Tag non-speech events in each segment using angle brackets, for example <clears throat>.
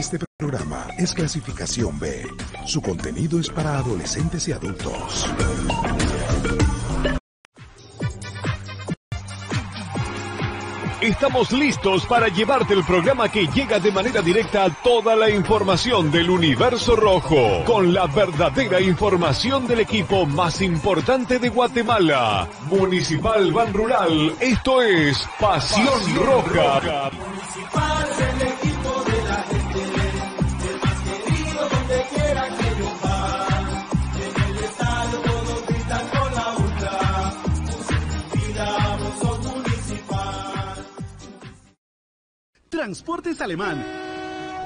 Este programa es clasificación B. Su contenido es para adolescentes y adultos. Estamos listos para llevarte el programa que llega de manera directa a toda la información del universo rojo, con la verdadera información del equipo más importante de Guatemala, Municipal Ban Rural. Esto es Pasión, Roja. Transportes Alemán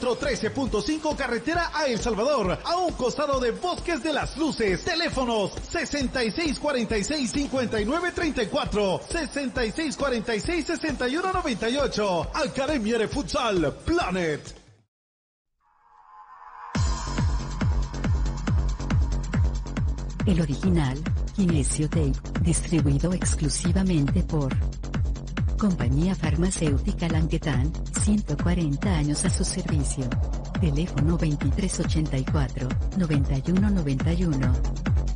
13.5 carretera a El Salvador, a un costado de Bosques de las Luces. Teléfonos 6646-5934, 6646-6198. Academia de Futsal Planet. El original, Kinesio Tape, distribuido exclusivamente por Compañía Farmacéutica Languetan, 140 años a su servicio. Teléfono 2384-9191.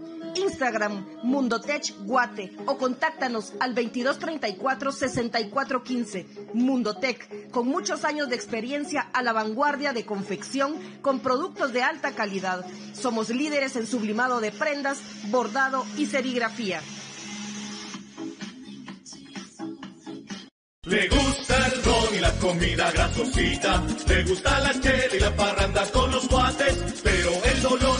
Instagram Mundotech Guate o contáctanos al 2234-6415. Mundotech, con muchos años de experiencia a la vanguardia de confección con productos de alta calidad. Somos líderes en sublimado de prendas, bordado y serigrafía. Le gusta el ron y la comida grasosita, le gusta la chela y la parranda con los guates, pero el dolor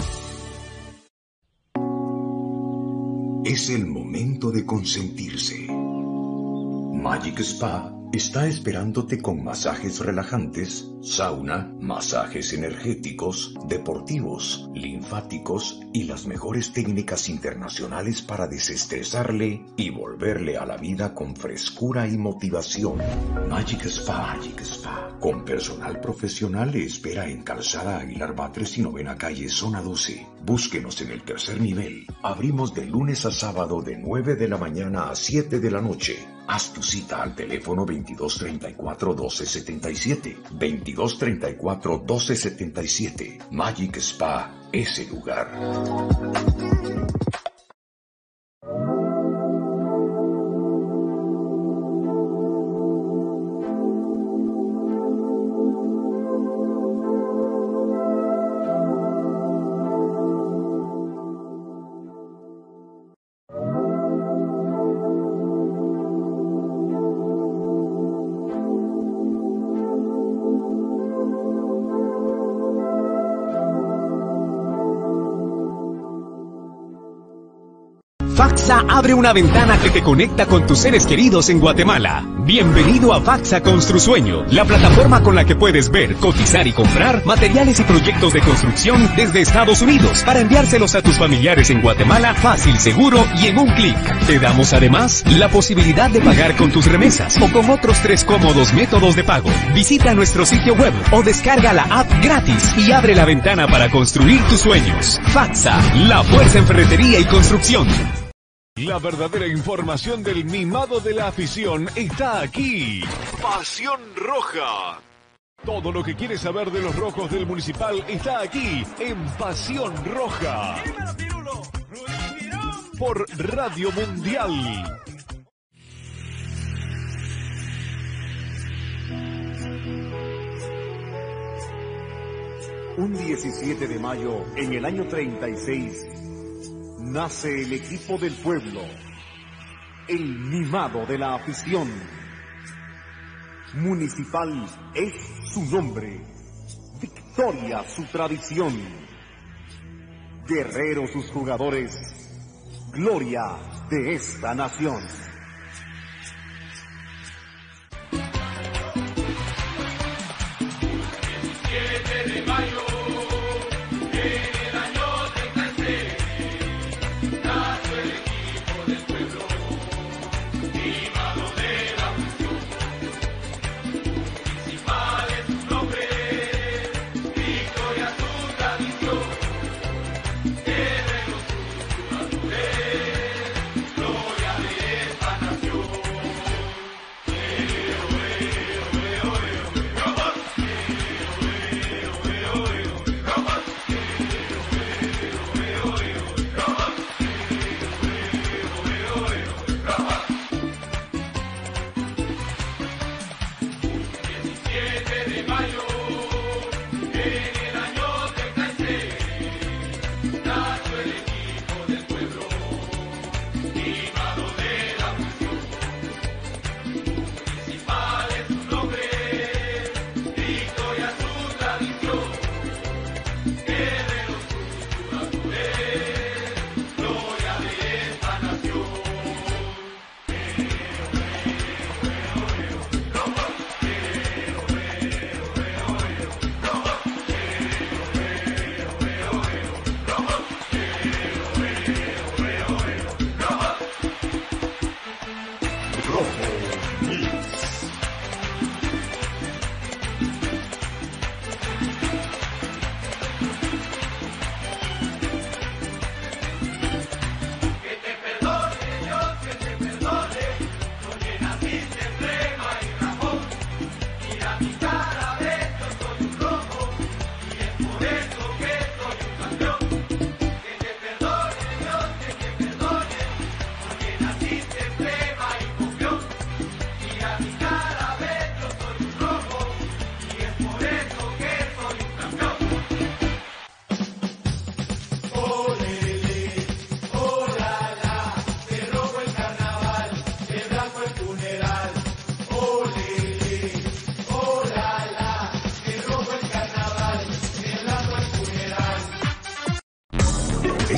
Es el momento de consentirse. Magic Spa está esperándote con masajes relajantes, sauna, masajes energéticos, deportivos, linfáticos y las mejores técnicas internacionales para desestresarle y volverle a la vida con frescura y motivación. Magic Spa, Magic Spa, con personal profesional le espera en Calzada Aguilar Batres y Novena Calle, Zona 12. Búsquenos en el tercer nivel. Abrimos de lunes a sábado de 9 de la mañana a 7 de la noche. Haz tu cita al teléfono 2234-1277. 2234-1277. Magic Spa es el lugar. Abre una ventana que te conecta con tus seres queridos en Guatemala. Bienvenido a Faxa Construsueño, la plataforma con la que puedes ver, cotizar y comprar materiales y proyectos de construcción desde Estados Unidos para enviárselos a tus familiares en Guatemala fácil, seguro y en un clic. Te damos además la posibilidad de pagar con tus remesas o con otros tres cómodos métodos de pago. Visita nuestro sitio web o descarga la app gratis y abre la ventana para construir tus sueños. Faxa, la fuerza en ferretería y construcción. La verdadera información del mimado de la afición está aquí. Pasión Roja. Todo lo que quieres saber de los rojos del municipal está aquí en Pasión Roja. Por Radio Mundial. Un 17 de mayo, en el año 36, nace el equipo del pueblo, el mimado de la afición. Municipal es su nombre, victoria su tradición, guerrero sus jugadores, gloria de esta nación.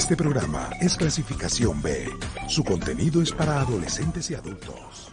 Este programa es clasificación B. Su contenido es para adolescentes y adultos.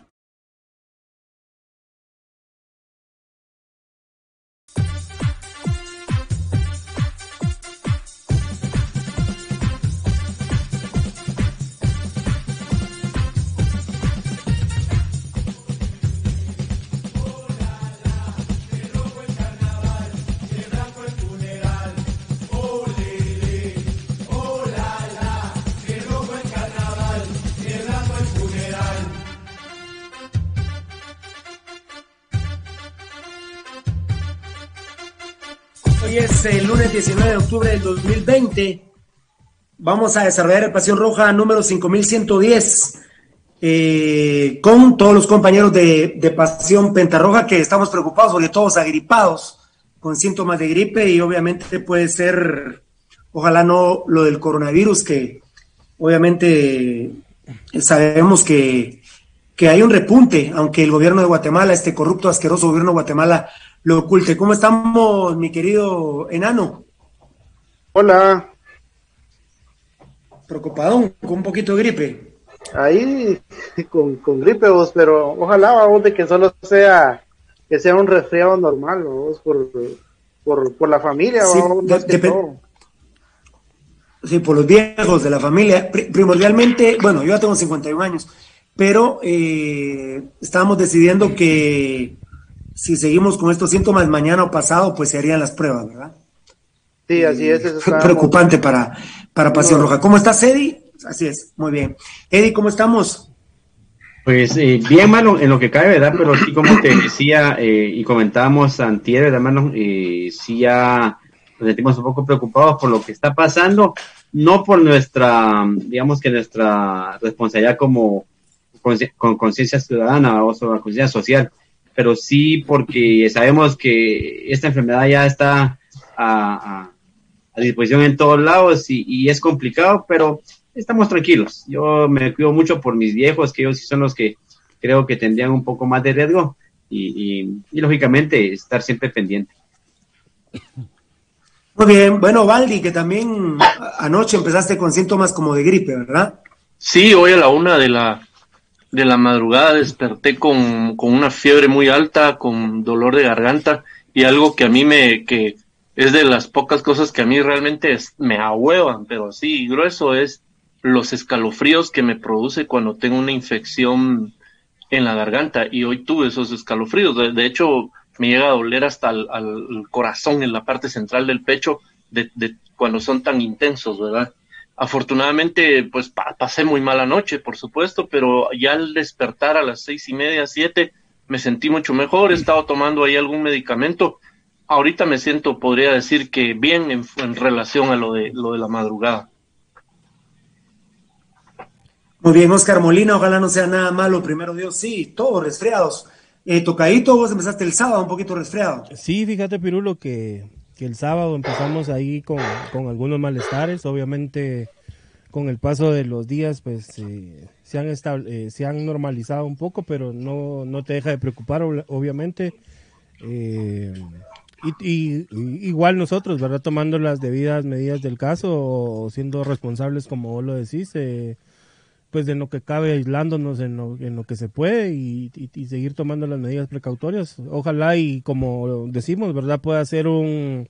El lunes 19 de octubre del 2020. Vamos a desarrollar el Pasión Roja número 5110 eh, con todos los compañeros de, de Pasión Pentarroja que estamos preocupados porque todos agripados con síntomas de gripe y obviamente puede ser, ojalá no lo del coronavirus que obviamente sabemos que, que hay un repunte, aunque el gobierno de Guatemala, este corrupto, asqueroso gobierno de Guatemala, lo oculte. ¿Cómo estamos, mi querido enano? Hola. Preocupado, con un poquito de gripe. Ahí, con, con gripe vos, pero ojalá vos de que solo sea, que sea un resfriado normal, vos, por, por, por la familia, Sí, vos, de- más que depe- todo. Sí, por los viejos de la familia. Pri- primordialmente, bueno, yo ya tengo 51 años, pero eh, estábamos decidiendo que si seguimos con estos síntomas mañana o pasado, pues se harían las pruebas, ¿verdad? Sí, así es. eso Preocupante para, para Pasión No. Roja. ¿Cómo estás, Eddie? Así es, muy bien. Eddie, ¿cómo estamos? Pues eh, bien malo en lo que cabe, ¿verdad? Pero sí, como te decía eh, y comentábamos antier, ¿verdad, hermano? Eh, sí ya nos sentimos un poco preocupados por lo que está pasando, no por nuestra, digamos que nuestra responsabilidad como con conciencia ciudadana o sobre la conciencia social, pero sí porque sabemos que esta enfermedad ya está a, a- a disposición en todos lados y, y es complicado, pero estamos tranquilos. Yo me cuido mucho por mis viejos, que ellos sí son los que creo que tendrían un poco más de riesgo y, y- y, lógicamente estar siempre pendiente. Muy bien. Bueno, Valdi, que también a- anoche empezaste con síntomas como de gripe, ¿verdad? Sí, hoy a la una de la, de la madrugada desperté con, con una fiebre muy alta, con dolor de garganta y algo que a mí me, que es de las pocas cosas que a mí realmente me ahuevan, pero sí, grueso es los escalofríos que me produce cuando tengo una infección en la garganta y hoy tuve esos escalofríos. De, de hecho, me llega a doler hasta al, al corazón en la parte central del pecho de, de cuando son tan intensos, ¿verdad? Afortunadamente, pues pa- pasé muy mala noche, por supuesto, pero ya al despertar a las seis y media, siete, me sentí mucho mejor, he estado tomando ahí algún medicamento. Ahorita me siento, podría decir que bien en, en relación a lo de, lo de la madrugada. Muy bien, Oscar Molina, ojalá no sea nada malo, primero Dios, sí, todos resfriados. Eh, tocadito, vos empezaste el sábado un poquito resfriado. Sí, fíjate, Pirulo, que, que el sábado empezamos ahí con, con algunos malestares. Obviamente, con el paso de los días, pues eh, se, han eh, se han normalizado un poco, pero no, no te deja de preocupar, ob- obviamente. Eh, y igual nosotros, ¿verdad? Tomando las debidas medidas del caso, o siendo responsables, como vos lo decís, eh, pues de lo que cabe aislándonos en lo, en lo que se puede y, y- y seguir tomando las medidas precautorias. Ojalá y como decimos, ¿verdad? Pueda ser un,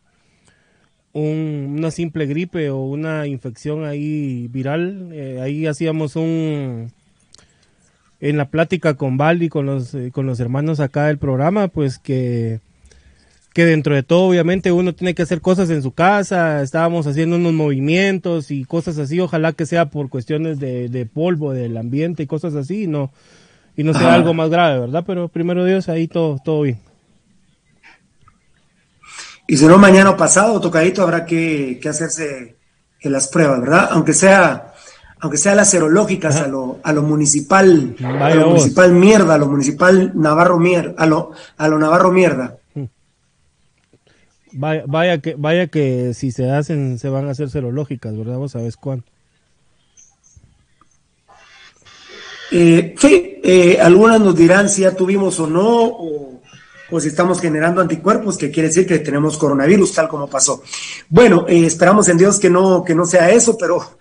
un- una simple gripe o una infección ahí viral. Eh, ahí hacíamos un en la plática con Valdi, con los, eh, con los hermanos acá del programa, pues que que dentro de todo obviamente uno tiene que hacer cosas en su casa, estábamos haciendo unos movimientos y cosas así, ojalá que sea por cuestiones de, de polvo del ambiente y cosas así, y no, y no sea Ajá. algo más grave, ¿verdad? Pero primero Dios, ahí todo, todo bien. Y si no, mañana o pasado, tocadito, habrá que, que hacerse eh, las pruebas, ¿verdad? Aunque sea, aunque sea las serológicas a lo, a lo municipal, a lo vos. municipal mierda, a lo municipal Navarro mierda, a lo, a lo Navarro mierda. Vaya, vaya que, vaya que si se hacen, se van a hacer serológicas, ¿verdad? Vos sabés cuándo. Eh, sí, eh, algunas nos dirán si ya tuvimos o no, o, si estamos generando anticuerpos, que quiere decir que tenemos coronavirus, tal como pasó. Bueno, eh, esperamos en Dios que no, que no sea eso, pero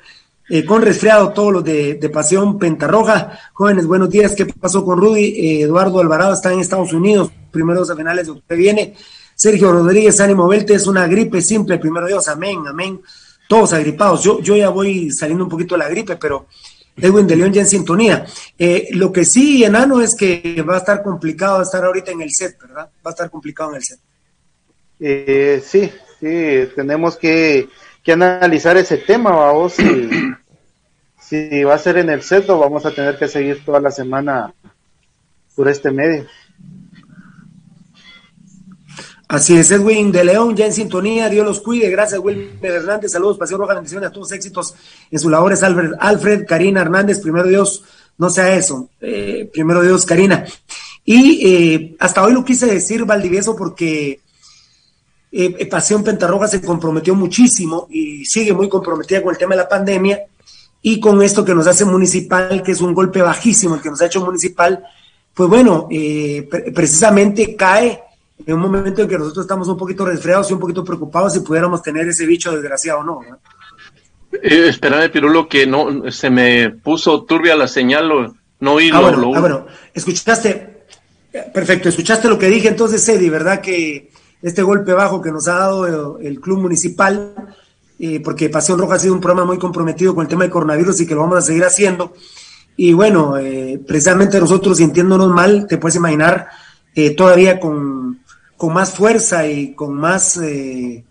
eh, con resfriado todos los de, de Pasión Pentarroja. Jóvenes, buenos días. ¿Qué pasó con Rudy? Eh, Eduardo Alvarado está en Estados Unidos, primeros a finales de octubre viene. Sergio Rodríguez, ánimo Velte, es una gripe simple, primero Dios, amén, amén. Todos agripados. Yo, yo ya voy saliendo un poquito de la gripe, pero Edwin de León ya en sintonía. Eh, lo que sí, enano, es que va a estar complicado estar ahorita en el set, ¿verdad? Va a estar complicado en el set. Eh, sí, sí, tenemos que, que analizar ese tema, vamos. Si, <clears throat> si va a ser en el set o vamos a tener que seguir toda la semana por este medio. Así es, Edwin de León, ya en sintonía, Dios los cuide, gracias Wilmer Hernández, saludos, Pasión Roja, bendiciones a todos, éxitos en sus labores, Alfred, Alfred Karina Hernández, primero Dios, no sea eso, eh, primero Dios, Karina. Y eh, hasta hoy lo quise decir, Valdivieso, porque eh, Pasión Pentarroja se comprometió muchísimo y sigue muy comprometida con el tema de la pandemia y con esto que nos hace municipal, que es un golpe bajísimo el que nos ha hecho municipal, pues bueno, precisamente cae en un momento en que nosotros estamos un poquito resfriados y un poquito preocupados si pudiéramos tener ese bicho desgraciado o no. Eh, espérame, Pirulo, que no se me puso turbia la señal, no oí ah, bueno, ah, bueno, escuchaste, perfecto, escuchaste lo que dije entonces, Eddie, ¿verdad? Que este golpe bajo que nos ha dado el, club municipal, eh, porque Pasión Roja ha sido un programa muy comprometido con el tema de coronavirus y que lo vamos a seguir haciendo. Y bueno, eh, precisamente nosotros sintiéndonos mal, te puedes imaginar, eh, todavía con con más fuerza y con más eh,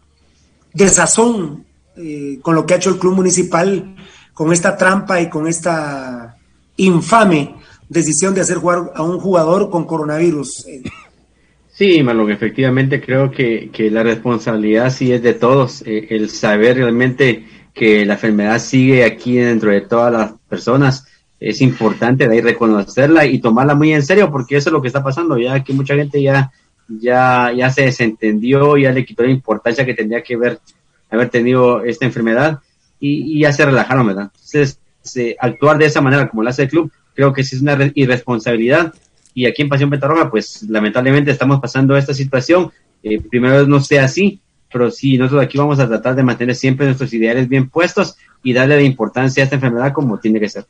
desazón eh, con lo que ha hecho el club municipal, con esta trampa y con esta infame decisión de hacer jugar a un jugador con coronavirus. Sí, Marlon, efectivamente creo que, la responsabilidad sí es de todos, eh, el saber realmente que la enfermedad sigue aquí dentro de todas las personas, es importante de ahí reconocerla y tomarla muy en serio porque eso es lo que está pasando, ya que mucha gente ya ya, ya se desentendió, ya le quitó la importancia que tendría que haber, haber tenido esta enfermedad y, ya se relajaron, ¿verdad? Entonces, actuar de esa manera como lo hace el club, creo que sí es una irresponsabilidad. Y aquí en Pasión Petarroja, pues lamentablemente estamos pasando esta situación. Eh, primero no sea así, pero sí, nosotros aquí vamos a tratar de mantener siempre nuestros ideales bien puestos y darle la importancia a esta enfermedad como tiene que ser.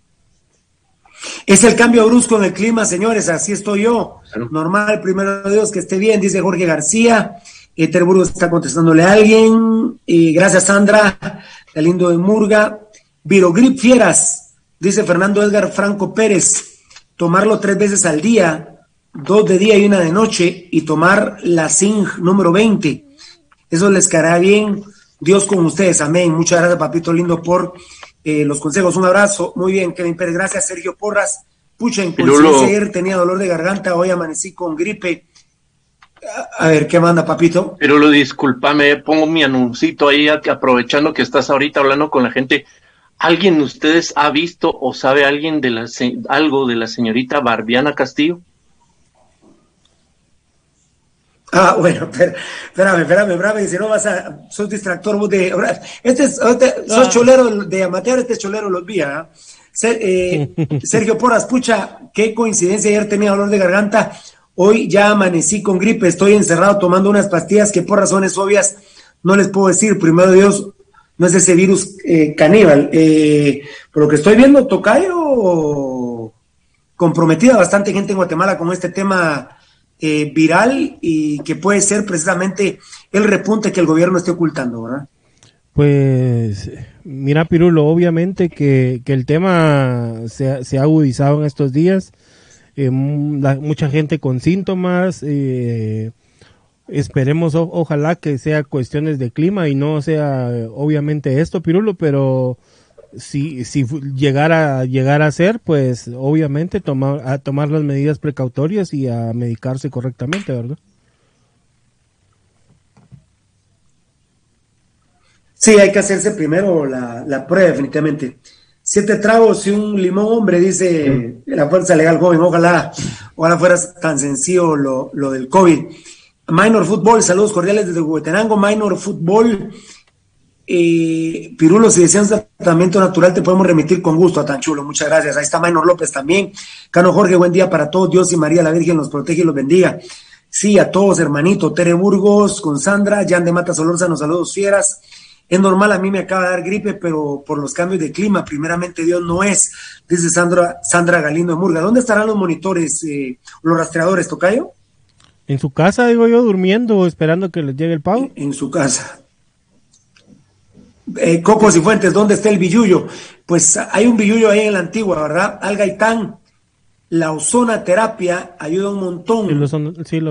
Es el cambio brusco en el clima, señores, así estoy yo. Normal, primero Dios, que esté bien, dice Jorge García. Eterburgo está contestándole a alguien. Y gracias, Sandra. Lindo de Murga. Virogrip Fieras, dice Fernando Edgar Franco Pérez. Tomarlo tres veces al día, dos de día y una de noche, y tomar la zinc número 20. Eso les caerá bien. Dios con ustedes. Amén. Muchas gracias, papito lindo, por eh, los consejos. Un abrazo. Muy bien, Kevin Pérez. Gracias, Sergio Porras. Pucha, en ayer tenía dolor de garganta, hoy amanecí con gripe. A, ver, ¿qué manda, papito? Pero lo discúlpame, pongo mi anuncito ahí aprovechando que estás ahorita hablando con la gente. ¿Alguien de ustedes ha visto o sabe alguien de la, algo de la señorita Barbiana Castillo? Ah, bueno, espérame, espérame, espérame, si no vas a, sos distractor vos de, este es, este, sos ah. cholero de amateur, este es cholero los días, ¿ah? eh, <laughs> Sergio Porras, pucha, qué coincidencia, ayer tenía dolor de garganta, hoy ya amanecí con gripe, estoy encerrado tomando unas pastillas que por razones obvias no les puedo decir, primero Dios, no es ese virus eh, caníbal, eh, por lo que estoy viendo, Tocayo, comprometida bastante gente en Guatemala con este tema eh, viral y que puede ser precisamente el repunte que el gobierno esté ocultando, ¿verdad? Pues mira, Pirulo, obviamente que, el tema se, ha agudizado en estos días. Eh, mucha gente con síntomas. Eh, esperemos, ojalá que sea cuestiones de clima y no sea obviamente esto, Pirulo, pero si, si llegara, llegar a ser, pues obviamente tomar, a tomar las medidas precautorias y a medicarse correctamente, ¿verdad? Sí, hay que hacerse primero la, la prueba, definitivamente. Siete tragos y un limón, hombre, dice la Fuerza Legal Joven. Ojalá, ojalá fuera tan sencillo lo, lo del COVID. Minor Fútbol, saludos cordiales desde Huetenango. Minor Fútbol, eh, Pirulo, si deseas tratamiento natural, te podemos remitir con gusto a tan chulo. Muchas gracias. Ahí está Maynor López también. Cano Jorge, buen día para todos. Dios y María la Virgen los protege y los bendiga. Sí, a todos, hermanito. Tere Burgos, con Sandra, Jan de Mata nos saludos fieras. Es normal, a mí me acaba de dar gripe, pero por los cambios de clima, primeramente Dios no es, dice Sandra, Sandra Galindo de Murga. ¿Dónde estarán los monitores, eh, los rastreadores, Tocayo? En su casa, digo yo, durmiendo, esperando que les llegue el pago. En su casa eh, Cocos y Fuentes, ¿dónde está el billuyo? Pues hay un billuyo ahí en la antigua, ¿verdad? Algaitán, la ozonoterapia ayuda un montón.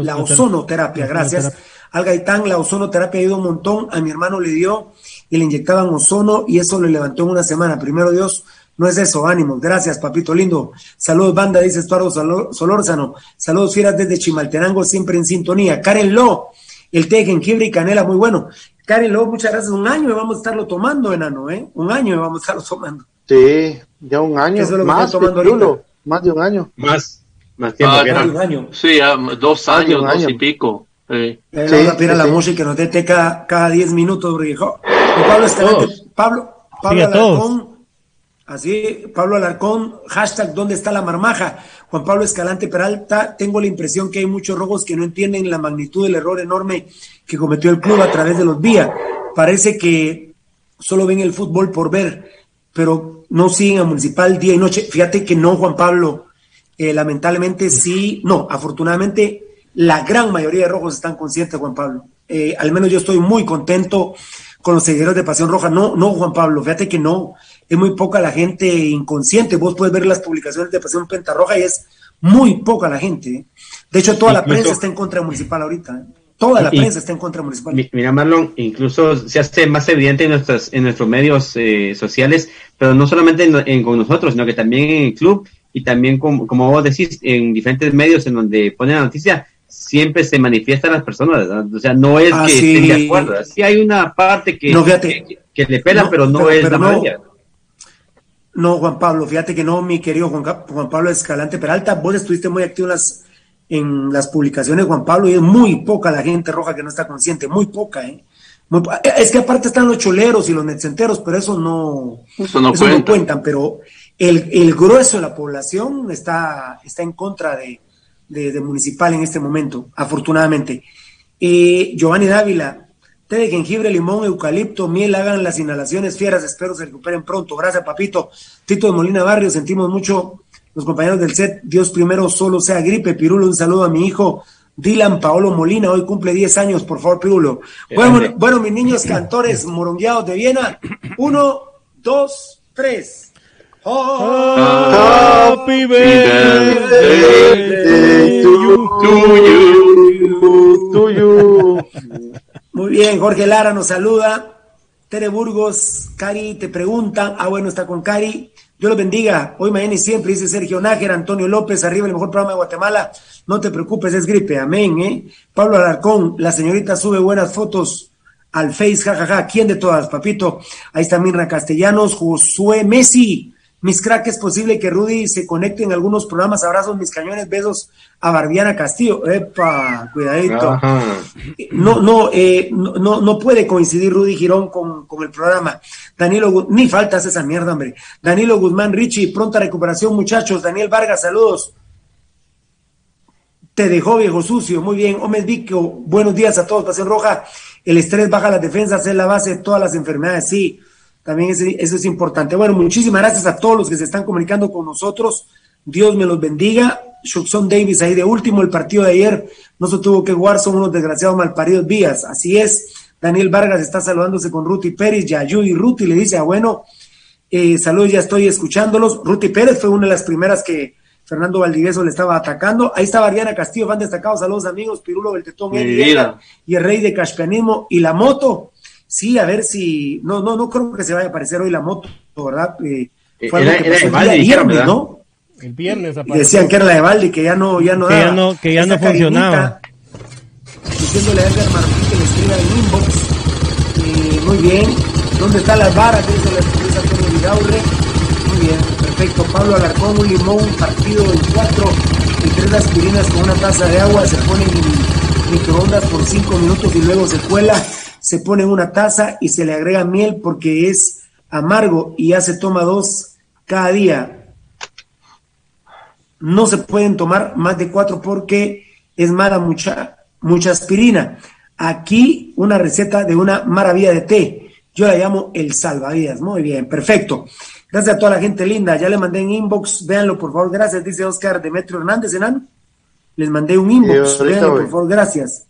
la ozonoterapia, gracias. Algaitán, la ozonoterapia ayuda un montón. A mi hermano le dio y le inyectaban ozono y eso le levantó en una semana. Primero Dios, no es eso, ánimo. Gracias, papito lindo. Saludos, banda, dice Estuardo Solórzano. Saludos, fieras desde Chimaltenango, siempre en sintonía. Karen Lo, El té de jengibre y canela, muy bueno. Karen, luego muchas gracias. Un año vamos a estarlo tomando, enano, ¿eh? Un año vamos a estarlo tomando. Sí, ya un año. Eso es lo que más, tomando ahorita. más de un año. Más, más tiempo Ah, que Más era. de un año. Sí, ya, dos años, un dos año. y pico. Eh, Le Sí, vamos a pedir a sí, la sí. música que nos dé cada, cada 10 minutos, porque Pablo Escalante. Pablo, Pablo Sí. Alarcón, así, Pablo Alarcón, hashtag ¿dónde está la marmaja? Juan Pablo Escalante Peralta, tengo la impresión que hay muchos rojos que no entienden la magnitud del error enorme que cometió el club a través de los días. Parece que solo ven el fútbol por ver, pero no siguen a Municipal día y noche. Fíjate que no, Juan Pablo, eh, lamentablemente sí, no, afortunadamente la gran mayoría de rojos están conscientes, Juan Pablo. Eh, al menos yo estoy muy contento con los seguidores de Pasión Roja. No, no, Juan Pablo, fíjate que no, es muy poca la gente inconsciente. Vos puedes ver las publicaciones de Pasión Pentarroja y es muy poca la gente. De hecho, toda la prensa está en contra Municipal ahorita. ¿eh? Toda la Y- prensa está en contra Municipal. Mi- Mira, Marlon, incluso se hace más evidente en, nuestras, en nuestros medios eh, sociales, pero no solamente en- en- con nosotros, sino que también en el club y también, como, como vos decís, en diferentes medios en donde ponen la noticia, siempre se manifiestan las personas, ¿verdad? O sea, no es Ah, que sí. estén de acuerdo. Sí hay una parte que, No, que, que le pela, No, pero no pero- es pero la no. mayoría. No, Juan Pablo, fíjate que no, mi querido Juan, Pablo Escalante Peralta, vos estuviste muy activo en las, en las publicaciones, Juan Pablo, y es muy poca la gente roja que no está consciente, muy poca, ¿eh? Muy po- es que aparte están los choleros y los netcenteros, pero eso no, Eso no cuenta. cuentan, pero el, el grueso de la población está, está en contra de, de, de Municipal en este momento, afortunadamente. Eh, Giovanni Dávila, té de jengibre, limón, eucalipto, miel, hagan las inhalaciones fieras, espero se recuperen pronto. Gracias, papito. Tito de Molina Barrio, sentimos mucho los compañeros del set. Dios primero solo sea gripe. Pirulo, un saludo a mi hijo Dylan Paolo Molina, hoy cumple 10 años, por favor, Pirulo. Bueno, bueno, mis niños cantores morongueados de Viena. Uno, dos, tres. Happy birthday to you. Tuyo. Muy bien, Jorge Lara nos saluda. Tere Burgos, Cari te preguntan. Ah, bueno, está con Cari. Dios los bendiga. Hoy, mañana y siempre, dice Sergio Nájera, Antonio López, arriba el mejor programa de Guatemala. No te preocupes, es gripe. Amén, ¿eh? Pablo Alarcón, la señorita sube buenas fotos al Face, jajaja. ¿Quién de todas, papito? Ahí está Mirna Castellanos, Josué Messi. Mis crack, es posible que Rudy se conecte en algunos programas. Abrazos, mis cañones, besos a Barbiana Castillo. Epa, cuidadito. Ajá. No, no, eh, no, no, no puede coincidir Rudy Girón con, con el programa. Danilo, ni faltas esa mierda, hombre. Danilo Guzmán Richie, pronta recuperación, muchachos. Daniel Vargas, saludos. Te dejó viejo sucio, muy bien. Gómez Vico, buenos días a todos. Pasión Roja, el estrés baja las defensas, es la base de todas las enfermedades. Sí, también ese- eso es importante. Bueno, muchísimas gracias a todos los que se están comunicando con nosotros. Dios me los bendiga. Shuxon Davis ahí de último, el partido de ayer no se tuvo que jugar, son unos desgraciados malparidos vías. Así es. Daniel Vargas está saludándose con Ruti Pérez, Yayu y Ruti le dice, ah, bueno, eh, saludos, ya estoy escuchándolos. Ruti Pérez fue una de las primeras que Fernando Valdivieso le estaba atacando. Ahí está Ariana Castillo, fan destacado. Saludos, amigos. Pirulo Beltetón, Eddie y el rey de Caspianismo. Y la moto, sí, a ver si. No, no, no creo que se vaya a aparecer hoy la moto, ¿verdad? Eh, fue Era- que era el Valdi, viernes, ¿verdad? ¿no? El viernes apareció. decían que era la de Valdi, que ya no, ya no Que ya daba. no- que ya Esa no funcionaba. Diciéndole a Edgar Martín que le escriba en inbox. Eh, muy bien. ¿Dónde están las varas? Dice la empresa Antonio Vidaurre. Muy bien, perfecto. Pablo Alarcón, un limón, un partido en cuatro y tres aspirinas con una taza de agua. Se pone en microondas por cinco minutos y luego se cuela. Se pone en una taza y se le agrega miel porque es amargo y ya se toma dos cada día no se pueden tomar más de cuatro porque es mala mucha, mucha aspirina. Aquí una receta de una maravilla de té. Yo la llamo el salvavidas. Muy bien, perfecto. Gracias a toda la gente linda. Ya le mandé en inbox. Véanlo, por favor. Gracias, dice Oscar Demetrio Hernández, enano. Les mandé un inbox. Sí, Véanlo, por favor. Gracias.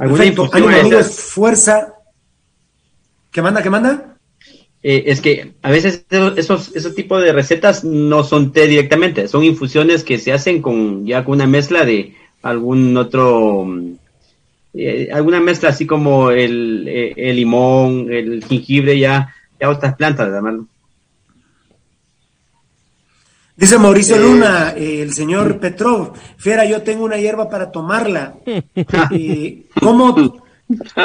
¿Alguna Perfecto. infusión Ánimo, de amigos. esas? Fuerza. ¿Qué manda? ¿Qué manda? Eh, es que a veces esos, esos, tipos de recetas no son té directamente, son infusiones que se hacen con ya con una mezcla de algún otro, mm, eh, alguna mezcla así como el, eh, el limón, el jengibre, ya, ya otras plantas, ¿verdad? Dice Mauricio Eh, Luna, eh, el señor Petrov, Fiera, yo tengo una hierba para tomarla. Eh, ¿cómo,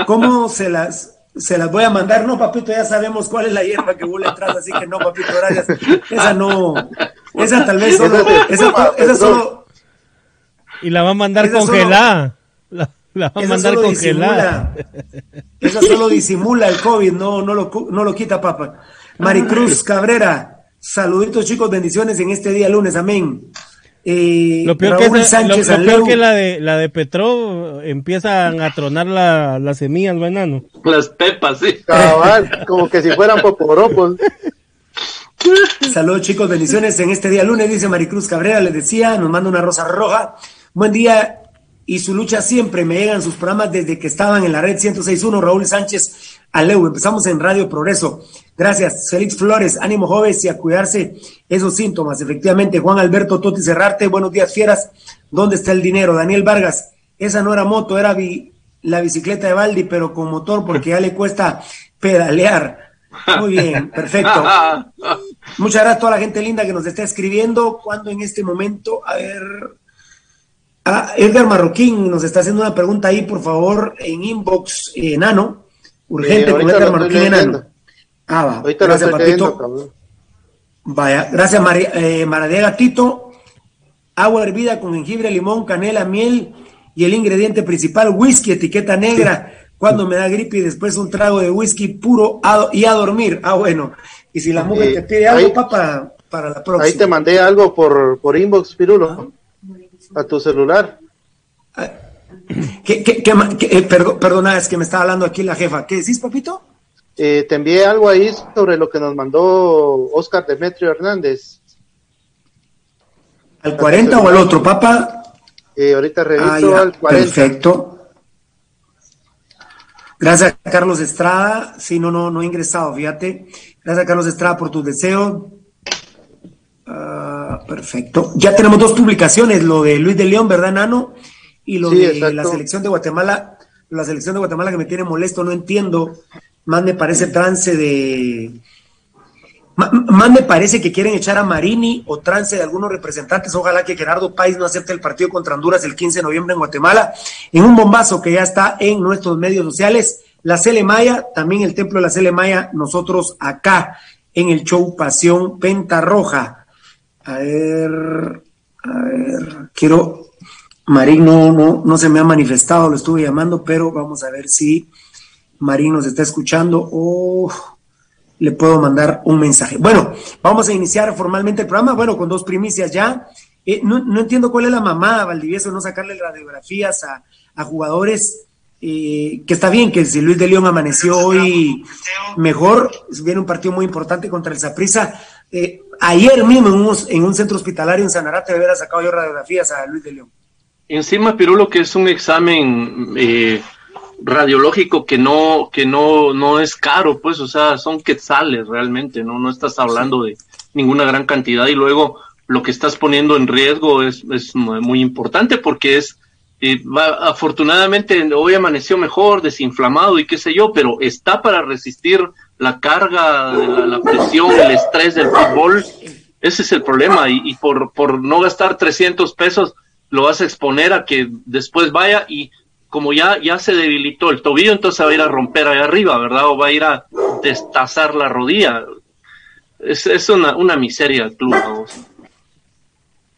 ¿Cómo se las se las voy a mandar? No, papito, ya sabemos cuál es la hierba que vuelve atrás, así que no, papito, gracias. Esa no, esa tal vez solo, esa, esa solo. Y la va a mandar congelada. La, la, va a mandar congelada. Esa solo disimula el COVID, no, no, lo, no lo quita, papá. Maricruz Cabrera, saluditos chicos, bendiciones en este día lunes, amén. Eh, lo peor, que, es, lo, peor que, la de la de Petro empiezan a tronar la, las semillas, enano. Las pepas, sí. Cabal, como que si fueran poporopos. <laughs> Saludos chicos, bendiciones en este día lunes, dice Maricruz Cabrera, les decía, nos manda una rosa roja. Buen día y su lucha siempre me llegan sus programas desde que estaban en la red 106.1, Raúl Sánchez Aleu. Empezamos en Radio Progreso. Gracias, Félix Flores. Ánimo, jóvenes, y a cuidarse esos síntomas. Efectivamente, Juan Alberto Toti Cerrarte. Buenos días, fieras. ¿Dónde está el dinero? Daniel Vargas. Esa no era moto, era la bicicleta de Baldi, pero con motor, porque ya le cuesta pedalear. Muy bien, perfecto. <laughs> Muchas gracias a toda la gente linda que nos está escribiendo. Cuando en este momento, a ver. Ah, Edgar Marroquín nos está haciendo una pregunta ahí, por favor, en inbox, enano. Urgente, con Edgar Marroquín enano. Ah, va. gracias, Papito. Vaya, gracias, María, eh, Tito. Agua hervida con jengibre, limón, canela, miel y el ingrediente principal, whisky, etiqueta negra. Cuando me da gripe y después un trago de whisky puro y a dormir. Ah, bueno. Y si la mujer te pide algo, papá, para la próxima. Ahí te mandé algo por, por inbox, Pirulo, a tu celular. <clears throat> ¿Qué, qué, qué, eh, perdona, es que me estaba hablando aquí la jefa. ¿Qué decís, papito? Eh, te envié algo ahí sobre lo que nos mandó Oscar Demetrio Hernández. ¿Al 40 o al otro, papá? Eh, ahorita reviso ah, al 40. Perfecto. Gracias, Carlos Estrada. Sí, no, no, no he ingresado, fíjate. Gracias, Carlos Estrada, por tu deseo. Ah, perfecto. Ya tenemos dos publicaciones, lo de Luis de León, ¿verdad, Nano? Y lo de la selección de Guatemala, la selección de Guatemala que me tiene molesto, no entiendo más me parece trance de... Más me parece que quieren echar a Marini o trance de algunos representantes. Ojalá que Gerardo País no acepte el partido contra Honduras el 15 de noviembre en Guatemala. En un bombazo que ya está en nuestros medios sociales. La Cele Maya, también el templo de la Cele Maya, nosotros acá en el show Pasión Penta Roja. A ver, a ver, quiero. Marín no, no, no se me ha manifestado, lo estuve llamando, pero vamos a ver si Marín nos está escuchando o le puedo mandar un mensaje. Bueno, vamos a iniciar formalmente el programa, bueno, con dos primicias ya. Eh, no, entiendo cuál es la mamá, Valdivieso, no sacarle radiografías a, jugadores, eh, que está bien que si Luis de León amaneció hoy mejor, viene un partido muy importante contra el Saprissa. Eh, ayer mismo en un, en un, centro hospitalario en Sanarate hubiera sacado yo radiografías a Luis de León. Encima, Pirulo, que es un examen radiológico que no, que no, no es caro, pues, o sea, son quetzales realmente, ¿no? No estás hablando de ninguna gran cantidad y luego lo que estás poniendo en riesgo es, es muy importante porque es, eh, afortunadamente hoy amaneció mejor, desinflamado y qué sé yo, pero está para resistir la carga, la, la presión, el estrés del fútbol. Ese es el problema y, y por, por no gastar 300 pesos lo vas a exponer a que después vaya y como ya, ya se debilitó el tobillo, entonces va a ir a romper ahí arriba, ¿verdad? O va a ir a destazar la rodilla. Es, es una, una miseria el club.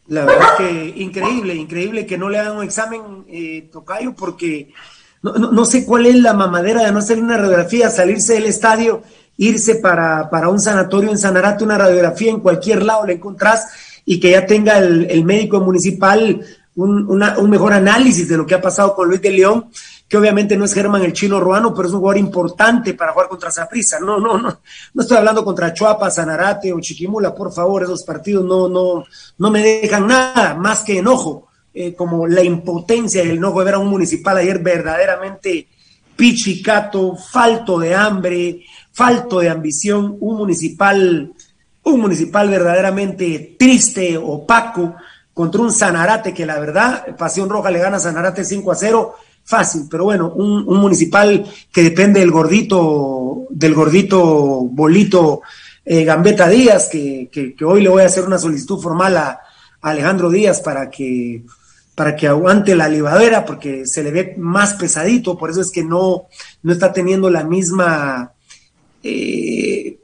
La verdad que increíble, increíble que no le hagan un examen, eh, Tocayo, porque no, no, sé cuál es la mamadera de no hacer una radiografía, salirse del estadio, irse para, para un sanatorio en Sanarate, una radiografía en cualquier lado la encontrás y que ya tenga el, el médico municipal un, mejor análisis de lo que ha pasado con Luis de León, que obviamente no es Germán el chino ruano, pero es un jugador importante para jugar contra Zaprisa. No, no, no, no estoy hablando contra Chuapa, Sanarate o Chiquimula, por favor, esos partidos no, no, no me dejan nada más que enojo, eh, como la impotencia y el enojo de ver a un municipal ayer verdaderamente pichicato, falto de hambre, falto de ambición, un municipal, un municipal verdaderamente triste, opaco, contra un Sanarate que la verdad, Pasión Roja le gana a Sanarate 5 a 0, fácil, pero bueno, un, municipal que depende del gordito, del gordito bolito eh, Gambetta Díaz, que, hoy le voy a hacer una solicitud formal a, Alejandro Díaz para que para que aguante la libadera, porque se le ve más pesadito, por eso es que no, no está teniendo la misma, eh,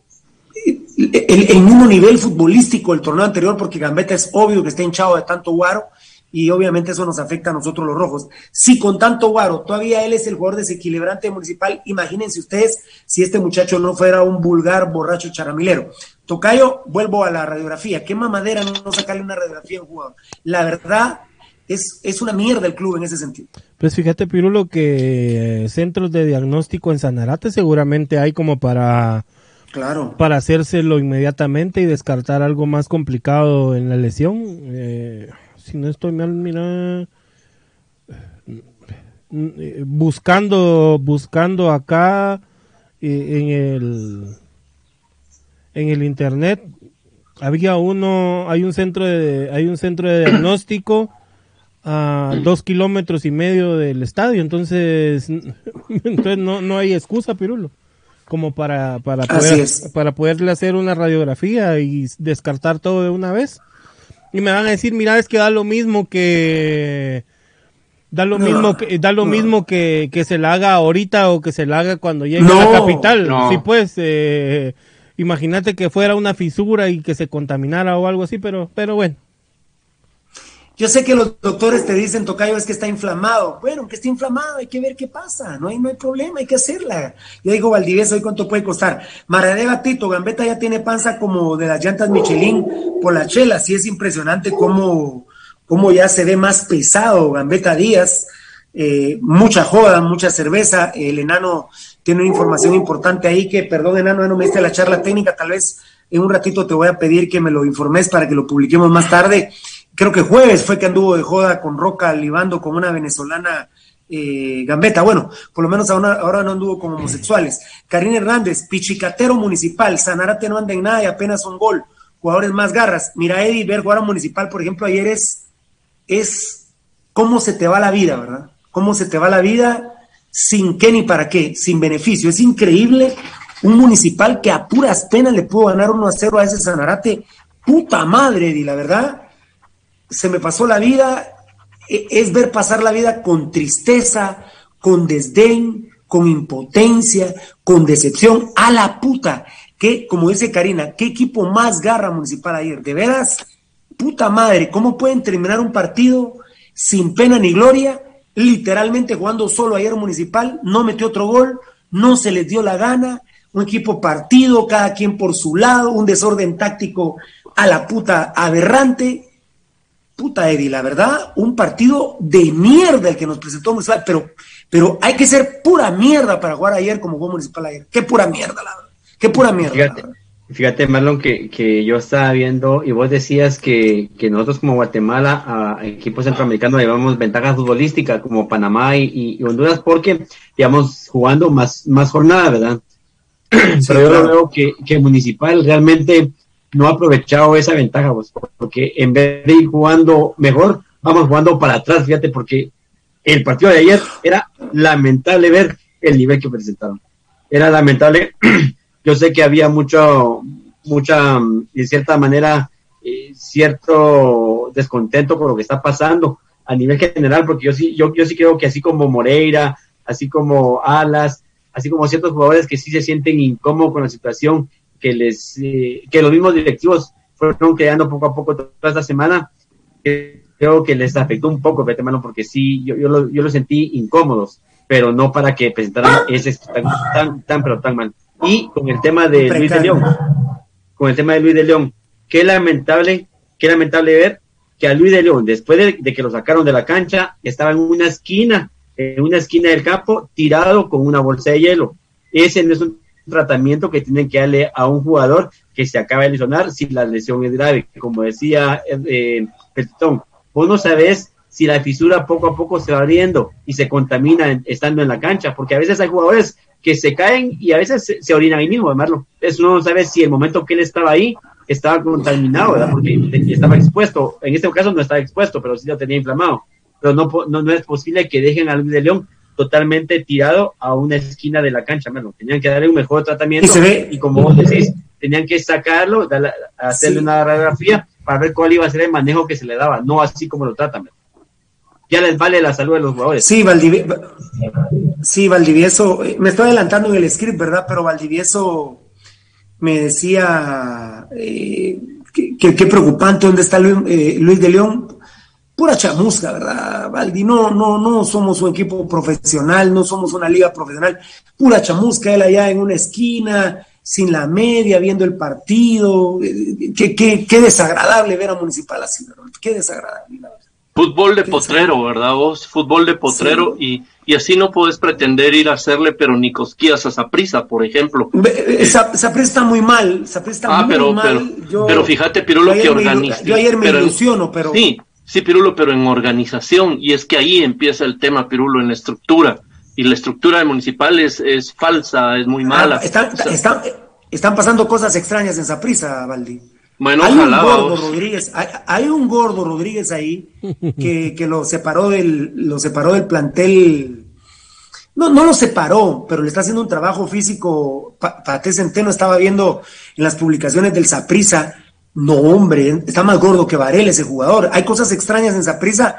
el, mismo nivel futbolístico del torneo anterior, porque Gambetta es obvio que está hinchado de tanto guaro, y obviamente eso nos afecta a nosotros los rojos. Si con tanto guaro todavía él es el jugador desequilibrante municipal, imagínense ustedes si este muchacho no fuera un vulgar borracho charamilero. Tocayo, vuelvo a la radiografía. ¿Qué mamadera no sacarle una radiografía a un jugador? La verdad, es, es una mierda el club en ese sentido. Pues fíjate, Pirulo, que eh, centros de diagnóstico en Sanarate seguramente hay como para, claro. para hacérselo inmediatamente y descartar algo más complicado en la lesión. Eh, si no estoy mal, mira, buscando, buscando acá eh, en el, en el internet, había uno, hay un centro de, hay un centro de diagnóstico a dos kilómetros y medio del estadio, entonces, <laughs> entonces no, no hay excusa, Pirulo, como para, para, poder, para poderle hacer una radiografía y descartar todo de una vez. Y me van a decir, mira, es que da lo mismo que da lo mismo que da lo mismo que, que se la haga ahorita o que se la haga cuando llegue a la capital. Sí, pues eh, imagínate que fuera una fisura y que se contaminara o algo así, pero pero bueno. Yo sé que los doctores te dicen, Tocayo, es que está inflamado. Bueno, que esté inflamado, hay que ver qué pasa. No hay, no hay problema, hay que hacerla. Yo digo, Valdivieso, ¿hoy cuánto puede costar? Maradeva Tito, Gambetta ya tiene panza como de las llantas Michelin por la chela. Sí es impresionante cómo, cómo ya se ve más pesado Gambetta Díaz. Eh, mucha joda, mucha cerveza. El enano tiene una información importante ahí que, perdón, enano, no me diste la charla técnica. Tal vez en un ratito te voy a pedir que me lo informes para que lo publiquemos más tarde creo que jueves fue que anduvo de joda con Roca libando con una venezolana eh, gambeta. Bueno, por lo menos ahora, ahora, no anduvo con homosexuales. Karina Hernández, pichicatero municipal, Sanarate no anda en nada y apenas un gol. Jugadores más garras. Mira, Eddie, ver jugar a municipal, por ejemplo, ayer es, es cómo se te va la vida, ¿verdad? Cómo se te va la vida sin qué ni para qué, sin beneficio. Es increíble un municipal que a puras penas le pudo ganar 1 a 0 a ese Sanarate. Puta madre, Eddie, la verdad se me pasó la vida, e, es ver pasar la vida con tristeza, con desdén, con impotencia, con decepción, a la puta. Que, como dice Karina, qué equipo más garra municipal ayer. De veras, puta madre, ¿cómo pueden terminar un partido sin pena ni gloria? Literalmente jugando solo ayer municipal, no metió otro gol, no se les dio la gana, un equipo partido, cada quien por su lado, un desorden táctico a la puta aberrante puta Eddie, la verdad, un partido de mierda el que nos presentó Municipal, pero, pero hay que ser pura mierda para jugar ayer como jugó Municipal ayer. Qué pura mierda, la verdad. Qué pura mierda. Fíjate, Marlon, que, que yo estaba viendo y vos decías que, que nosotros como Guatemala a equipos centroamericanos llevamos ventaja futbolística como Panamá y, Honduras porque íbamos jugando más, más jornada, ¿verdad? <clears throat> Pero yo veo que, que Municipal realmente no ha aprovechado esa ventaja, pues, porque en vez de ir jugando mejor, vamos jugando para atrás, fíjate, porque el partido de ayer era lamentable ver el nivel que presentaron. Era lamentable. <clears throat> Yo sé que había mucho, mucha, de cierta manera, eh, cierto descontento por lo que está pasando a nivel general, porque yo sí, yo, yo sí creo que así como Moreira, así como Alas, así como ciertos jugadores que sí se sienten incómodos con la situación que les eh, que los mismos directivos fueron creando poco a poco toda esta semana creo que les afectó un poco mano porque sí yo, yo, lo, yo lo sentí incómodos pero no para que presentaran ese espectáculo tan, tan pero tan mal. Y con el tema de Luis de León con el tema de Luis de León qué lamentable qué lamentable ver que a Luis de León después de, de que lo sacaron de la cancha estaba en una esquina en una esquina del campo tirado con una bolsa de hielo. Ese no es un tratamiento que tienen que darle a un jugador que se acaba de lesionar si la lesión es grave. Como decía eh, vos no sabes si la fisura poco a poco se va abriendo y se contamina estando en la cancha, porque a veces hay jugadores que se caen y a veces se, orinan ahí mismo, Marlo. Eso no sabe si el momento que él estaba ahí estaba contaminado. Porque estaba expuesto. En este caso no estaba expuesto, pero sí lo tenía inflamado. Pero no, no, no es posible que dejen a Luis de León totalmente tirado a una esquina de la cancha, mano. Tenían que darle un mejor tratamiento y, como vos decís, tenían que sacarlo, hacerle una radiografía para ver cuál iba a ser el manejo que se le daba, no así como lo tratan. ya les vale la salud de los jugadores. Sí, Valdivieso, sí, Valdivieso, me estoy adelantando en el script, ¿verdad? Pero Valdivieso me decía eh, que, que, preocupante dónde está Luis, eh, Luis, de León. Pura chamusca, ¿verdad, Valdi? No, no, no somos un equipo profesional, no somos una liga profesional. Pura chamusca, él allá en una esquina, sin la media, viendo el partido. Eh, qué, qué, qué desagradable ver a Municipal así, ¿verdad? Qué desagradable, la verdad. Fútbol de potrero, ¿verdad vos? Fútbol de potrero y, y así no puedes pretender ir a hacerle pero ni cosquillas a Saprisa, por ejemplo. Saprisa está muy mal, Saprisa está ah, muy pero, mal. Pero, pero fíjate, Pirulo, que organiza. Yo ayer me ilusiono, pero... Sí, sí, Pirulo, pero en organización, y es que ahí empieza el tema, Pirulo, en la estructura. Y la estructura de municipal es, es falsa, es muy Ah, mala. están, están, están pasando cosas extrañas en Saprisa, Valdi. Bueno, hay ojalá, un gordo. Rodríguez, hay, hay un gordo Rodríguez ahí que, que lo separó del, lo separó del plantel. No, no lo separó, pero le está haciendo un trabajo físico. Pa- Pate Centeno estaba viendo en las publicaciones del Saprisa. No, hombre, está más gordo que Varela ese jugador. Hay cosas extrañas en Saprisa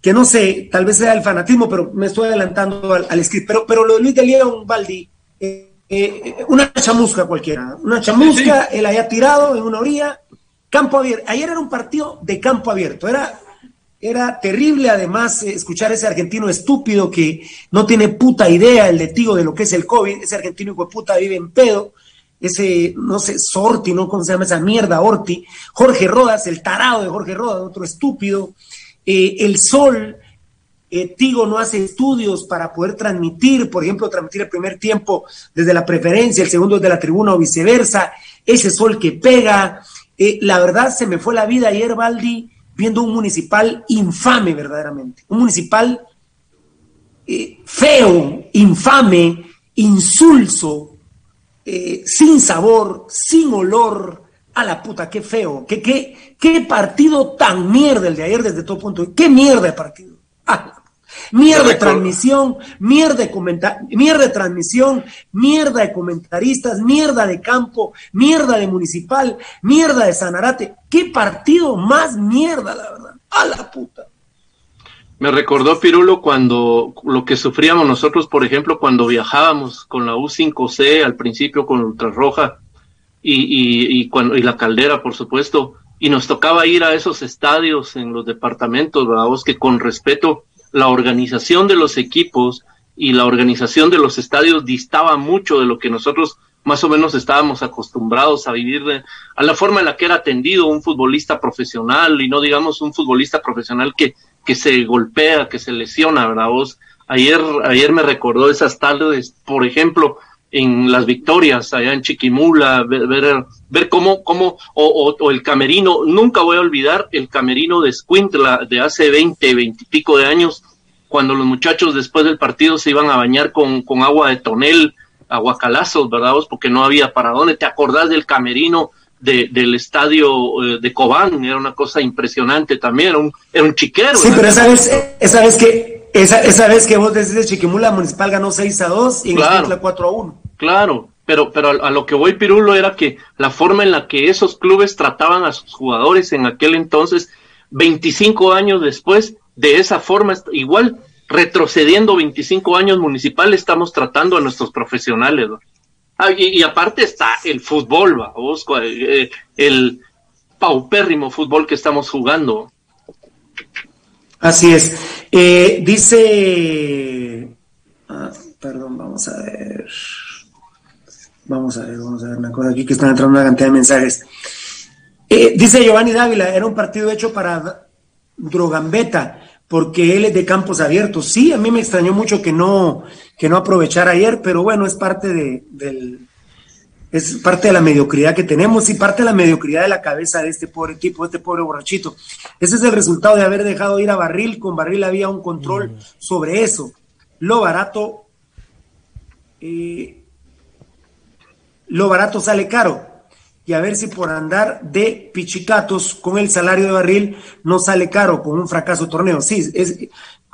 que no sé, tal vez sea el fanatismo, pero me estoy adelantando al, al script. Pero, pero lo de Luis de León, Baldi, eh, eh, una chamusca cualquiera, una chamusca, él haya tirado en una orilla, campo abierto. Ayer era un partido de campo abierto, era, era terrible además eh, escuchar ese argentino estúpido que no tiene puta idea el de de lo que es el COVID, ese argentino hijo de puta vive en pedo, ese, no sé, Sorti, ¿no? ¿Cómo se llama esa mierda? Orti, Jorge Rodas, el tarado de Jorge Rodas, otro estúpido, eh, el Sol, eh, Tigo no hace estudios para poder transmitir, por ejemplo, transmitir el primer tiempo desde la preferencia, el segundo desde la tribuna o viceversa, ese sol que pega. Eh, la verdad, se me fue la vida ayer, Baldi, viendo un municipal infame, verdaderamente. Un municipal feo, infame, insulso, eh, sin sabor, sin olor. A la puta, qué feo, qué, qué, qué partido tan mierda el de ayer desde todo punto. Qué mierda de partido. Ah, Mierda de transmisión, mierda de comenta mierda de transmisión, mierda de comentaristas, mierda de campo, mierda de municipal, mierda de Sanarate. ¿Qué partido más mierda, la verdad? A la puta. Me recordó Pirulo cuando lo que sufríamos nosotros, por ejemplo, cuando viajábamos con la U5C al principio con Ultrarroja y, y, y, cuando, y la Caldera, por supuesto, y nos tocaba ir a esos estadios en los departamentos. Vos que con respeto la organización de los equipos y la organización de los estadios distaba mucho de lo que nosotros más o menos estábamos acostumbrados a vivir, de, a la forma en la que era atendido un futbolista profesional y no digamos un futbolista profesional que, que se golpea, que se lesiona, ¿verdad? Vos, ayer, ayer me recordó esas tardes, por ejemplo, en las victorias allá en Chiquimula, ver, ver, cómo, cómo o, o, o, el camerino, nunca voy a olvidar el camerino de Squintla de hace 20, 20 y pico de años, cuando los muchachos después del partido se iban a bañar con, con agua de tonel, aguacalazos, ¿verdad? Porque no había para dónde. ¿Te acordás del camerino de, del estadio eh, de Cobán? Era una cosa impresionante también, era un, era un chiquero. Sí, pero esa vez, esa vez que, esa, esa vez que vos decís de Chiquimula, Municipal ganó 6 a 2 y en claro, Escuintla 4 a 1. Claro, pero, pero a, a, lo que voy, Pirulo, era que la forma en la que esos clubes trataban a sus jugadores en aquel entonces, 25 años después, de esa forma, igual retrocediendo 25 años municipal, estamos tratando a nuestros profesionales. ¿no? Ah, y, aparte está el fútbol, ¿va? ¿Vos? Eh, el paupérrimo fútbol que estamos jugando. Así es. Eh, dice. Ah, perdón, vamos a ver. Vamos a ver, vamos a ver, me acuerdo aquí que están entrando una cantidad de mensajes. Eh, dice Giovanni Dávila, era un partido hecho para Drogambeta, porque él es de campos abiertos. Sí, a mí me extrañó mucho que no, que no aprovechara ayer, pero bueno, es parte de, del, es parte de la mediocridad que tenemos y parte de la mediocridad de la cabeza de este pobre equipo, de este pobre borrachito. Ese es el resultado de haber dejado ir a Barril. Con Barril había un control sobre eso. Lo barato, eh, lo barato sale caro. Y a ver si por andar de pichicatos con el salario de Barril no sale caro con un fracaso torneo. Sí, es,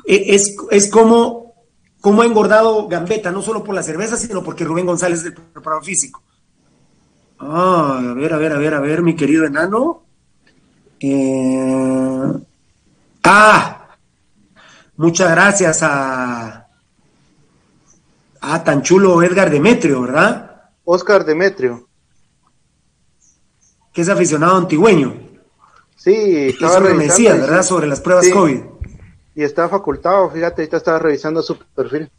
es, es como, como ha engordado Gambetta, no solo por la cerveza, sino porque Rubén González es el preparador físico. Ah, a ver, a ver, a ver, a ver, mi querido enano. Eh... Ah, Muchas gracias a, a tan chulo Edgar Demetrio, ¿verdad? Oscar Demetrio. Que es aficionado antigüeño. Sí, estaba me decía, ¿verdad? Sobre las pruebas COVID. Y está facultado, fíjate, ahorita estaba revisando su perfil.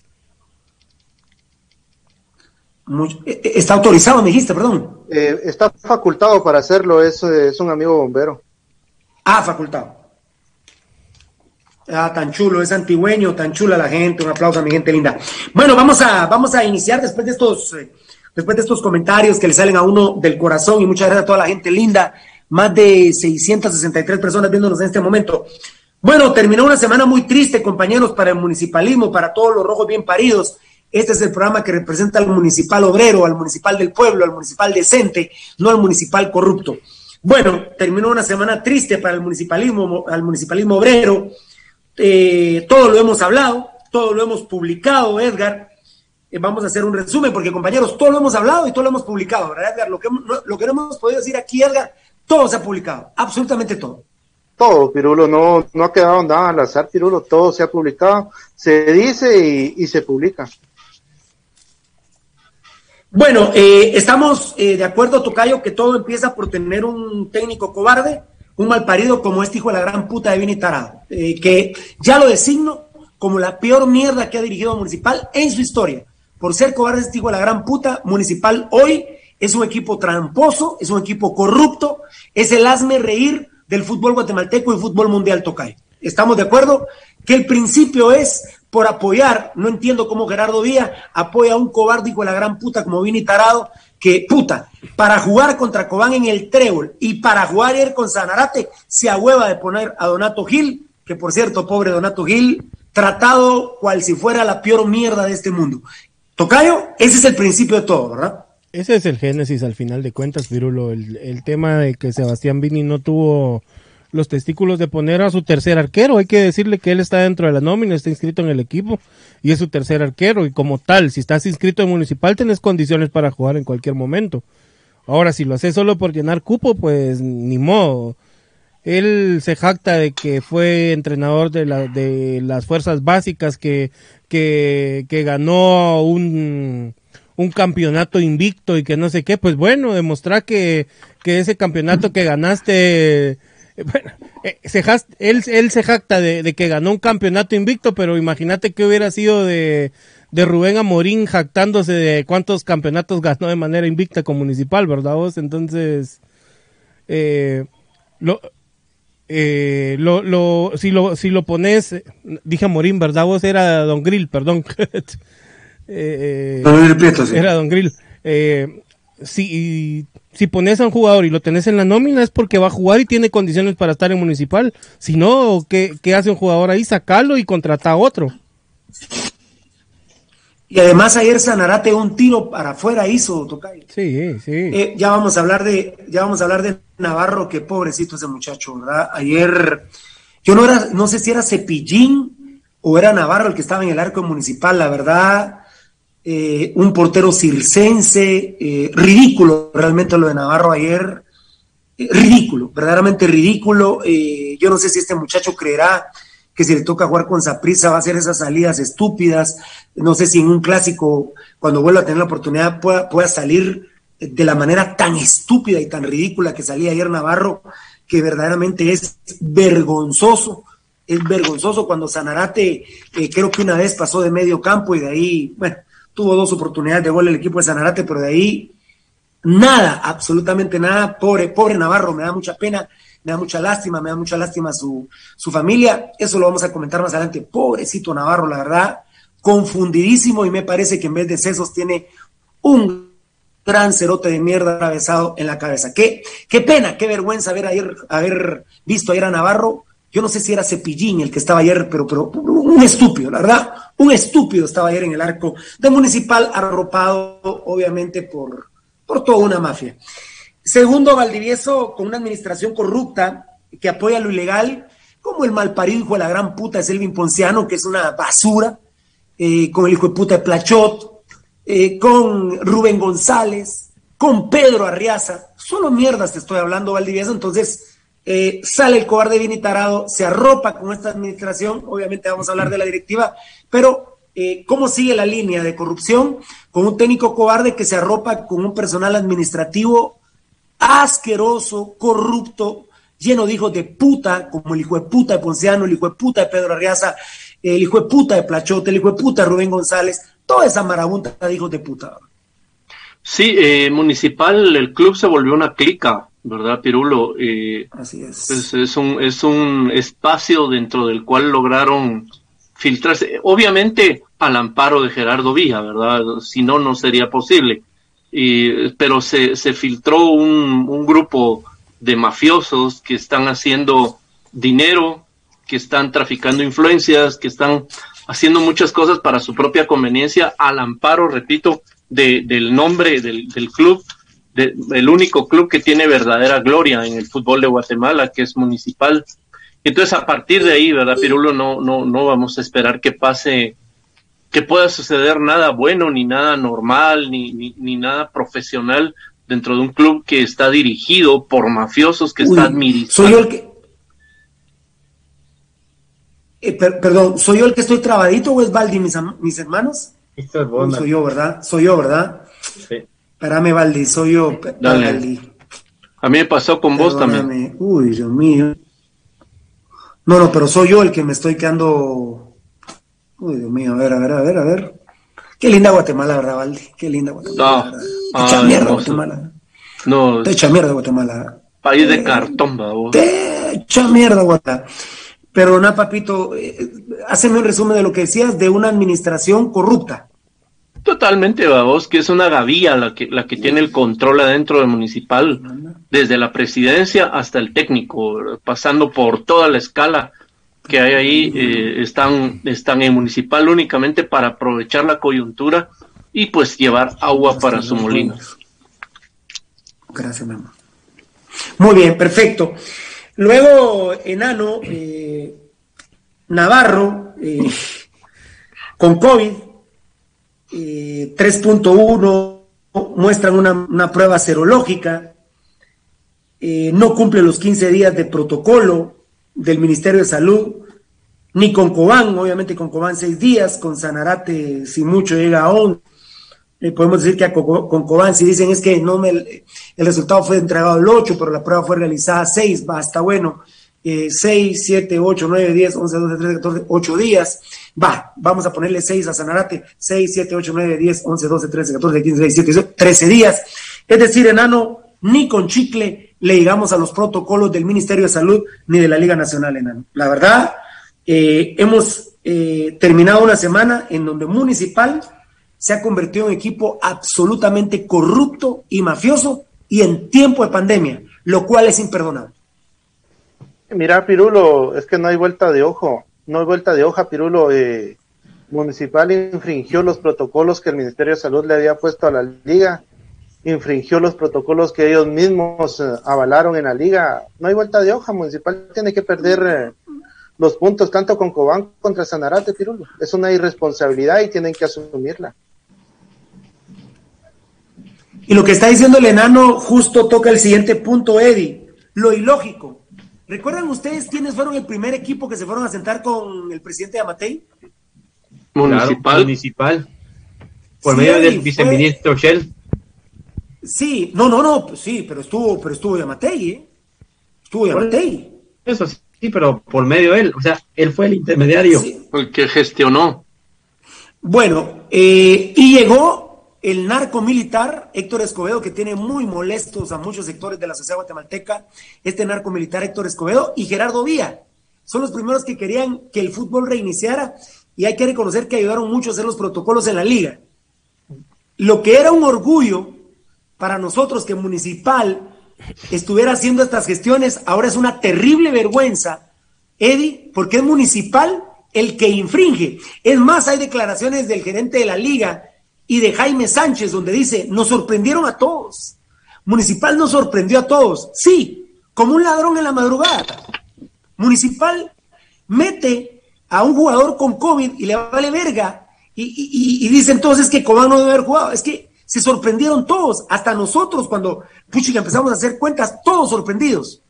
Eh, eh, está autorizado, me dijiste, perdón. Eh, está facultado para hacerlo, es, es un amigo bombero. Ah, facultado. Ah, tan chulo, es antigüeño, tan chula la gente, un aplauso a mi gente linda. Bueno, vamos a, vamos a iniciar después de estos, después de estos comentarios que le salen a uno del corazón y muchas gracias a toda la gente linda, más de 663 personas viéndonos en este momento. Bueno, terminó una semana muy triste, compañeros, para el municipalismo, para todos los rojos bien paridos. Este es el programa que representa al municipal obrero, al municipal del pueblo, al municipal decente, no al municipal corrupto. Bueno, terminó una semana triste para el municipalismo, al municipalismo obrero. Eh, todo lo hemos hablado, todo lo hemos publicado, Edgar. Eh, vamos a hacer un resumen, porque compañeros, todo lo hemos hablado y todo lo hemos publicado, ¿verdad, Edgar? Lo que, lo que no hemos podido decir aquí, Edgar, todo se ha publicado, absolutamente todo. Todo, Pirulo, no, no ha quedado nada al azar, Pirulo, todo se ha publicado, se dice y se publica. Bueno, eh, estamos eh, de acuerdo, Tocayo, que todo empieza por tener un técnico cobarde, un malparido como este hijo de la gran puta de Vini Tarado, eh, que ya lo designo como la peor mierda que ha dirigido Municipal en su historia. Por ser cobarde hijo de la gran puta, Municipal hoy es un equipo tramposo, es un equipo corrupto, es el hazme reír del fútbol guatemalteco y fútbol mundial Tocayo. ¿Estamos de acuerdo? Que el principio es por apoyar, no entiendo cómo Gerardo Díaz apoya a un cobarde de la gran puta como Vini Tarado, que puta, para jugar contra Cobán en el trébol y para jugar ayer con Sanarate, se ahueva de poner a Donato Gil, que por cierto, pobre Donato Gil, tratado cual si fuera la peor mierda de este mundo. Tocayo, ese es el principio de todo, ¿verdad? Ese es el génesis al final de cuentas, Virulo. El, tema de que Sebastián Vini no tuvo los testículos de poner a su tercer arquero. Hay que decirle que él está dentro de la nómina, está inscrito en el equipo y es su tercer arquero. Y como tal, si estás inscrito en Municipal, tienes condiciones para jugar en cualquier momento. Ahora, si lo haces solo por llenar cupo, pues ni modo. Él se jacta de que fue entrenador de, la, de las fuerzas básicas, que, que, que ganó un, un campeonato invicto y que no sé qué. Pues bueno, demostrar que, que ese campeonato que ganaste bueno, eh, él, él se jacta de, que ganó un campeonato invicto, pero imagínate que hubiera sido de, de Rubén Amorín jactándose de cuántos campeonatos ganó de manera invicta con Municipal, ¿verdad vos? Entonces, eh, lo, eh, lo, lo, si lo, si lo pones, dije Amorín, ¿verdad vos? Era Don Grill, perdón. <laughs> Era Don Grill. si si pones a un jugador y lo tenés en la nómina es porque va a jugar y tiene condiciones para estar en municipal. Si no, ¿qué, hace un jugador ahí? Sacalo y contrata a otro. Y además ayer Sanarate un tiro para afuera hizo Tocayo. Sí, sí. Eh, ya vamos a hablar de, ya vamos a hablar de Navarro, que pobrecito ese muchacho, ¿verdad? Ayer, yo no era, no sé si era Cepillín o era Navarro el que estaba en el arco municipal, la verdad eh, un portero circense, eh, ridículo realmente lo de Navarro ayer, eh, ridículo, verdaderamente ridículo. yo no sé si este muchacho creerá que si le toca jugar con Saprisa va a hacer esas salidas estúpidas. No sé si en un clásico, cuando vuelva a tener la oportunidad, pueda, pueda salir de la manera tan estúpida y tan ridícula que salía ayer Navarro, que verdaderamente es vergonzoso. Es vergonzoso cuando Sanarate, creo que una vez pasó de medio campo y de ahí, bueno, tuvo dos oportunidades de gol el equipo de Sanarate, pero de ahí nada, absolutamente nada. Pobre, pobre Navarro, me da mucha pena, me da mucha lástima, me da mucha lástima su, su familia. Eso lo vamos a comentar más adelante. Pobrecito Navarro, la verdad, confundidísimo y me parece que en vez de sesos tiene un gran cerote de mierda atravesado en la cabeza. Qué, qué pena, qué vergüenza haber, haber visto ayer a Navarro yo no sé si era Cepillín el que estaba ayer, pero, pero un estúpido, la verdad, un estúpido estaba ayer en el arco de Municipal, arropado obviamente por, por toda una mafia. Segundo, Valdivieso con una administración corrupta que apoya lo ilegal, como el malparido hijo de la gran puta de Selvin Ponciano, que es una basura, eh, con el hijo de puta de Plachot, eh, con Rubén González, con Pedro Arriaza, solo mierdas te estoy hablando, Valdivieso, entonces eh, sale el cobarde bien y tarado, se arropa con esta administración, obviamente vamos a hablar de la directiva, pero eh, ¿cómo sigue la línea de corrupción? Con un técnico cobarde que se arropa con un personal administrativo asqueroso, corrupto, lleno de hijos de puta, como el hijo de puta de Ponciano, el hijo de puta de Pedro Arriaza, el hijo de puta de Plachote, el hijo de puta de Rubén González, toda esa marabunta de hijos de puta. Sí, eh, Municipal, el club se volvió una clica, ¿verdad, Pirulo? Eh, Así es. Pues es, un, es un espacio dentro del cual lograron filtrarse, obviamente al amparo de Gerardo Villa, ¿verdad? Si no, no sería posible. Y, pero se, se filtró un, un grupo de mafiosos que están haciendo dinero, que están traficando influencias, que están haciendo muchas cosas para su propia conveniencia, al amparo, repito, de, del nombre del, del club, de, el único club que tiene verdadera gloria en el fútbol de Guatemala, que es municipal. Entonces, a partir de ahí, ¿verdad, Pirulo? No, no, no vamos a esperar que pase, que pueda suceder nada bueno, ni nada normal, ni, ni, ni nada profesional dentro de un club que está dirigido por mafiosos, que Uy, está administrado. Soy yo el que. Eh, per- perdón, ¿soy yo el que estoy trabadito o es Valdi, mis, mis hermanos? Esto es soy yo, ¿verdad? Soy yo, ¿verdad? Sí. Espérame, Valdi, soy yo. Dale. Valdi. A mí me pasó con vos también. Uy, Dios mío. No, no, pero soy yo el que me estoy quedando. Uy, Dios mío, a ver, a ver, a ver, a ver. Qué linda Guatemala, ¿verdad, Valdi? Qué linda Guatemala. No. Te echa ah, mierda hermoso. Guatemala. No, Te echa mierda Guatemala. país de cartón, babos. Te echa mierda Guatemala. Perdona, papito, eh, haceme un resumen de lo que decías de una administración corrupta. Totalmente, babos, que es una gavilla la que, la que tiene el control adentro del municipal, desde la presidencia hasta el técnico, pasando por toda la escala que hay ahí, eh, están, están en municipal únicamente para aprovechar la coyuntura y pues llevar agua para su molino. Gracias, mi amor. Muy bien, perfecto. Luego, enano, eh, Navarro, eh, con COVID, eh, 3.1, muestran una, una prueba serológica, eh, no cumple los 15 días de protocolo del Ministerio de Salud, ni con Cobán, obviamente con Cobán 6 días, con Sanarate si mucho llega a 11. Eh, podemos decir que a Coco- con Cobán, si dicen es que no me, el resultado fue entregado el 8, pero la prueba fue realizada 6, va, está bueno. Eh, 6, 7, 8, 9, 10, 11, 12, 13, 14, 8 días. Va, vamos a ponerle 6 a Sanarate. 6, 7, 8, 9, 10, 11, 12, 13, 14, 15, 16, 17, 18, 13 días. Es decir, enano, ni con chicle le llegamos a los protocolos del Ministerio de Salud ni de la Liga Nacional, enano. La verdad, eh, hemos eh, terminado una semana en donde Municipal se ha convertido en equipo absolutamente corrupto y mafioso y en tiempo de pandemia, lo cual es imperdonable. Mira, Pirulo, es que no hay vuelta de ojo, no hay vuelta de hoja, Pirulo. Eh, Municipal infringió los protocolos que el Ministerio de Salud le había puesto a la liga, infringió los protocolos que ellos mismos eh, avalaron en la liga. No hay vuelta de hoja, Municipal tiene que perder eh, los puntos tanto con Cobán contra Sanarate, Pirulo. Es una irresponsabilidad y tienen que asumirla. Y lo que está diciendo el enano justo toca el siguiente punto, Eddie, lo ilógico. ¿Recuerdan ustedes quiénes fueron el primer equipo que se fueron a sentar con el presidente de Amatei? Municipal. Claro, municipal. Por Sí, medio Eddie, del fue- viceministro Shell. Sí, no, no, no, pues sí, pero estuvo, pero estuvo Yamatei, ¿eh? Estuvo Yamatei. Eso sí, pero por medio de él. O sea, él fue el intermediario. El que gestionó. Bueno, eh, y llegó el narco militar Héctor Escobedo, que tiene muy molestos a muchos sectores de la sociedad guatemalteca, este narco militar Héctor Escobedo y Gerardo Vía. Son los primeros que querían que el fútbol reiniciara y hay que reconocer que ayudaron mucho a hacer los protocolos en la liga. Lo que era un orgullo para nosotros que Municipal estuviera haciendo estas gestiones, ahora es una terrible vergüenza, Eddie, porque es Municipal el que infringe. Es más, hay declaraciones del gerente de la liga y de Jaime Sánchez donde dice, nos sorprendieron a todos. Municipal nos sorprendió a todos. Sí, como un ladrón en la madrugada. Municipal mete a un jugador con COVID y le vale verga y, dice entonces que Cobán no debe haber jugado. Es que se sorprendieron todos, hasta nosotros cuando puchica empezamos a hacer cuentas, todos sorprendidos.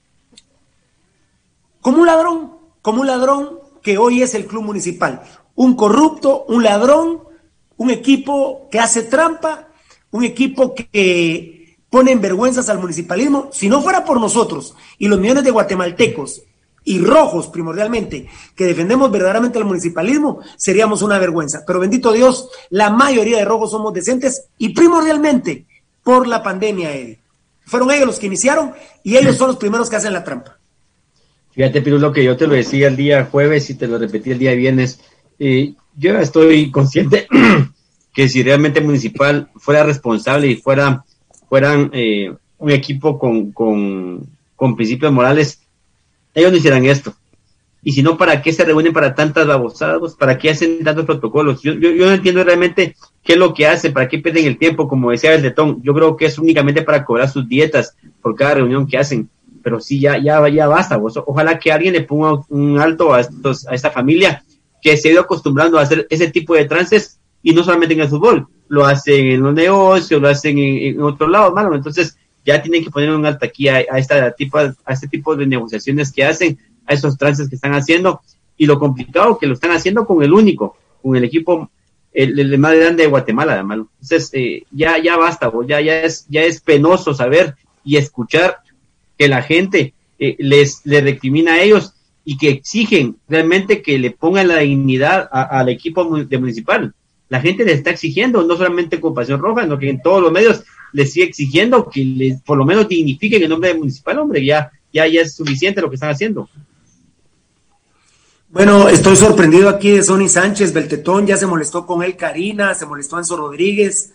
como un ladrón, como un ladrón que hoy es el club municipal. Un corrupto, un ladrón, un equipo que hace trampa, un equipo que pone en vergüenzas al municipalismo. Si no fuera por nosotros y los millones de guatemaltecos y rojos primordialmente, que defendemos verdaderamente el municipalismo, seríamos una vergüenza. Pero bendito Dios, la mayoría de rojos somos decentes y primordialmente por la pandemia, Eddie. Fueron ellos los que iniciaron y ellos son los primeros que hacen la trampa. Fíjate, lo que yo te lo decía el día jueves y te lo repetí el día viernes. Eh, yo estoy consciente <clears throat> que si realmente Municipal fuera responsable y fuera fueran eh, un equipo con, con, con principios morales, ellos no hicieran esto. Y si no, ¿para qué se reúnen para tantas babosadas? ¿Para qué hacen tantos protocolos? Yo, yo, no entiendo realmente qué es lo que hacen, para qué pierden el tiempo, como decía el Letón. Yo creo que es únicamente para cobrar sus dietas por cada reunión que hacen. Pero sí, ya, ya, ya basta. Ojalá que alguien le ponga un alto a, estos, a esta familia que se ha ido acostumbrando a hacer ese tipo de trances y no solamente en el fútbol, lo hacen en los negocios, lo hacen en, en otro lado, hermano. Entonces, ya tienen que poner un alto aquí a, esta tipo, a este tipo de negociaciones que hacen, a esos trances que están haciendo, y lo complicado que lo están haciendo con el único, con el equipo el, más grande de Guatemala, además. Entonces, eh, ya, ya basta, ya, ya es, ya es penoso saber y escuchar que la gente eh, les, les recrimina a ellos y que exigen realmente que le pongan la dignidad al equipo de municipal. La gente le está exigiendo, no solamente con Pasión Roja, sino que en todos los medios les sigue exigiendo que les, por lo menos dignifiquen el nombre de municipal, hombre, ya, ya, ya es suficiente lo que están haciendo. Bueno, estoy sorprendido aquí de Sony Sánchez, Beltetón, ya se molestó con él Karina, se molestó Enzo Rodríguez.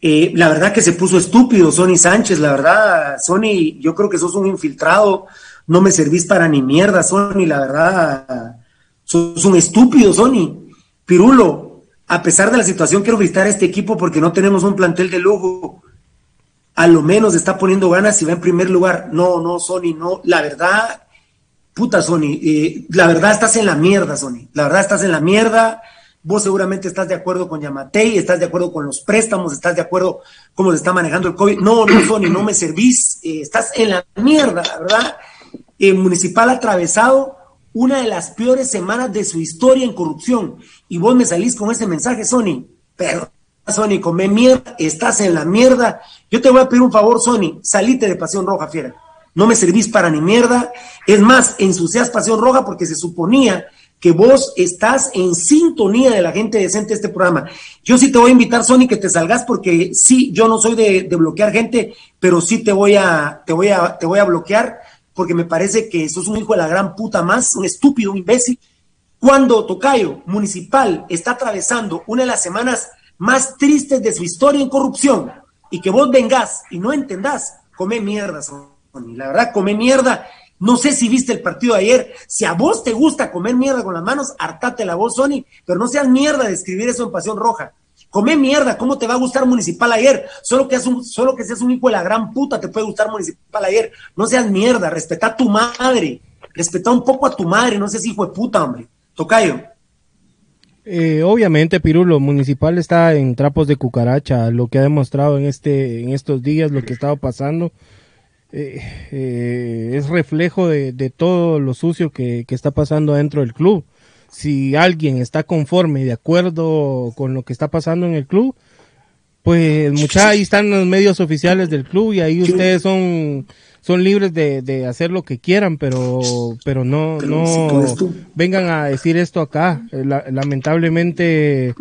Eh, la verdad que se puso estúpido Sony Sánchez, la verdad, Sony, yo creo que sos un infiltrado, no me servís para ni mierda, Sony, la verdad, sos un estúpido, Sony. Pirulo, a pesar de la situación, quiero visitar a este equipo porque no tenemos un plantel de lujo a lo menos está poniendo ganas y va en primer lugar. No, no, Sony, no. La verdad, puta, Sony, eh, la verdad estás en la mierda, Sony. La verdad estás en la mierda. Vos seguramente estás de acuerdo con Yamatei, estás de acuerdo con los préstamos, estás de acuerdo cómo se está manejando el COVID. No, no, Sony, no me servís. Eh, estás en la mierda, la verdad. El municipal ha atravesado una de las peores semanas de su historia en corrupción. Y vos me salís con ese mensaje, Sony. Pero Sony, come mierda, estás en la mierda. Yo te voy a pedir un favor, Sony, salite de Pasión Roja, fiera. No me servís para ni mierda. Es más, ensucias Pasión Roja porque se suponía que vos estás en sintonía de la gente decente de este programa. Yo sí te voy a invitar, Sony, que te salgas porque sí, yo no soy de, de, bloquear gente, pero sí te voy a, te voy a, te voy a bloquear porque me parece que sos un hijo de la gran puta más, un estúpido, un imbécil. Cuando Tocayo Municipal está atravesando una de las semanas más tristes de su historia en corrupción y que vos vengas y no entendás, come mierda, Sony. La verdad, come mierda. No sé si viste el partido ayer. Si a vos te gusta comer mierda con las manos, hartate la voz, Sony, pero no seas mierda de escribir eso en Pasión Roja. Come mierda, ¿cómo te va a gustar Municipal ayer? Solo que, un, solo que seas un hijo de la gran puta te puede gustar Municipal ayer. No seas mierda, respeta a tu madre. Respeta un poco a tu madre, no seas hijo de puta, hombre. Tocayo. Eh, obviamente, Pirulo Municipal está en trapos de cucaracha, lo que ha demostrado en este, en estos días, lo que estaba pasando, eh, eh, es reflejo de, todo lo sucio que, que, está pasando dentro del club. Si alguien está conforme, de acuerdo con lo que está pasando en el club, pues mucha ahí están los medios oficiales del club y ahí ustedes son son libres de, de hacer lo que quieran, pero, pero no, no vengan a decir esto acá. Eh, lamentablemente,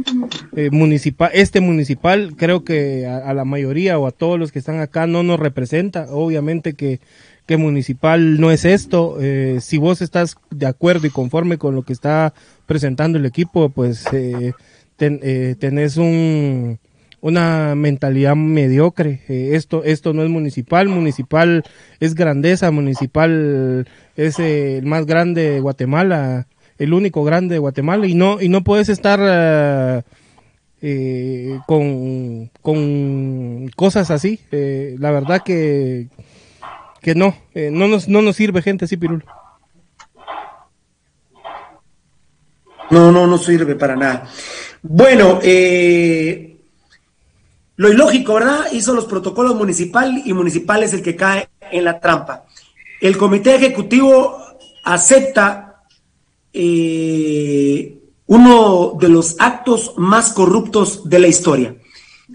eh, municipal, este municipal creo que a, la mayoría o a todos los que están acá no nos representa. Obviamente que, que municipal no es esto. Eh, si vos estás de acuerdo y conforme con lo que está presentando el equipo, pues eh, tenés un una mentalidad mediocre. Eh, esto, esto no es municipal, municipal es grandeza, municipal es eh, el más grande de Guatemala, el único grande de Guatemala y no, y no puedes estar eh, con, con cosas así. la verdad que, que no, no, nos, no nos sirve gente así, Pirulo. No, no, no sirve para nada. Bueno, eh, lo ilógico, ¿verdad? Hizo los protocolos municipal y municipal es el que cae en la trampa. El comité ejecutivo acepta eh, uno de los actos más corruptos de la historia.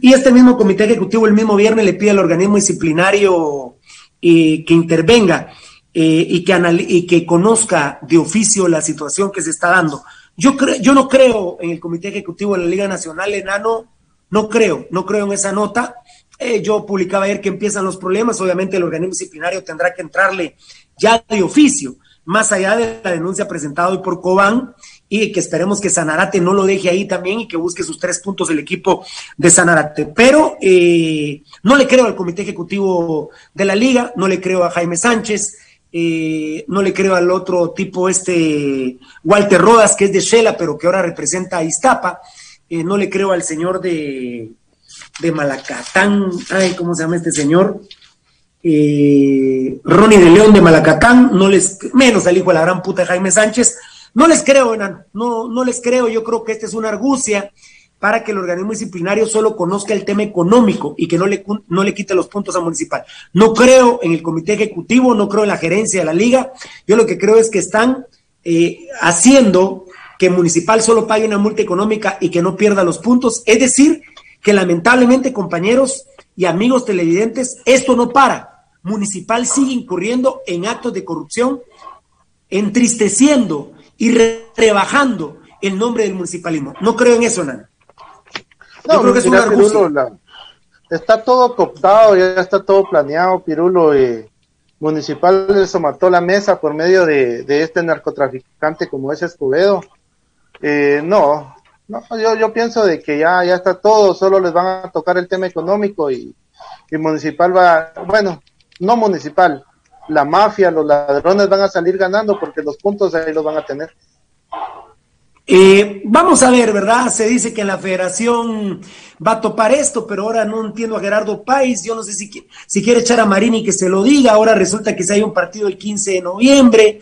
Y este mismo comité ejecutivo el mismo viernes le pide al organismo disciplinario eh, que intervenga eh, y, que y que conozca de oficio la situación que se está dando. Yo, yo no creo en el comité ejecutivo de la Liga Nacional, enano, no creo, no creo en esa nota. Eh, yo publicaba ayer que empiezan los problemas, obviamente el organismo disciplinario tendrá que entrarle ya de oficio, más allá de la denuncia presentada hoy por Cobán, y que esperemos que Sanarate no lo deje ahí también y que busque sus tres puntos el equipo de Sanarate. Pero eh, no le creo al comité ejecutivo de la liga, no le creo a Jaime Sánchez, eh, no le creo al otro tipo, este Walter Rodas, que es de Shela, pero que ahora representa a Iztapa, eh, no le creo al señor de, de Malacatán, ay, ¿cómo se llama este señor? Ronnie de León de Malacatán, no les, menos al hijo de la gran puta Jaime Sánchez, no les creo, enano, no, no les creo. Yo creo que esta es una argucia para que el organismo disciplinario solo conozca el tema económico y que no le, no le quite los puntos a Municipal. No creo en el comité ejecutivo, no creo en la gerencia de la liga. Yo lo que creo es que están eh, haciendo que Municipal solo pague una multa económica y que no pierda los puntos. Es decir, que lamentablemente, compañeros y amigos televidentes, esto no para. Municipal sigue incurriendo en actos de corrupción, entristeciendo y rebajando el nombre del municipalismo. No creo en eso, Nana. No, creo que es una está todo cooptado, ya está todo planeado, Pirulo. Eh, municipal se mató la mesa por medio de, este narcotraficante como es Escobedo. Eh, no, no yo, yo pienso de que ya, ya está todo, solo les van a tocar el tema económico y, y municipal va, bueno, no municipal, la mafia, los ladrones van a salir ganando porque los puntos ahí los van a tener. Eh, vamos a ver, ¿verdad? Se dice que la federación va a topar esto, pero ahora no entiendo a Gerardo Páez. Yo no sé si, si quiere echar a Marini que se lo diga. Ahora resulta que si hay un partido el 15 de noviembre.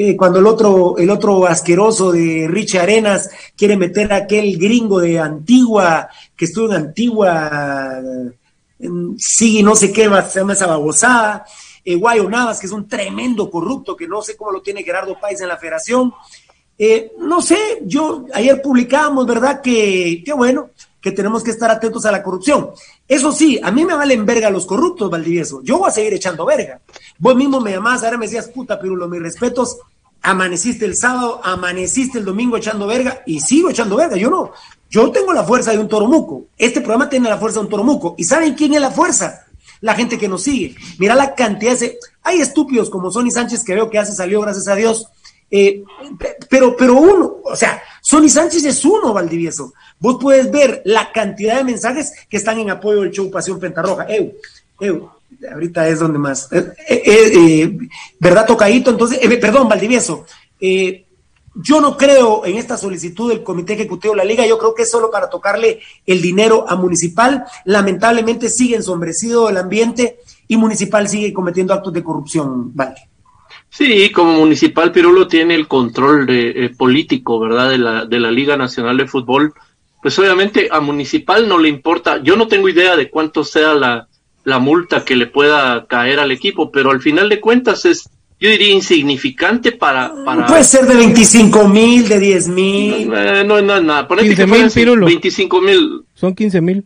Eh, cuando el otro, el otro asqueroso de Richie Arenas quiere meter a aquel gringo de Antigua, que estuvo en Antigua, sigue no sé qué, se llama esa babosada eh, Guayo Navas, que es un tremendo corrupto, que no sé cómo lo tiene Gerardo Páez en la federación. Eh, no sé, yo ayer publicábamos, ¿verdad? Que, qué bueno, que tenemos que estar atentos a la corrupción. Eso sí, a mí me valen verga los corruptos, Valdivieso. Yo voy a seguir echando verga. Vos mismo me llamás, ahora me decías, puta, Pirulo, mis respetos. Amaneciste el sábado, amaneciste el domingo echando verga y sigo echando verga. Yo no. Yo tengo la fuerza de un toromuco. Este programa tiene la fuerza de un toromuco. ¿Y saben quién es la fuerza? la gente que nos sigue. Mira la cantidad de... Hay estúpidos como Sony Sánchez que veo que hace salió, gracias a Dios. Eh, pero, pero uno, o sea, Sony Sánchez es uno, Valdivieso. Vos puedes ver la cantidad de mensajes que están en apoyo del show Pasión Pentarroja. Eu, eu, ahorita es donde más. Eh, eh, ¿Verdad, Tocadito? Entonces, perdón, Valdivieso. Eh, yo no creo en esta solicitud del Comité Ejecutivo de la Liga, yo creo que es solo para tocarle el dinero a Municipal. Lamentablemente sigue ensombrecido el ambiente y Municipal sigue cometiendo actos de corrupción, ¿vale? Sí, como Municipal Pirulo tiene el control de, eh, político, ¿verdad? De la, de la Liga Nacional de Fútbol, pues obviamente a Municipal no le importa, yo no tengo idea de cuánto sea la, la multa que le pueda caer al equipo, pero al final de cuentas es yo diría insignificante para... para... Puede ser de 25 mil, de 10 mil. No, no, no, nada. Ponete que fueran 25 mil. Son 15 mil.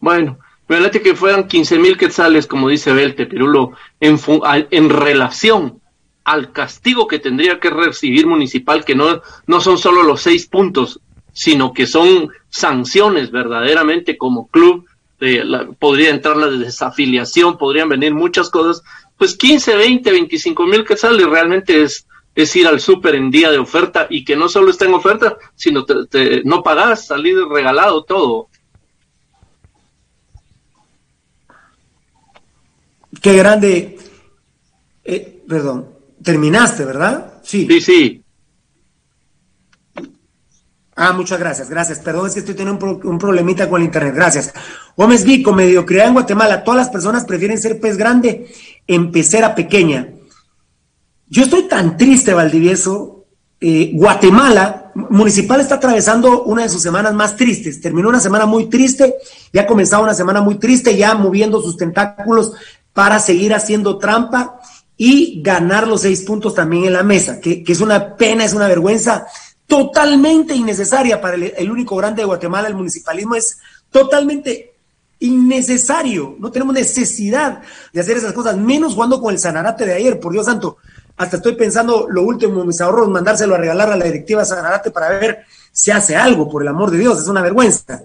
Bueno, ponete que fueran 15 mil quetzales, como dice Belte, Pirulo, en, en relación al castigo que tendría que recibir Municipal, que no, no son solo los seis puntos, sino que son sanciones verdaderamente como club, eh, podría entrar la desafiliación, podrían venir muchas cosas, pues 15, 20, 25 mil quetzales realmente es, es ir al súper en día de oferta y que no solo está en oferta, sino te, no pagás, salir regalado todo. Qué grande. Eh, perdón, terminaste, ¿verdad? Sí. Sí, sí. Ah, muchas gracias, gracias. Perdón, es que estoy teniendo un, problemita con el internet. Gracias. Gómez Vico, mediocridad en Guatemala. Todas las personas prefieren ser pez grande en pecera pequeña. Yo estoy tan triste, Valdivieso. Eh, Guatemala, Municipal está atravesando una de sus semanas más tristes. Terminó una semana muy triste ya ha comenzado una semana muy triste, ya moviendo sus tentáculos para seguir haciendo trampa y ganar los seis puntos también en la mesa, que, que es una pena, es una vergüenza totalmente innecesaria para el, único grande de Guatemala, el municipalismo es totalmente innecesario, no tenemos necesidad de hacer esas cosas, menos jugando con el Sanarate de ayer, por Dios santo, hasta estoy pensando lo último, mis ahorros, mandárselo a regalar a la directiva Sanarate para ver si hace algo, por el amor de Dios, es una vergüenza.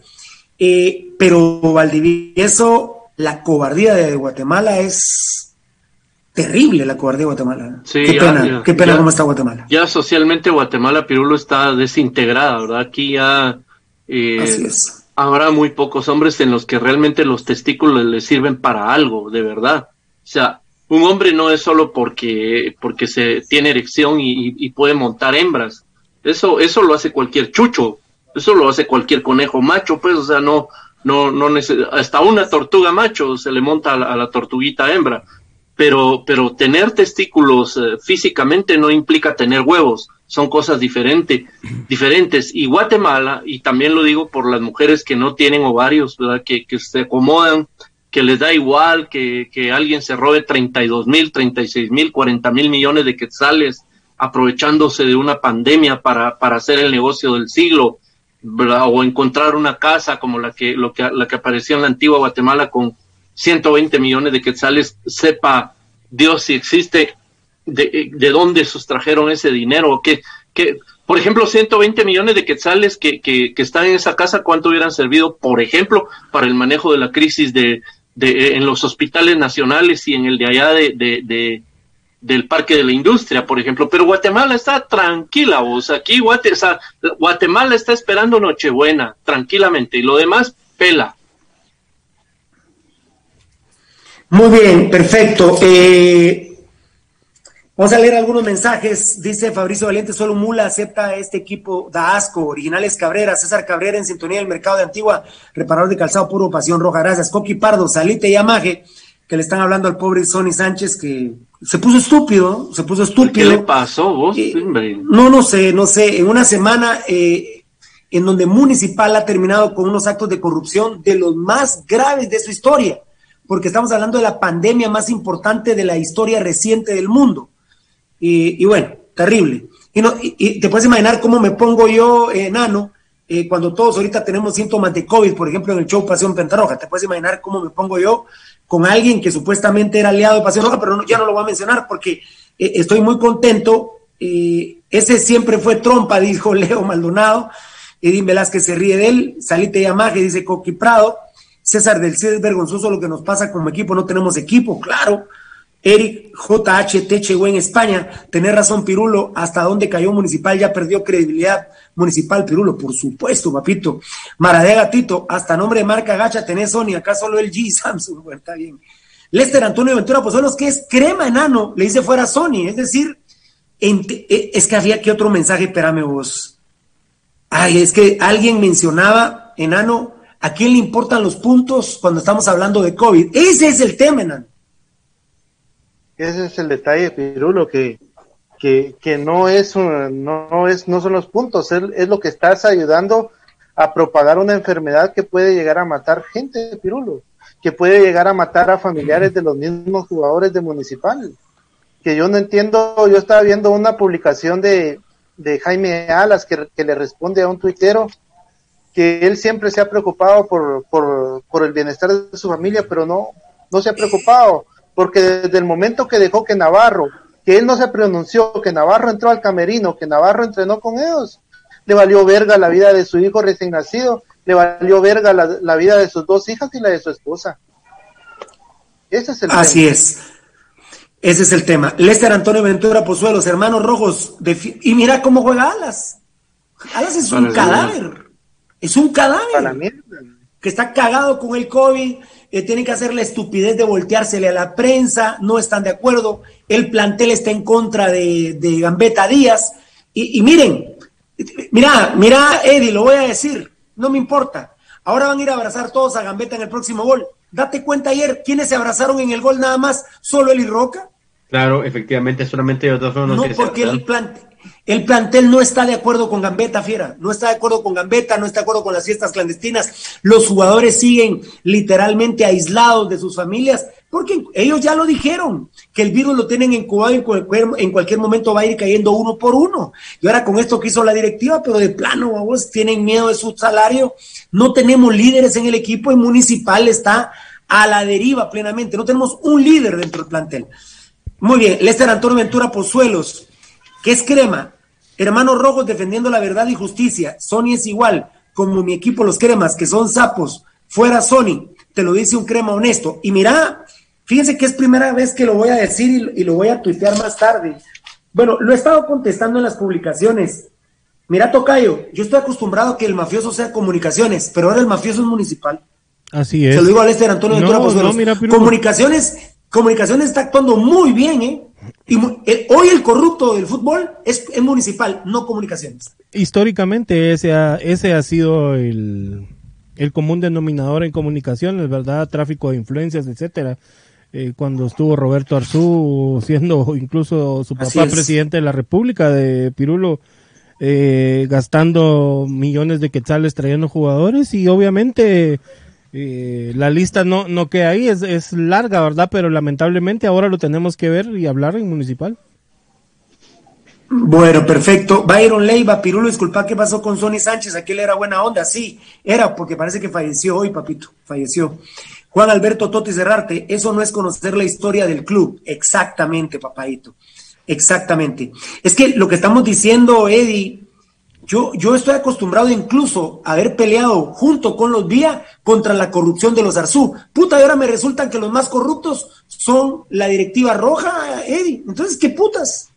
Eh, pero Valdivieso, la cobardía de Guatemala es terrible, la cobardía de Guatemala. Sí, qué pena, ya, qué pena ya. cómo está Guatemala. Ya socialmente Guatemala, Pirulo, está desintegrada, ¿verdad? Aquí ya eh, Así es. habrá muy pocos hombres en los que realmente los testículos les sirven para algo, de verdad. O sea, un hombre no es solo porque, porque se tiene erección y, puede montar hembras. Eso, eso lo hace cualquier chucho. Eso lo hace cualquier conejo macho, pues, o sea, no, no, no hasta una tortuga macho se le monta a la, a la tortuguita hembra. Pero, pero tener testículos eh, físicamente no implica tener huevos. Son cosas diferentes, diferentes. Y Guatemala, y también lo digo por las mujeres que no tienen ovarios, ¿verdad? Que, que se acomodan, que les da igual que, que alguien se robe 32 mil, 36 mil, 40 mil millones de quetzales aprovechándose de una pandemia para, para hacer el negocio del siglo, o encontrar una casa como la que, lo que, la que apareció en la antigua Guatemala con 120 millones de quetzales, sepa Dios si existe, de, de dónde sustrajeron ese dinero, que, que, por ejemplo, 120 millones de quetzales que, que, que están en esa casa, ¿cuánto hubieran servido, por ejemplo, para el manejo de la crisis de, de en los hospitales nacionales y en el de allá de, de, de del Parque de la Industria, por ejemplo, pero Guatemala está tranquila, sea, aquí Guate, o sea, Guatemala está esperando Nochebuena, tranquilamente, y lo demás, pela. Muy bien, perfecto. Eh, vamos a leer algunos mensajes. Dice Fabricio Valiente, solo Mula acepta este equipo, da asco. Originales Cabrera, César Cabrera en sintonía del mercado de Antigua, reparador de calzado puro, pasión roja. Gracias. Coqui Pardo, Salite y Amaje, que le están hablando al pobre Sonny Sánchez, que se puso estúpido, se puso ¿Qué estúpido. le pasó vos, hombre? No, no sé, no sé. En una semana eh, en donde Municipal ha terminado con unos actos de corrupción de los más graves de su historia, porque estamos hablando de la pandemia más importante de la historia reciente del mundo. Y, y bueno, terrible. Y, no, y, te puedes imaginar cómo me pongo yo, eh, enano, eh, cuando todos ahorita tenemos síntomas de COVID, por ejemplo, en el show Pasión Pentarroja. Te puedes imaginar cómo me pongo yo con alguien que supuestamente era aliado de Pasión Roja, pero no- ya no lo voy a mencionar porque eh, estoy muy contento. eh, ese siempre fue trompa, <laughs> dijo Leo Maldonado. Edín Velázquez se ríe de él. Salite Yamaje, dice Coqui Prado. César del Cid es vergonzoso lo que nos pasa como equipo. No tenemos equipo, claro. Eric JH Techehue en España. Tener razón, Pirulo. Hasta dónde cayó Municipal ya perdió credibilidad. Municipal Pirulo, por supuesto, papito. Maradega Tito, hasta nombre de marca gacha tenés Sony. Acá solo el G <laughs> Samsung. Bueno, está bien. Lester Antonio Ventura Pozuelos, que es crema enano, le dice fuera Sony. Es decir, eh, es que había aquí otro mensaje, espérame vos. Ay, es que alguien mencionaba, enano, ¿a quién le importan los puntos cuando estamos hablando de COVID? Ese es el tema, enano. Ese es el detalle, Pirulo, que, que, no es un- no es no son los puntos, es, es lo que estás ayudando a propagar una enfermedad que puede llegar a matar gente, Pirulo, que puede llegar a matar a familiares de los mismos jugadores de Municipal. Que yo no entiendo, yo estaba viendo una publicación de, de Jaime Alas que le responde a un tuitero que él siempre se ha preocupado por, por, por el bienestar de su familia, pero no, no se ha preocupado, porque desde el momento que dejó que Navarro, que él no se pronunció, que Navarro entró al camerino, que Navarro entrenó con ellos, le valió verga la vida de su hijo recién nacido, le valió verga la, la vida de sus dos hijas y la de su esposa. Ese es el Así tema. es. Ese es el tema. Lester Antonio Ventura Pozuelos, hermanos rojos. de y mira cómo juega Alas. Alas es un cadáver. Es un cadáver. A la mierda. que está cagado con el COVID, eh, tienen que hacer la estupidez de volteársele a la prensa, no están de acuerdo, el plantel está en contra de, de Gambetta Díaz, y, y miren, mira, mira, Eddie, lo voy a decir, no me importa, ahora van a ir a abrazar todos a Gambetta en el próximo gol, date cuenta ayer, ¿quiénes se abrazaron en el gol nada más? Solo él y Roca, Claro, efectivamente, solamente ellos dos fueron los no, que se porque el, abrazaron. El plantel no está de acuerdo con Gambetta, Fiera. No está de acuerdo con Gambetta, no está de acuerdo con las fiestas clandestinas. Los jugadores siguen literalmente aislados de sus familias Porque ellos ya lo dijeron, que el virus lo tienen incubado y en cualquier, en cualquier momento va a ir cayendo uno por uno. Y ahora con esto que hizo la directiva, pero de plano, vamos, tienen miedo de su salario. No tenemos líderes en el equipo y Municipal está a la deriva plenamente. No tenemos un líder dentro del plantel. Muy bien, Lester Antonio Ventura Pozuelos, que es crema. Hermanos rojos defendiendo la verdad y justicia. Sony es igual, como mi equipo los cremas, que son sapos. Fuera Sony, te lo dice un crema honesto. Y mira, fíjense que es primera vez que lo voy a decir y, lo voy a tuitear más tarde. Bueno, lo he estado contestando en las publicaciones. Mira, Tocayo, yo estoy acostumbrado a que el mafioso sea comunicaciones, pero ahora el mafioso es municipal. Así es. Se lo digo a Lester Antonio Ventura no, Comunicaciones, comunicaciones está actuando muy bien, ¿eh? Y eh, hoy el corrupto del fútbol es, municipal, no comunicaciones. Históricamente ese ha, ese ha sido el, común denominador en comunicaciones, ¿verdad? Tráfico de influencias, etcétera. Eh, cuando estuvo Roberto Arzú siendo <laughs> incluso su papá presidente de la República de Pirulo, eh, gastando millones de quetzales trayendo jugadores y obviamente eh, la lista no, no queda ahí, es, es larga, ¿verdad? Pero lamentablemente ahora lo tenemos que ver y hablar en municipal. Bueno, perfecto. Byron Leiva, Pirulo, disculpa, ¿qué pasó con Sonny Sánchez? Aquel era buena onda, sí, era porque parece que falleció hoy, papito, falleció. Juan Alberto Totti Cerrarte, eso no es conocer la historia del club. Exactamente, papadito. Exactamente. Es que lo que estamos diciendo, Eddie, yo, yo estoy acostumbrado incluso a haber peleado junto con los Vía contra la corrupción de los Arzú. Puta, y ahora me resultan que los más corruptos son la directiva roja, Eddie. Entonces, ¿qué putas?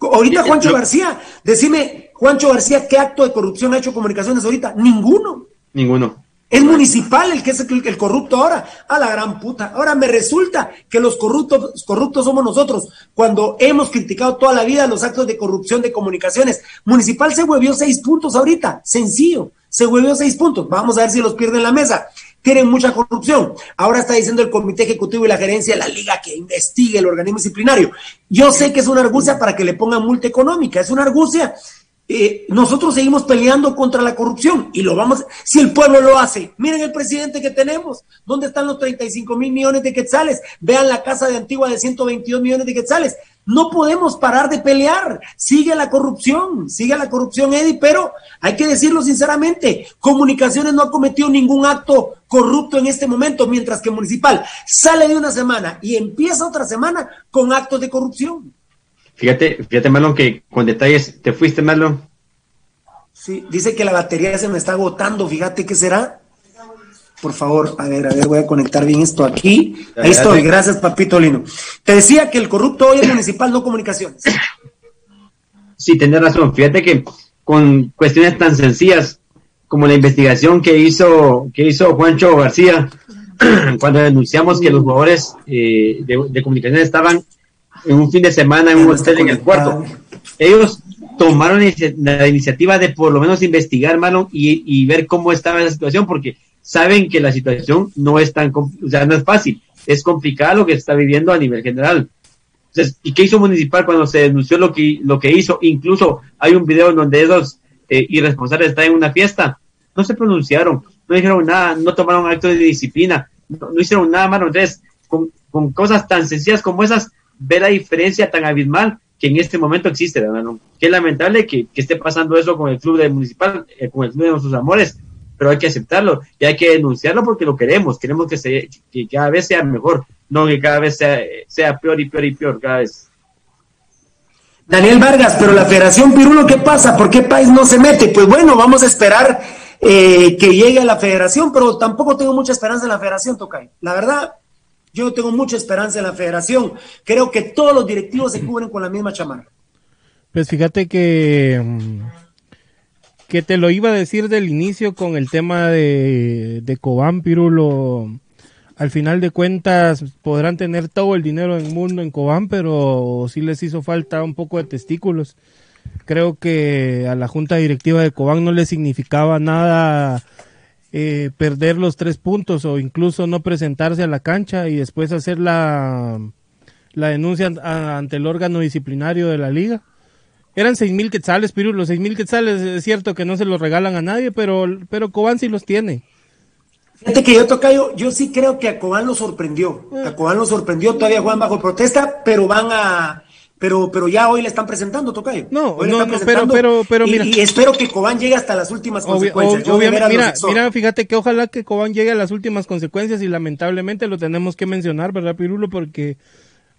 Ahorita Juancho García, decime, Juancho García, ¿qué acto de corrupción ha hecho comunicaciones ahorita? Ninguno. Ninguno. Es municipal el que es el, corrupto ahora. A la gran puta. Ahora me resulta que los corruptos, corruptos somos nosotros. Cuando hemos criticado toda la vida los actos de corrupción de comunicaciones. Municipal se huevió seis puntos ahorita. Sencillo. Se huevió seis puntos. Vamos a ver si los pierden la mesa. Tienen mucha corrupción. Ahora está diciendo el comité ejecutivo y la gerencia de la liga que investigue el organismo disciplinario. Yo sé que es una argucia para que le pongan multa económica. Es una argucia eh, nosotros seguimos peleando contra la corrupción y lo vamos, si el pueblo lo hace, miren el presidente que tenemos, ¿dónde están los 35 mil millones de quetzales? Vean la casa de Antigua de 122 millones de quetzales. No podemos parar de pelear, sigue la corrupción, sigue la corrupción, Eddie, pero hay que decirlo sinceramente, Comunicaciones no ha cometido ningún acto corrupto en este momento, mientras que Municipal sale de una semana y empieza otra semana con actos de corrupción. Fíjate, fíjate, Marlon, que con detalles, ¿te fuiste, Marlon? Sí, dice que la batería se me está agotando, fíjate qué será. Por favor, a ver, a ver, voy a conectar bien esto aquí. Ahí estoy, gracias, papito Lino. Te decía que el corrupto hoy es municipal, no comunicaciones. Sí, tenés razón. Fíjate que con cuestiones tan sencillas como la investigación que hizo, que hizo Juancho García, <clears throat> cuando denunciamos que los jugadores eh, de, de comunicaciones estaban en un fin de semana en un hotel en el cuarto. Ellos tomaron la iniciativa de por lo menos investigar, mano, y, ver cómo estaba la situación, porque saben que la situación no es tan, o sea, no es fácil, es complicado lo que se está viviendo a nivel general. Entonces, ¿y qué hizo Municipal cuando se denunció lo que, lo que hizo? Incluso hay un video en donde esos eh, irresponsables están en una fiesta, no se pronunciaron, no dijeron nada, no tomaron actos de disciplina, no, hicieron nada, mano. Entonces, con, con cosas tan sencillas como esas, ve la diferencia tan abismal que en este momento existe, ¿verdad? Qué lamentable que, esté pasando eso con el club de municipal, eh, con el club de nuestros amores, pero hay que aceptarlo y hay que denunciarlo porque lo queremos, queremos que, se, que cada vez sea mejor, no que cada vez sea, sea peor y peor y peor cada vez. Daniel Vargas, pero la Federación Pirulo, ¿qué pasa? ¿Por qué país no se mete? Pues bueno, vamos a esperar eh, que llegue a la Federación, pero tampoco tengo mucha esperanza en la Federación, Tocay. La verdad, yo tengo mucha esperanza en la federación. Creo que todos los directivos se cubren con la misma chamarra. Pues fíjate que mm, que te lo iba a decir del inicio con el tema de, de Cobán, Pirulo. Al final de cuentas podrán tener todo el dinero del mundo en Cobán, pero sí les hizo falta un poco de testículos. Creo que a la junta directiva de Cobán no le significaba nada eh, perder los tres puntos o incluso no presentarse a la cancha y después hacer la, la denuncia ante el órgano disciplinario de la liga. Eran seis mil quetzales, Piru, los seis mil quetzales es cierto que no se los regalan a nadie, pero, pero Cobán sí los tiene. Fíjate que yo tocayo, yo sí creo que a Cobán lo sorprendió. A Cobán lo sorprendió, todavía juegan bajo protesta, pero van a, pero, pero ya hoy le están presentando, Tocayo. No, Hoy no, no, pero, pero, pero mira. Y, espero que Cobán llegue hasta las últimas Obvia- consecuencias. ob- obviamente, mira, mira, fíjate que ojalá que Cobán llegue a las últimas consecuencias y lamentablemente lo tenemos que mencionar, ¿verdad, Pirulo? Porque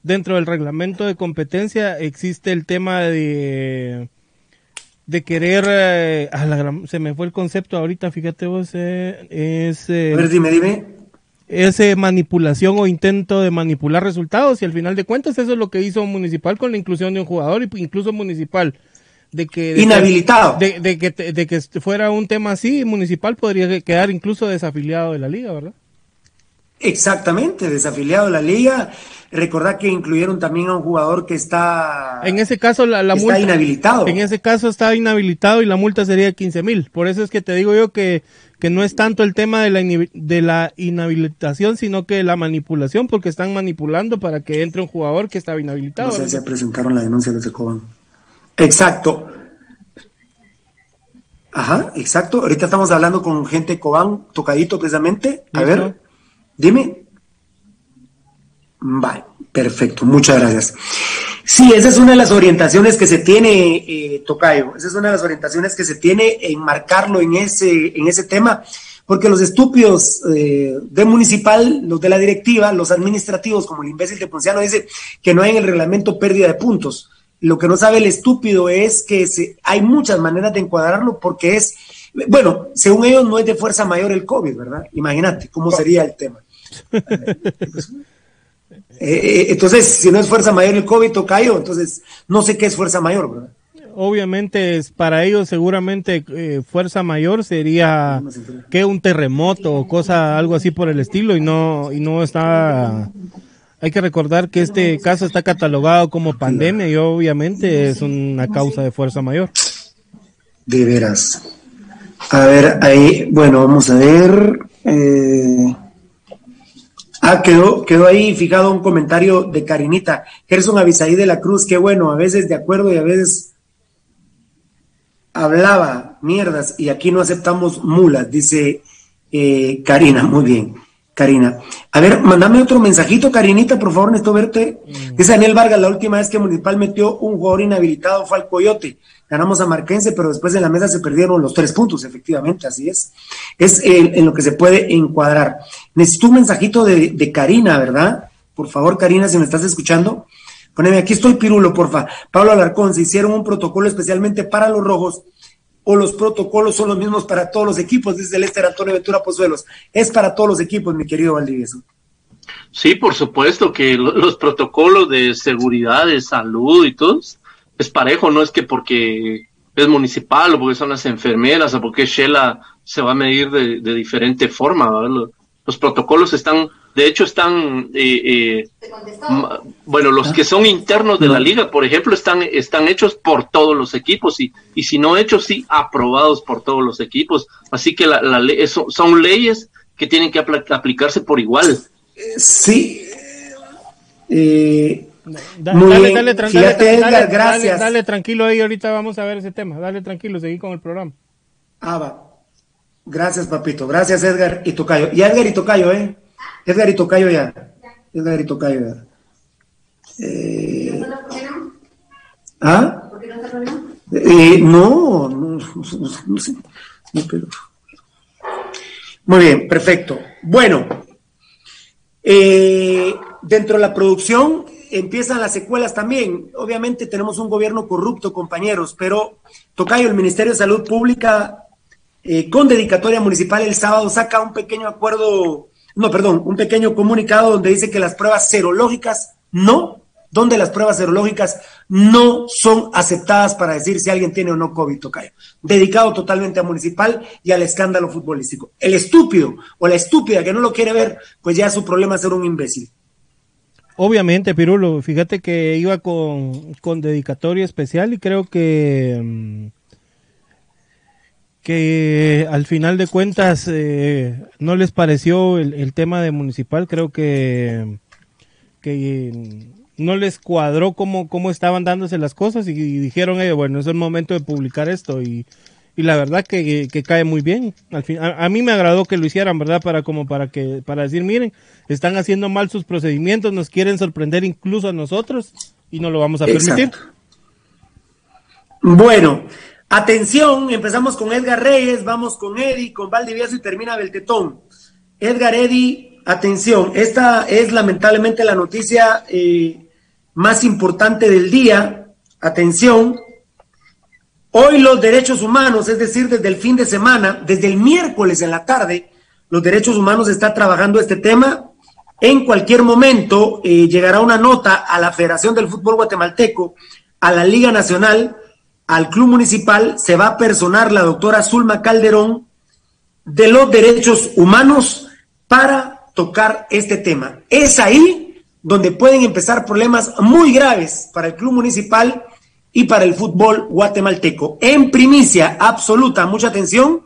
dentro del reglamento de competencia existe el tema de de querer eh, a la gran- se me fue el concepto ahorita, fíjate vos, eh, es eh, A ver, dime, dime. Es eh, manipulación o intento de manipular resultados y al final de cuentas eso es lo que hizo Municipal con la inclusión de un jugador y incluso Municipal de que de Inhabilitado. de, de que de que fuera un tema así Municipal podría quedar incluso desafiliado de la liga verdad Exactamente, desafiliado de la liga. Recordad que incluyeron también a un jugador que está en ese caso la, la Está multa inhabilitado. en ese caso está inhabilitado y la multa sería de 15 mil por eso es que te digo yo que que no es tanto el tema de la de la inhabilitación sino que la manipulación porque están manipulando para que entre un jugador que estaba inhabilitado No sé si presentaron la denuncia de Cobán. Exacto. Ajá, exacto. Ahorita estamos hablando con gente de Cobán, tocadito precisamente. A Listo. ver, dime. Vale, perfecto, muchas gracias. Sí, esa es una de las orientaciones que se tiene, eh, Tocayo. Esa es una de las orientaciones que se tiene en marcarlo en ese, en ese tema, porque los estúpidos eh, de municipal, los de la directiva, los administrativos, como el imbécil de Ponciano, dice que no hay en el reglamento pérdida de puntos. Lo que no sabe el estúpido es que se, hay muchas maneras de encuadrarlo porque es, bueno, según ellos no es de fuerza mayor el COVID, ¿verdad? Imagínate cómo sería el tema. <laughs> Eh, eh, entonces, si no es fuerza mayor el COVID, tocayo, entonces no sé qué es fuerza mayor, ¿verdad? obviamente es para ellos seguramente eh, fuerza mayor sería que un terremoto o cosa algo así por el estilo y no y no está hay que recordar que este caso está catalogado como pandemia y obviamente es una causa de fuerza mayor. De veras. A ver, ahí, bueno, vamos a ver. eh, Ah, quedó, quedó ahí fijado un comentario de Karinita. Gerson Avisaí de la Cruz, qué bueno, a veces de acuerdo y a veces hablaba mierdas y aquí no aceptamos mulas, dice eh, Karina, muy bien, Karina. A ver, mandame otro mensajito, Karinita, por favor, necesito verte. Dice Daniel Vargas, la última vez que Municipal metió un jugador inhabilitado fue al Coyote. Ganamos a Marquense, pero después en la mesa se perdieron los tres puntos, efectivamente, así es. Es eh, en lo que se puede encuadrar. Necesito un mensajito de, de Karina, ¿verdad? Por favor, Karina, si me estás escuchando, poneme aquí estoy Pirulo, porfa. Pablo Alarcón, se hicieron un protocolo especialmente para los rojos o los protocolos son los mismos para todos los equipos, dice Lester Antonio Ventura Pozuelos. Es para todos los equipos, mi querido Valdivieso. Sí, por supuesto que lo- los protocolos de seguridad, de salud y todo es- parejo, no es que porque es municipal o porque son las enfermeras o porque Shela se va a medir de, diferente forma. Los, protocolos están, de hecho, están, eh, eh, bueno, los que son internos de la liga, por ejemplo, están, están hechos por todos los equipos y, y si no hechos, sí, aprobados por todos los equipos. Así que la, la ley- eso- son leyes que tienen que apl- aplicarse por igual. Sí. Eh, Da- dale, dale, Fíjate, Edgar, gracias. Dale, dale, tranquilo ahí, ahorita vamos a ver ese tema. Dale tranquilo, seguí con el programa. ah, va. Gracias, papito. Gracias, Edgar y Tocayo. Y Edgar y Tocayo, ¿eh? Edgar y Tocayo ya. Edgar y Tocayo ya. Eh, ¿Ah? Eh, no, no, no sé. No, pero- Muy bien, perfecto. Bueno, eh, dentro de la producción empiezan las secuelas también. Obviamente tenemos un gobierno corrupto, compañeros, pero Tocayo, el Ministerio de Salud Pública, eh, con dedicatoria municipal el sábado, saca un pequeño acuerdo, no, perdón, un pequeño comunicado donde dice que las pruebas serológicas no, donde las pruebas serológicas no son aceptadas para decir si alguien tiene o no COVID, Tocayo. Dedicado totalmente a municipal y al escándalo futbolístico. El estúpido o la estúpida que no lo quiere ver, pues ya su problema es ser un imbécil. Obviamente, Pirulo, fíjate que iba con, con dedicatoria especial y creo que mm, que al final de cuentas eh, no les pareció el, tema de municipal, creo que que no les cuadró cómo, cómo estaban dándose las cosas y, dijeron ellos, bueno, es el momento de publicar esto y, y la verdad que, que cae muy bien. Al fin, a, mí me agradó que lo hicieran, ¿verdad? Para como para que para decir, miren, están haciendo mal sus procedimientos, nos quieren sorprender incluso a nosotros y no lo vamos a permitir. Bueno, atención, empezamos con Edgar Reyes, vamos con Eddie, con Valdivieso y termina Beltetón. Edgar Eddie, atención, esta es lamentablemente la noticia eh, más importante del día. Atención, Hoy los derechos humanos, es decir, desde el fin de semana, desde el miércoles en la tarde, los derechos humanos está trabajando este tema. En cualquier momento eh, llegará una nota a la Federación del Fútbol Guatemalteco, a la Liga Nacional, al Club Municipal. Se va a personar la doctora Zulma Calderón de los derechos humanos para tocar este tema. Es ahí donde pueden empezar problemas muy graves para el Club Municipal y para el fútbol guatemalteco. En primicia absoluta, mucha atención,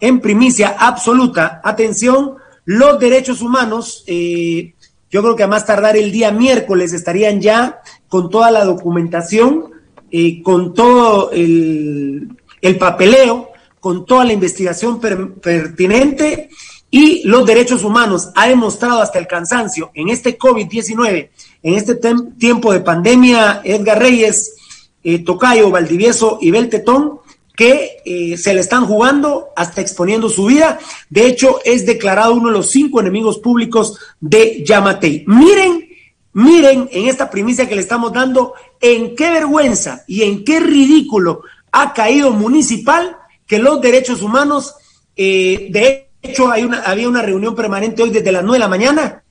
en primicia absoluta, atención, los derechos humanos, eh, yo creo que a más tardar el día miércoles estarían ya con toda la documentación, eh, con todo el, papeleo, con toda la investigación pertinente y los derechos humanos ha demostrado hasta el cansancio en este COVID-19, en este tiempo de pandemia, Edgar Reyes, eh, Tocayo, Valdivieso y Beltetón, que eh, se le están jugando hasta exponiendo su vida. De hecho, es declarado uno de los cinco enemigos públicos de Yamatei. Miren, miren en esta primicia que le estamos dando, en qué vergüenza y en qué ridículo ha caído municipal que los derechos humanos, eh, de hecho, hay una, había una reunión permanente hoy desde las nueve de la mañana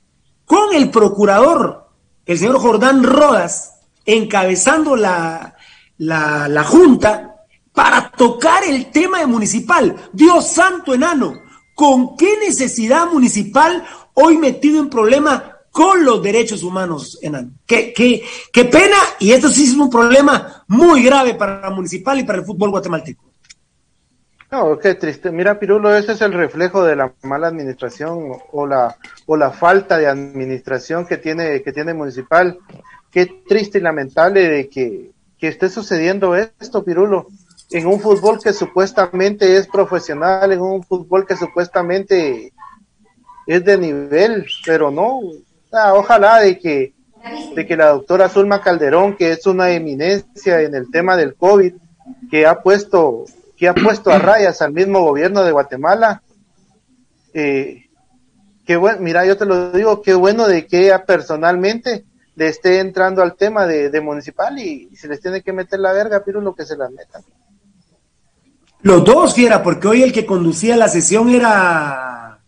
con el procurador, el señor Jordán Rodas, encabezando la, la, Junta para tocar el tema de municipal. Dios santo enano, ¿con qué necesidad municipal hoy metido en problema con los derechos humanos, enano? Qué, qué, qué pena, y esto sí es un problema muy grave para la municipal y para el fútbol guatemalteco. No, qué triste. Mira, Pirulo, ese es el reflejo de la mala administración o la, o la falta de administración que tiene, que tiene municipal. Qué triste y lamentable de que que esté sucediendo esto, Pirulo, en un fútbol que supuestamente es profesional, en un fútbol que supuestamente es de nivel, pero no. Ojalá de que, de que la doctora Zulma Calderón, que es una eminencia en el tema del COVID, que ha puesto, que ha puesto a rayas al mismo gobierno de Guatemala, eh, bueno, mira, yo te lo digo, qué bueno de que ella personalmente le esté entrando al tema de, municipal y, se les tiene que meter la verga, pero lo que se las metan. Los dos, fiera, porque hoy el que conducía la sesión era.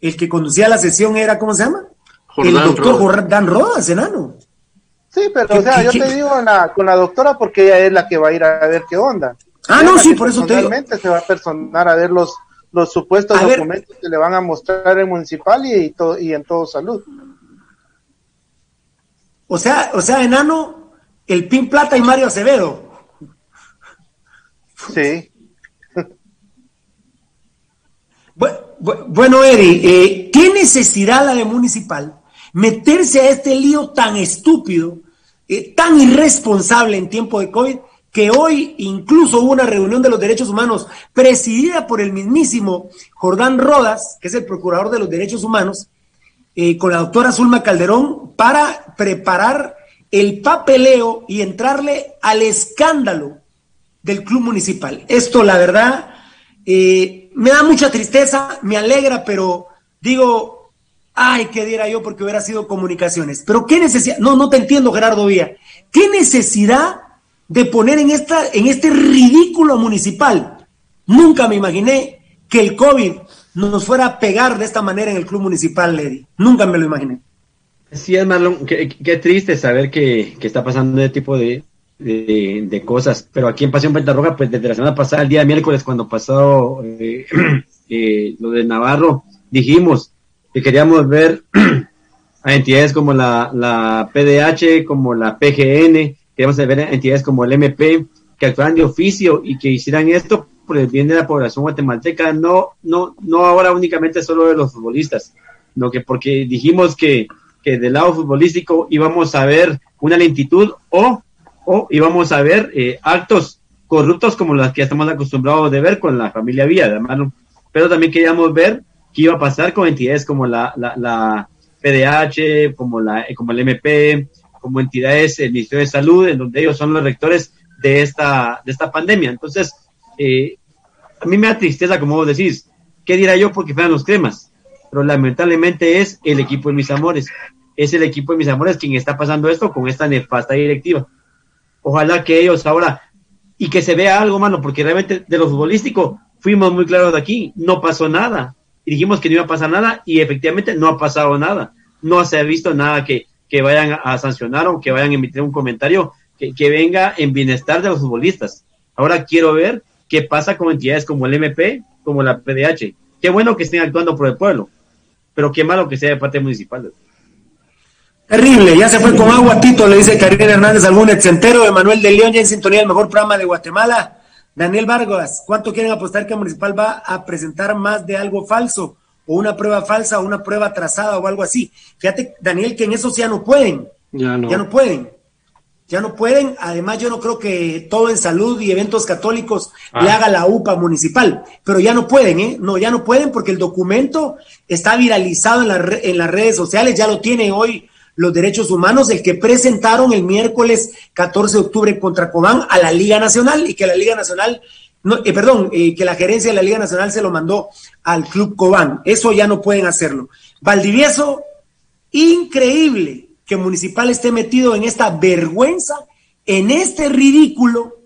El que conducía la sesión era, ¿cómo se llama? El doctor Jordán Rodas, enano. Sí, pero o sea, yo te digo con la doctora porque ella es la que va a ir a ver qué onda. Ah, no, sí, por eso te digo. se va a personar a ver los, los supuestos documentos que le van a mostrar en municipal y, y en todo salud. O sea, o sea, enano, el Pin Plata y Mario Acevedo. Sí. <laughs> Bueno, Eri, eh, ¿qué necesidad la de municipal meterse a este lío tan estúpido, eh, tan irresponsable en tiempo de COVID, que hoy incluso hubo una reunión de los derechos humanos presidida por el mismísimo Jordán Rodas, que es el procurador de los derechos humanos, eh, con la doctora Zulma Calderón para preparar el papeleo y entrarle al escándalo del club municipal. Esto, la verdad, eh, me da mucha tristeza, me alegra, pero digo, ay, que diera yo porque hubiera sido comunicaciones. Pero qué necesidad, no, no te entiendo, Gerardo Vía, qué necesidad de poner en, esta, en este ridículo municipal. Nunca me imaginé que el COVID nos fuera a pegar de esta manera en el club municipal, Lady. Nunca me lo imaginé. Sí, es Marlon, qué, triste saber que, está pasando ese tipo de, cosas. Pero aquí en Pasión Roja, pues desde la semana pasada, el día de miércoles, cuando pasó eh, <clears throat> eh, lo de Navarro, dijimos que queríamos ver <clears throat> a entidades como la, la PDH, como la PGN, queríamos ver a entidades como el MP, que actuaran de oficio y que hicieran esto por el bien de la población guatemalteca, no, no, no ahora únicamente solo de los futbolistas, sino que porque dijimos que, que del lado futbolístico íbamos a ver una lentitud o, o íbamos a ver eh, actos corruptos como las que estamos acostumbrados de ver con la familia Vía, hermano. Pero también queríamos ver iba a pasar con entidades como la, la, la PDH, como, la, como el MP, como entidades del Ministerio de Salud, en donde ellos son los rectores de esta, de esta pandemia. Entonces, eh, a mí me da tristeza, como vos decís, ¿qué dirá yo porque fueran los cremas? Pero lamentablemente es el equipo de mis amores. Es el equipo de mis amores quien está pasando esto con esta nefasta directiva. Ojalá que ellos ahora, y que se vea algo, mano, porque realmente de lo futbolístico fuimos muy claros de aquí, no pasó nada. Dijimos que no iba a pasar nada y efectivamente no ha pasado nada. No se ha visto nada que, que vayan a sancionar o que vayan a emitir un comentario que, que venga en bienestar de los futbolistas. Ahora quiero ver qué pasa con entidades como el MP, como la PDH. Qué bueno que estén actuando por el pueblo, pero qué malo que sea de parte municipal. Terrible, ya se fue con agua Tito, le dice Karina Hernández, algún exentero, Emanuel de León, ya en sintonía del mejor programa de Guatemala. Daniel Vargas, ¿cuánto quieren apostar que el municipal va a presentar más de algo falso? O una prueba falsa, o una prueba trazada, o algo así. Fíjate, Daniel, que en eso ya no pueden. Ya no. Ya no pueden ya no pueden. Además, yo no creo que todo en salud y eventos católicos Ah. le haga la UPA municipal, pero ya no pueden, ¿eh? No, ya no pueden porque el documento está viralizado en, la re- en las redes sociales, ya lo tienen hoy los derechos humanos, el que presentaron el miércoles 14 de octubre contra Cobán a la Liga Nacional y que la Liga Nacional, eh, perdón, eh, que la gerencia de la Liga Nacional se lo mandó al Club Cobán. Eso ya no pueden hacerlo. Valdivieso, increíble que Municipal esté metido en esta vergüenza, en este ridículo,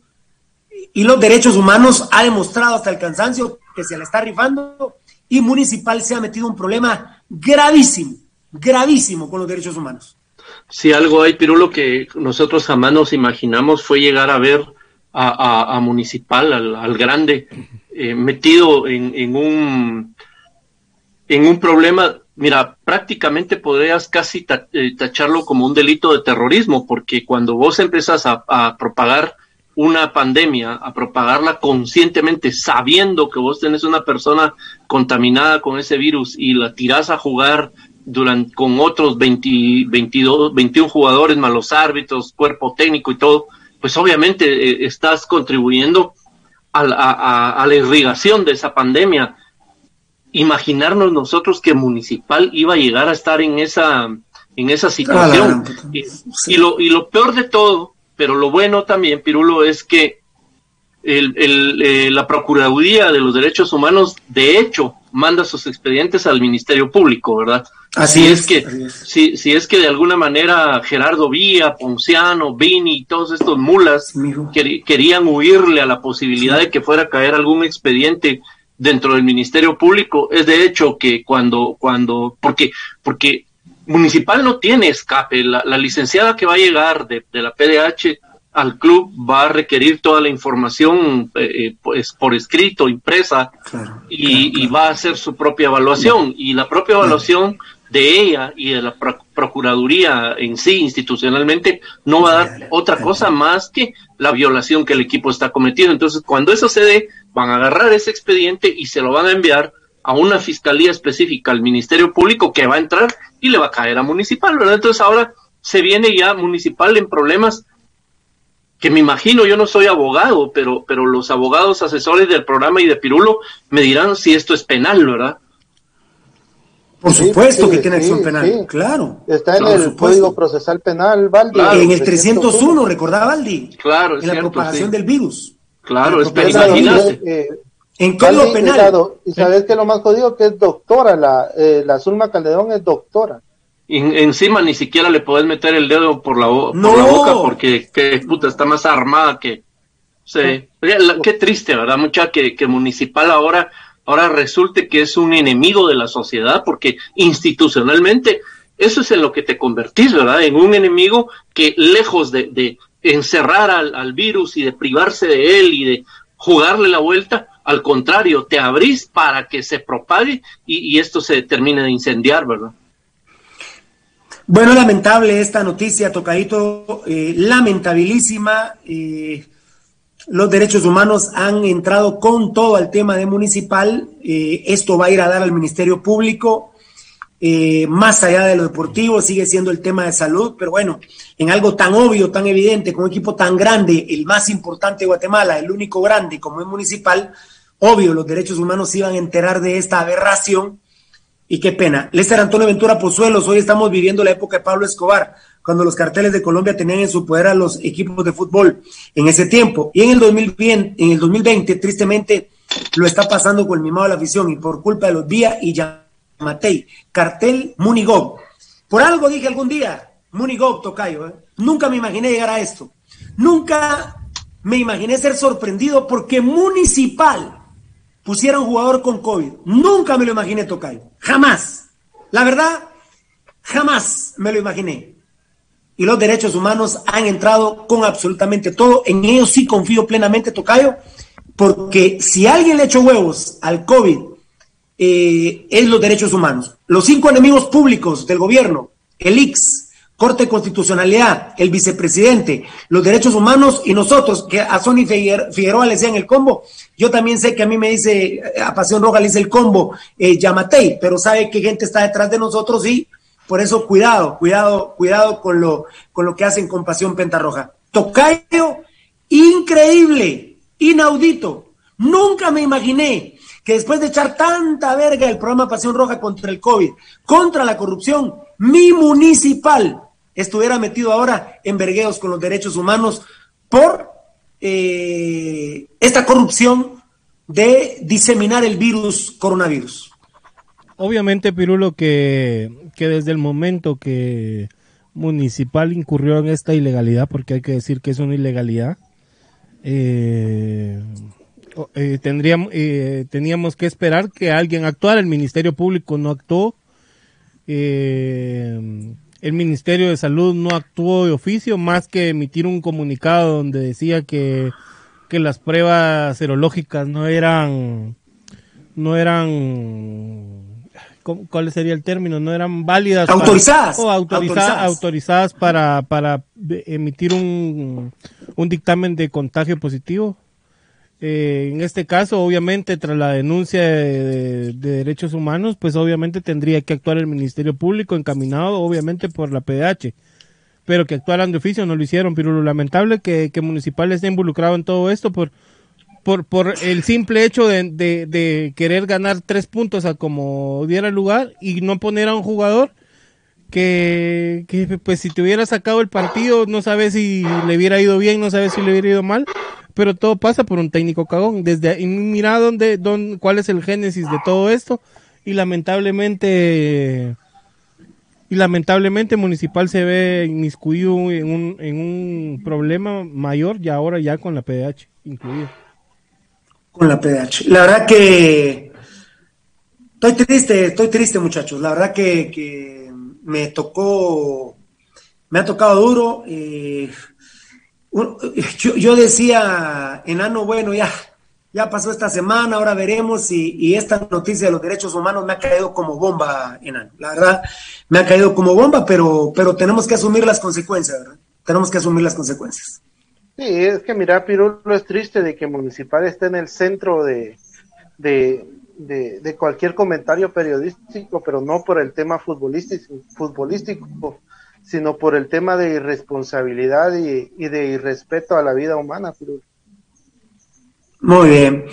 y los derechos humanos ha demostrado hasta el cansancio que se le está rifando, y Municipal se ha metido un problema gravísimo, gravísimo con los derechos humanos. Si algo hay, Pirulo, que nosotros jamás nos imaginamos fue llegar a ver a, Municipal, al, grande, eh, metido en, un en un problema, mira, prácticamente podrías casi eh, tacharlo como un delito de terrorismo, porque cuando vos empezás a, a propagar una pandemia, a propagarla conscientemente, sabiendo que vos tenés una persona contaminada con ese virus y la tirás a jugar durante, con otros 20, 22, 21 jugadores, más los árbitros, cuerpo técnico y todo, pues obviamente eh, estás contribuyendo a, la- a- a- la irrigación de esa pandemia. Imaginarnos nosotros que Municipal iba a llegar a estar en esa, en esa situación. Y, y lo, y lo peor de todo, pero lo bueno también, Pirulo, es que el, el, eh, la Procuraduría de los Derechos Humanos, de hecho, manda sus expedientes al Ministerio Público, ¿verdad? Así si es, que, así es. Si, si es que de alguna manera Gerardo Vía, Ponciano, Vini y todos estos mulas querían huirle a la posibilidad de que fuera a caer algún expediente dentro del Ministerio Público, es de hecho que cuando, cuando, porque, porque Municipal no tiene escape, la, la licenciada que va a llegar de, de la PDH al club va a requerir toda la información eh, eh, pues, por escrito, impresa, y, y va a hacer su propia evaluación. Y la propia evaluación de ella y de la Pro- Procuraduría en sí, institucionalmente, no va a dar otra cosa más que la violación que el equipo está cometiendo. Entonces, cuando eso se dé, van a agarrar ese expediente y se lo van a enviar a una fiscalía específica, al Ministerio Público, que va a entrar y le va a caer a Municipal, ¿verdad? Entonces ahora se viene ya Municipal en problemas que me imagino, yo no soy abogado, pero, pero los abogados asesores del programa y de Pirulo me dirán si esto es penal, ¿verdad? Por supuesto sí, que tiene sí, acción penal, sí. claro. Está en el supuesto. Código Procesal Penal, Valdi. en el 301, ¿recordaba Valdi? Claro, es En la cierto, propagación sí. del virus. Claro, La es imagínate. Eh, En Código Penal. Y sabes que lo más jodido que es doctora, la, eh, la Zulma Calderón es doctora. Y en- encima ni siquiera le podés meter el dedo por la, bo- por No. la boca porque que puta está más armada que sí. Oye, la- qué triste verdad mucha que, que municipal ahora ahora resulte que es un enemigo de la sociedad porque institucionalmente eso es en lo que te convertís verdad en un enemigo que lejos de, encerrar al, virus y de privarse de él y de jugarle la vuelta al contrario te abrís para que se propague y, y esto se termine de incendiar verdad Bueno, lamentable esta noticia, tocadito, eh, lamentabilísima. eh, los derechos humanos han entrado con todo al tema de municipal. eh, esto va a ir a dar al Ministerio Público. eh, más allá de lo deportivo, sigue siendo el tema de salud, pero bueno, en algo tan obvio, tan evidente, con un equipo tan grande, el más importante de Guatemala, el único grande como es municipal, obvio, los derechos humanos se iban a enterar de esta aberración y qué pena. Lester Antonio Ventura Pozuelos, hoy estamos viviendo la época de Pablo Escobar, cuando los carteles de Colombia tenían en su poder a los equipos de fútbol en ese tiempo. Y en el 2020, en el 2020 tristemente, lo está pasando con el mimado de la afición y por culpa de los días y ya Matei, cartel Munigov. Por algo dije algún día, Munigov, Tocayo, ¿eh? nunca me imaginé llegar a esto. Nunca me imaginé ser sorprendido porque Municipal pusiera un jugador con COVID. Nunca me lo imaginé, Tocayo. Jamás. La verdad, jamás me lo imaginé. Y los derechos humanos han entrado con absolutamente todo. En ellos sí confío plenamente, Tocayo, porque si alguien le echó huevos al COVID eh, es los derechos humanos. Los cinco enemigos públicos del gobierno, el IX, Corte de Constitucionalidad, el vicepresidente, los derechos humanos y nosotros, que a Sony Figueroa le decían el combo, yo también sé que a mí me dice, a Pasión Roja le dice el combo, eh, Yamatei, pero sabe que gente está detrás de nosotros y por eso cuidado, cuidado, cuidado con lo, con lo que hacen con Pasión Pentarroja. Tocayo, increíble, inaudito. Nunca me imaginé que después de echar tanta verga el programa Pasión Roja contra el COVID, contra la corrupción, mi municipal estuviera metido ahora en vergueos con los derechos humanos por eh, esta corrupción de diseminar el virus coronavirus. Obviamente, Pirulo, que, que desde el momento que Municipal incurrió en esta ilegalidad, porque hay que decir que es una ilegalidad, eh, eh, tendríamos, eh, teníamos que esperar que alguien actuara. El Ministerio Público no actuó. El Ministerio de Salud no actuó de oficio, más que emitir un comunicado donde decía que, que las pruebas serológicas no eran, no eran, ¿cuál sería el término? No eran válidas. Autorizadas. o autorizadas, autorizadas para, para emitir un, un dictamen de contagio positivo. Eh, en este caso, obviamente, tras la denuncia de, derechos humanos, pues obviamente tendría que actuar el Ministerio Público encaminado, obviamente, por la PDH. Pero que actuaran de oficio no lo hicieron, pero lo lamentable que, que Municipal esté involucrado en todo esto por, por, por el simple hecho de, de, querer ganar tres puntos a como diera lugar y no poner a un jugador que, que pues si te hubiera sacado el partido no sabes si le hubiera ido bien, no sabes si le hubiera ido mal pero todo pasa por un técnico cagón. Desde ahí, mira dónde, dónde, cuál es el génesis de todo esto y lamentablemente y lamentablemente Municipal se ve inmiscuido en un, en un problema mayor y ahora ya con la PDH incluida. Con la PDH. La verdad que estoy triste, estoy triste muchachos. La verdad que, me tocó, me ha tocado duro. Eh, yo, decía, enano, bueno, ya, ya pasó esta semana, ahora veremos y, esta noticia de los derechos humanos me ha caído como bomba, enano. La verdad, me ha caído como bomba, pero, pero tenemos que asumir las consecuencias, ¿verdad? Tenemos que asumir las consecuencias. Sí, es que mira, Pirulo, es triste de que Municipal esté en el centro de, de, de cualquier comentario periodístico, pero no por el tema futbolístico, futbolístico sino por el tema de irresponsabilidad y, de irrespeto a la vida humana. Muy bien,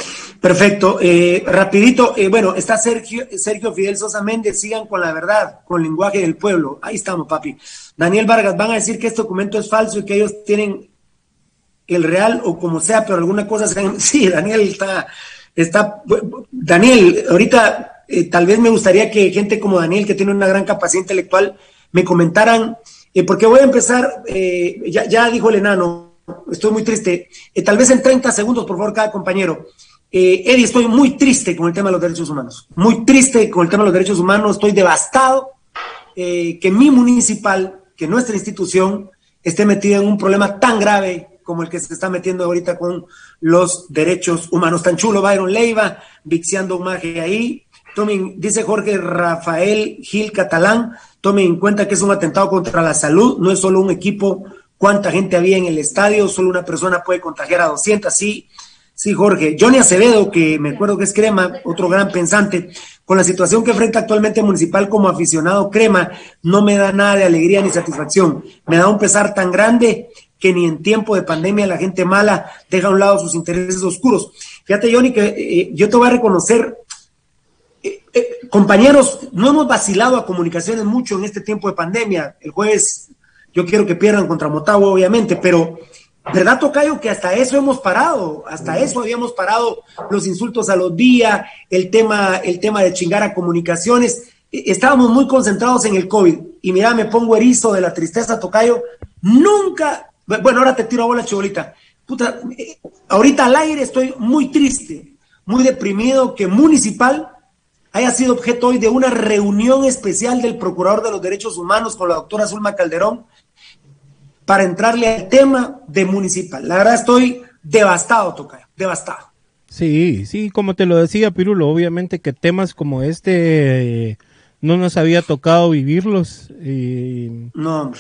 perfecto. Eh, rapidito, eh, bueno, está Sergio, Sergio Fidel Sosa Méndez, sigan con la verdad, con lenguaje del pueblo. Ahí estamos, papi. Daniel Vargas, van a decir que este documento es falso y que ellos tienen el real o como sea, pero alguna cosa se... <laughs> Sí, Daniel está, está, Daniel, ahorita eh, tal vez me gustaría que gente como Daniel, que tiene una gran capacidad intelectual, me comentaran, eh, porque voy a empezar, eh, ya, ya, dijo el enano, estoy muy triste, eh, tal vez en 30 segundos, por favor, cada compañero. Eddie, estoy muy triste con el tema de los derechos humanos, muy triste con el tema de los derechos humanos, estoy devastado que mi municipal, que nuestra institución esté metida en un problema tan grave como el que se está metiendo ahorita con los derechos humanos. Tan chulo Byron Leiva, viciando un maje ahí. Tomen, dice Jorge Rafael Gil Catalán, Tome en cuenta que es un atentado contra la salud, no es solo un equipo, cuánta gente había en el estadio, solo una persona puede contagiar a 200, sí, Sí, Jorge. Johnny Acevedo, que me acuerdo que es Crema, otro gran pensante, con la situación que enfrenta actualmente Municipal como aficionado Crema, no me da nada de alegría ni satisfacción. Me da un pesar tan grande que ni en tiempo de pandemia la gente mala deja a un lado sus intereses oscuros. Fíjate, Johnny, que eh, yo te voy a reconocer, eh, eh, compañeros, no hemos vacilado a comunicaciones mucho en este tiempo de pandemia. El jueves yo quiero que pierdan contra Motagua, obviamente, pero ¿verdad, Tocayo? Que hasta eso hemos parado, hasta eso habíamos parado los insultos a los días, el tema, el tema de chingar a comunicaciones. Estábamos muy concentrados en el COVID. Y mira, me pongo erizo de la tristeza, Tocayo. Nunca bueno, ahora te tiro a bola, chibolita. Puta, eh, ahorita al aire estoy muy triste, muy deprimido que Municipal haya sido objeto hoy de una reunión especial del Procurador de los Derechos Humanos con la doctora Zulma Calderón para entrarle al tema de Municipal. La verdad estoy devastado, Tocayo, devastado. Sí, sí, como te lo decía Pirulo, obviamente que temas como este eh, no nos había tocado vivirlos. Y... No,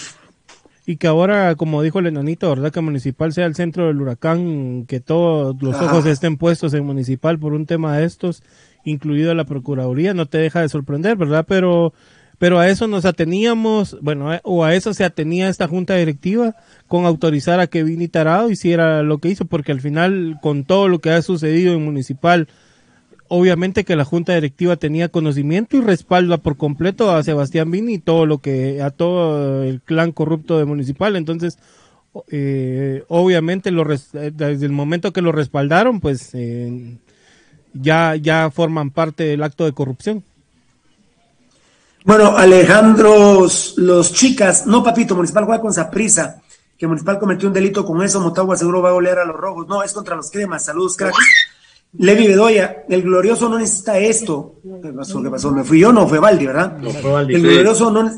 y que ahora, como dijo el enanito, ¿verdad? Que Municipal sea el centro del huracán, que todos los ojos estén puestos en Municipal por un tema de estos, incluido la Procuraduría, no te deja de sorprender, ¿verdad? Pero, pero a eso nos ateníamos, bueno, o a eso se atenía esta junta directiva, con autorizar a que Vini Tarado hiciera lo que hizo, porque al final, con todo lo que ha sucedido en Municipal, obviamente que la junta directiva tenía conocimiento y respalda por completo a Sebastián Vini y todo lo que a todo el clan corrupto de municipal. Entonces eh, obviamente lo desde el momento que lo respaldaron pues eh, ya ya forman parte del acto de corrupción. Bueno Alejandro los chicas no papito municipal juega con prisa que municipal cometió un delito con eso Motagua seguro va a golear a los rojos. No es contra los cremas saludos cracks Levi Bedoya, el glorioso no necesita esto. ¿Qué pasó? ¿Qué pasó? ¿Me fui yo? No, fue Valdi, ¿verdad? No, fue Valdi, el, glorioso no,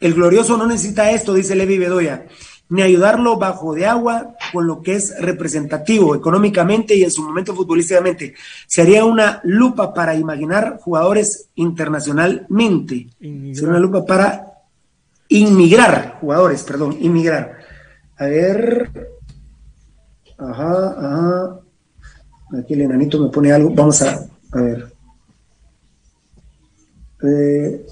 el glorioso no necesita esto, dice Levi Bedoya, ni ayudarlo bajo de agua con lo que es representativo económicamente y en su momento futbolísticamente. Sería una lupa para imaginar jugadores internacionalmente. Sería una lupa para inmigrar jugadores, perdón, inmigrar. A ver. Ajá, ajá. Aquí el enanito me pone algo. Vamos a, a ver. Eh,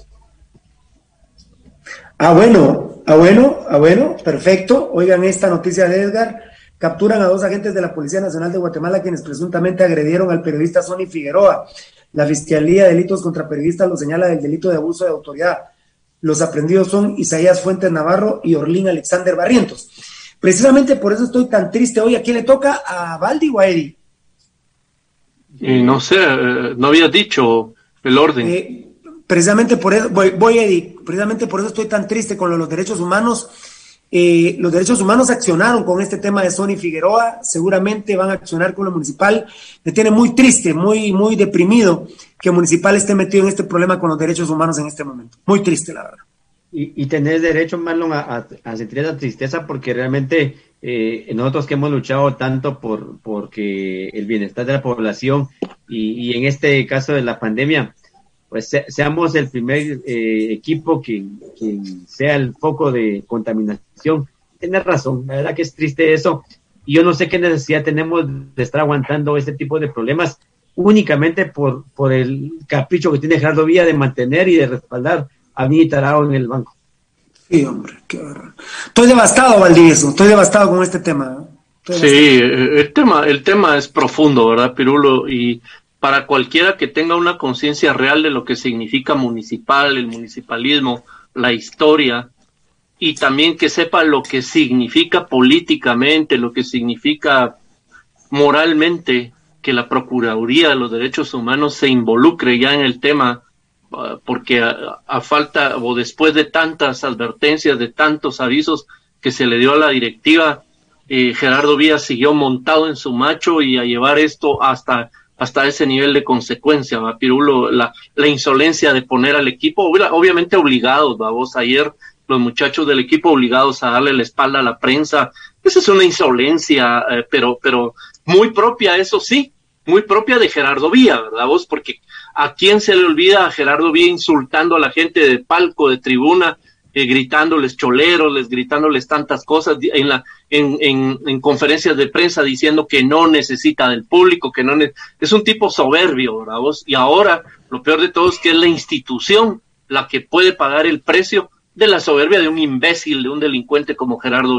ah, bueno, ah, bueno, ah, bueno, perfecto. Oigan esta noticia de Edgar. Capturan a dos agentes de la Policía Nacional de Guatemala quienes presuntamente agredieron al periodista Sonny Figueroa. La Fiscalía de Delitos contra Periodistas lo señala del delito de abuso de autoridad. Los aprendidos son Isaías Fuentes Navarro y Orlín Alexander Barrientos. Precisamente por eso estoy tan triste hoy. ¿A quién le toca? ¿A Valdi o? Y no sé, eh, no había dicho el orden. Eh, precisamente por eso, voy, voy Eddie, precisamente por eso estoy tan triste con los derechos humanos. Eh, los derechos humanos accionaron con este tema de Sony Figueroa, seguramente van a accionar con lo municipal. Me tiene muy triste, muy, muy deprimido que municipal esté metido en este problema con los derechos humanos en este momento. Muy triste, la verdad. Y, y tener derecho, Marlon, a, a, sentir esa tristeza porque realmente eh, nosotros que hemos luchado tanto por porque el bienestar de la población y, en este caso de la pandemia, pues seamos el primer eh, equipo que, sea el foco de contaminación. Tienes razón, la verdad que es triste eso. Y yo no sé qué necesidad tenemos de estar aguantando este tipo de problemas únicamente por, por el capricho que tiene Gerardo Villa de mantener y de respaldar a mí Tarao en el banco. Sí, hombre, qué Estoy devastado, Valdivieso, estoy devastado con este tema. ¿eh? Sí, el tema, el tema es profundo, ¿verdad, Pirulo? Y para cualquiera que tenga una conciencia real de lo que significa municipal, el municipalismo, la historia, y también que sepa lo que significa políticamente, lo que significa moralmente que la Procuraduría de los Derechos Humanos se involucre ya en el tema porque a, falta o después de tantas advertencias, de tantos avisos que se le dio a la directiva, eh, Gerardo Víaz siguió montado en su macho y a llevar esto hasta hasta ese nivel de consecuencia, ¿va? Pirulo, la, la insolencia de poner al equipo, obviamente obligados, ¿va? vos ayer los muchachos del equipo obligados a darle la espalda a la prensa, esa es una insolencia, eh, pero, pero muy propia, eso sí, muy propia de Gerardo Vía, ¿verdad vos? Porque ¿A quién se le olvida a Gerardo Vía insultando a la gente de palco, de tribuna, eh, gritándoles choleros, les gritándoles tantas cosas en, la, en, en, en, conferencias de prensa diciendo que no necesita del público, que no es un tipo soberbio, ¿verdad? Y ahora lo peor de todo es que es la institución la que puede pagar el precio de la soberbia de un imbécil, de un delincuente como Gerardo.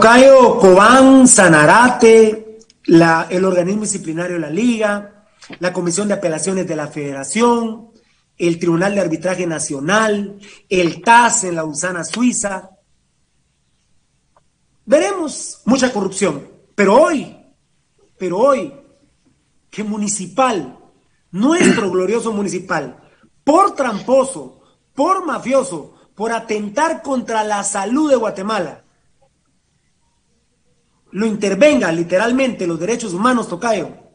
Cayo, Cobán, Sanarate, el organismo disciplinario de la Liga, la Comisión de Apelaciones de la Federación, el Tribunal de Arbitraje Nacional, el TAS en la Usana Suiza. Veremos mucha corrupción, pero hoy, pero hoy, que municipal, nuestro glorioso municipal, por tramposo, por mafioso, por atentar contra la salud de Guatemala, lo intervenga literalmente los derechos humanos, Tocayo,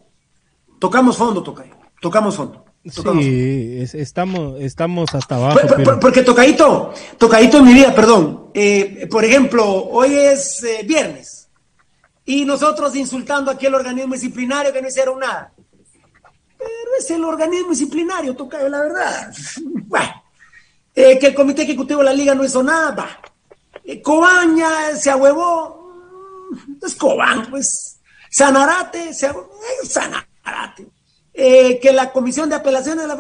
tocamos fondo, Tocayo, tocamos fondo. sí, estamos, estamos hasta abajo. porque Tocadito, Tocadito en mi vida, perdón. Eh, por ejemplo, hoy es eh, viernes y nosotros insultando aquí al organismo disciplinario que no hicieron nada. Pero es el organismo disciplinario, Tocayo, la verdad. <laughs> Eh, que el comité ejecutivo de la liga no hizo nada, va. Cobaña se ahuevó, es Cobán, pues. Sanarate, se, eh, Sanarate. Eh, que la Comisión de Apelaciones la, eh,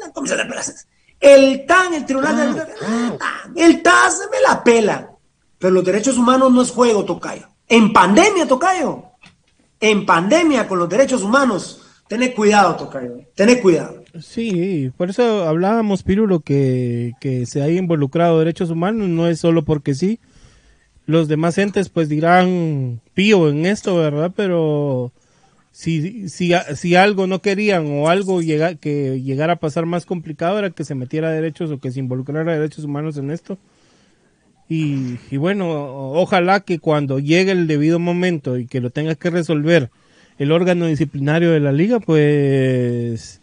la Comisión de Apelaciones. El TAN, el Tribunal de ah, El TAS me la pela. Pero los derechos humanos no es juego, Tocayo. En pandemia, Tocayo. En pandemia con los derechos humanos. Tened cuidado, Tocayo. Tened cuidado. Sí, por eso hablábamos, Pirulo, que, que se haya involucrado derechos humanos, no es solo porque sí, los demás entes pues dirán pío en esto, ¿verdad? Pero si, si, si algo no querían o algo llega, que llegara a pasar más complicado era que se metiera derechos o que se involucrara derechos humanos en esto. Y, y bueno, ojalá que cuando llegue el debido momento y que lo tenga que resolver el órgano disciplinario de la liga, pues,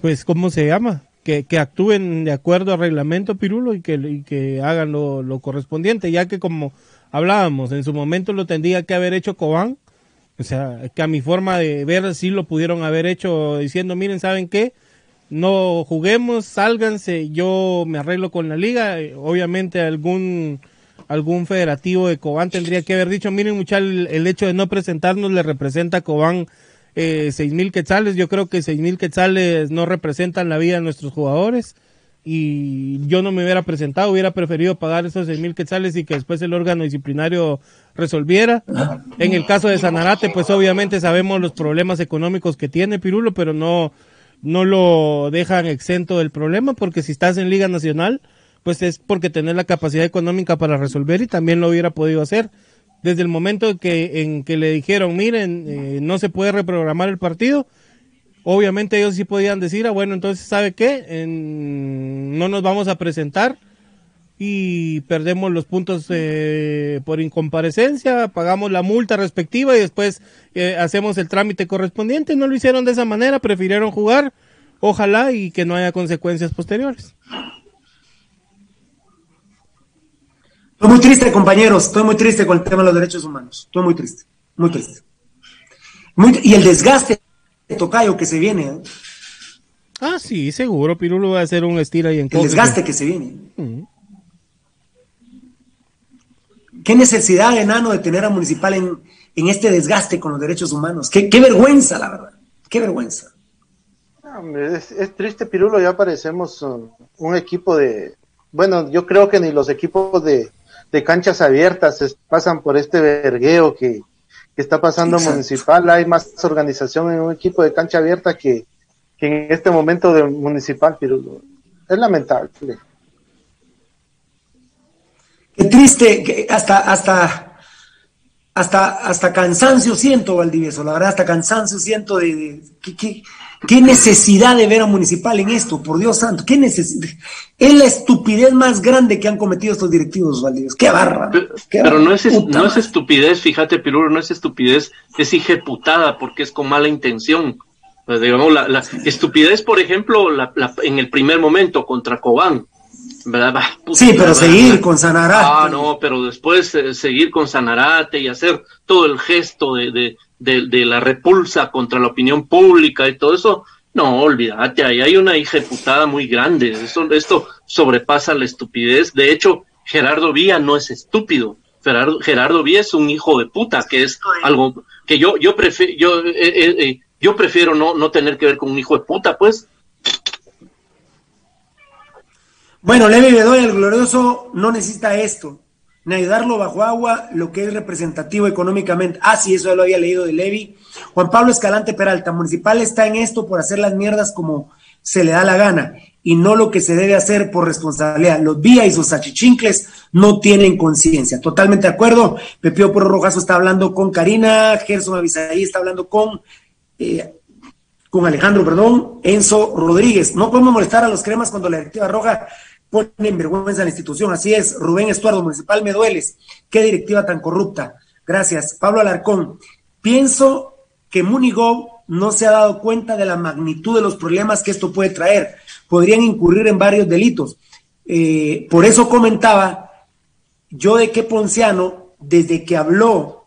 pues, ¿cómo se llama? que, actúen de acuerdo al reglamento Pirulo y que, que hagan lo, correspondiente, ya que como hablábamos, en su momento lo tendría que haber hecho Cobán, o sea, que a mi forma de ver sí lo pudieron haber hecho diciendo, miren, ¿saben qué? No juguemos, sálganse, yo me arreglo con la liga, obviamente algún algún federativo de Cobán tendría que haber dicho, miren muchachos, el, hecho de no presentarnos le representa a Cobán eh, seis mil quetzales. Yo creo que seis mil quetzales no representan la vida de nuestros jugadores. Y yo no me hubiera presentado, hubiera preferido pagar esos seis mil quetzales y que después el órgano disciplinario resolviera. En el caso de Sanarate, pues obviamente sabemos los problemas económicos que tiene Pirulo, pero no, no lo dejan exento del problema, porque si estás en Liga Nacional, pues es porque tenés la capacidad económica para resolver y también lo hubiera podido hacer desde el momento que, en que le dijeron, miren, eh, no se puede reprogramar el partido, obviamente ellos sí podían decir, ah, bueno, entonces, ¿sabe qué? no nos vamos a presentar y perdemos los puntos eh, por incomparecencia, pagamos la multa respectiva y después eh, hacemos el trámite correspondiente. No lo hicieron de esa manera, prefirieron jugar, ojalá y que no haya consecuencias posteriores. Estoy muy triste, compañeros. Estoy muy triste con el tema de los derechos humanos. Estoy muy triste. Muy triste. y el desgaste de tocayo que se viene. ¿eh? Ah, sí, seguro. Pirulo va a hacer un estilo y en El desgaste que se viene. Qué necesidad, enano, de tener a Municipal en, este desgaste con los derechos humanos. Qué, vergüenza, la verdad. Qué vergüenza. Es, es, triste, Pirulo. Ya parecemos un equipo de. Bueno, yo creo que ni los equipos de, de canchas abiertas pasan por este vergueo que, está pasando municipal. Hay más organización en un equipo de cancha abierta que, en este momento de municipal, pero es lamentable. Qué triste, que hasta, hasta, hasta, hasta cansancio siento, Valdivieso, la verdad, hasta cansancio siento de, que, ¿Qué necesidad de ver a Municipal en esto? Por Dios santo, ¿qué necesidad? Es la estupidez más grande que han cometido estos directivos, Valdivieso. ¡Qué barra! Pero, no, es, no es estupidez, fíjate, Piruro, no es estupidez, es hijeputada porque es con mala intención. Pues, digamos, la, estupidez, por ejemplo, la, en el primer momento contra Cobán. ¿verdad? sí, pero seguir con Sanarate. Ah, no, pero después eh, seguir con Sanarate y hacer todo el gesto de, de, la repulsa contra la opinión pública y todo eso, No, olvídate, ahí hay una hija putada muy grande. Esto, esto sobrepasa la estupidez. De hecho, Gerardo Vía no es estúpido. Gerardo, Gerardo Vía es un hijo de puta, que es algo que yo, yo prefiero, yo, eh, eh, eh, yo prefiero no, no tener que ver con un hijo de puta, pues. Bueno, Levi Bedoya, el glorioso, no necesita esto, ni ayudarlo bajo agua, lo que es representativo económicamente. Ah, sí, eso ya lo había leído de Levi. Juan Pablo Escalante Peralta, municipal está en esto por hacer las mierdas como se le da la gana y no lo que se debe hacer por responsabilidad. Los vía y sus achichincles no tienen conciencia. Totalmente de acuerdo. Pepio Porro Rojazo está hablando con Karina, Gerson Avisaí está hablando con, eh, con Alejandro, perdón, Enzo Rodríguez. No podemos molestar a los cremas cuando la directiva roja pone en vergüenza a la institución. Así es, Rubén Estuardo, municipal, me dueles. Qué directiva tan corrupta. Gracias. Pablo Alarcón, pienso que Munigo no se ha dado cuenta de la magnitud de los problemas que esto puede traer. Podrían incurrir en varios delitos. Eh, por eso comentaba yo de que Ponciano, desde que habló,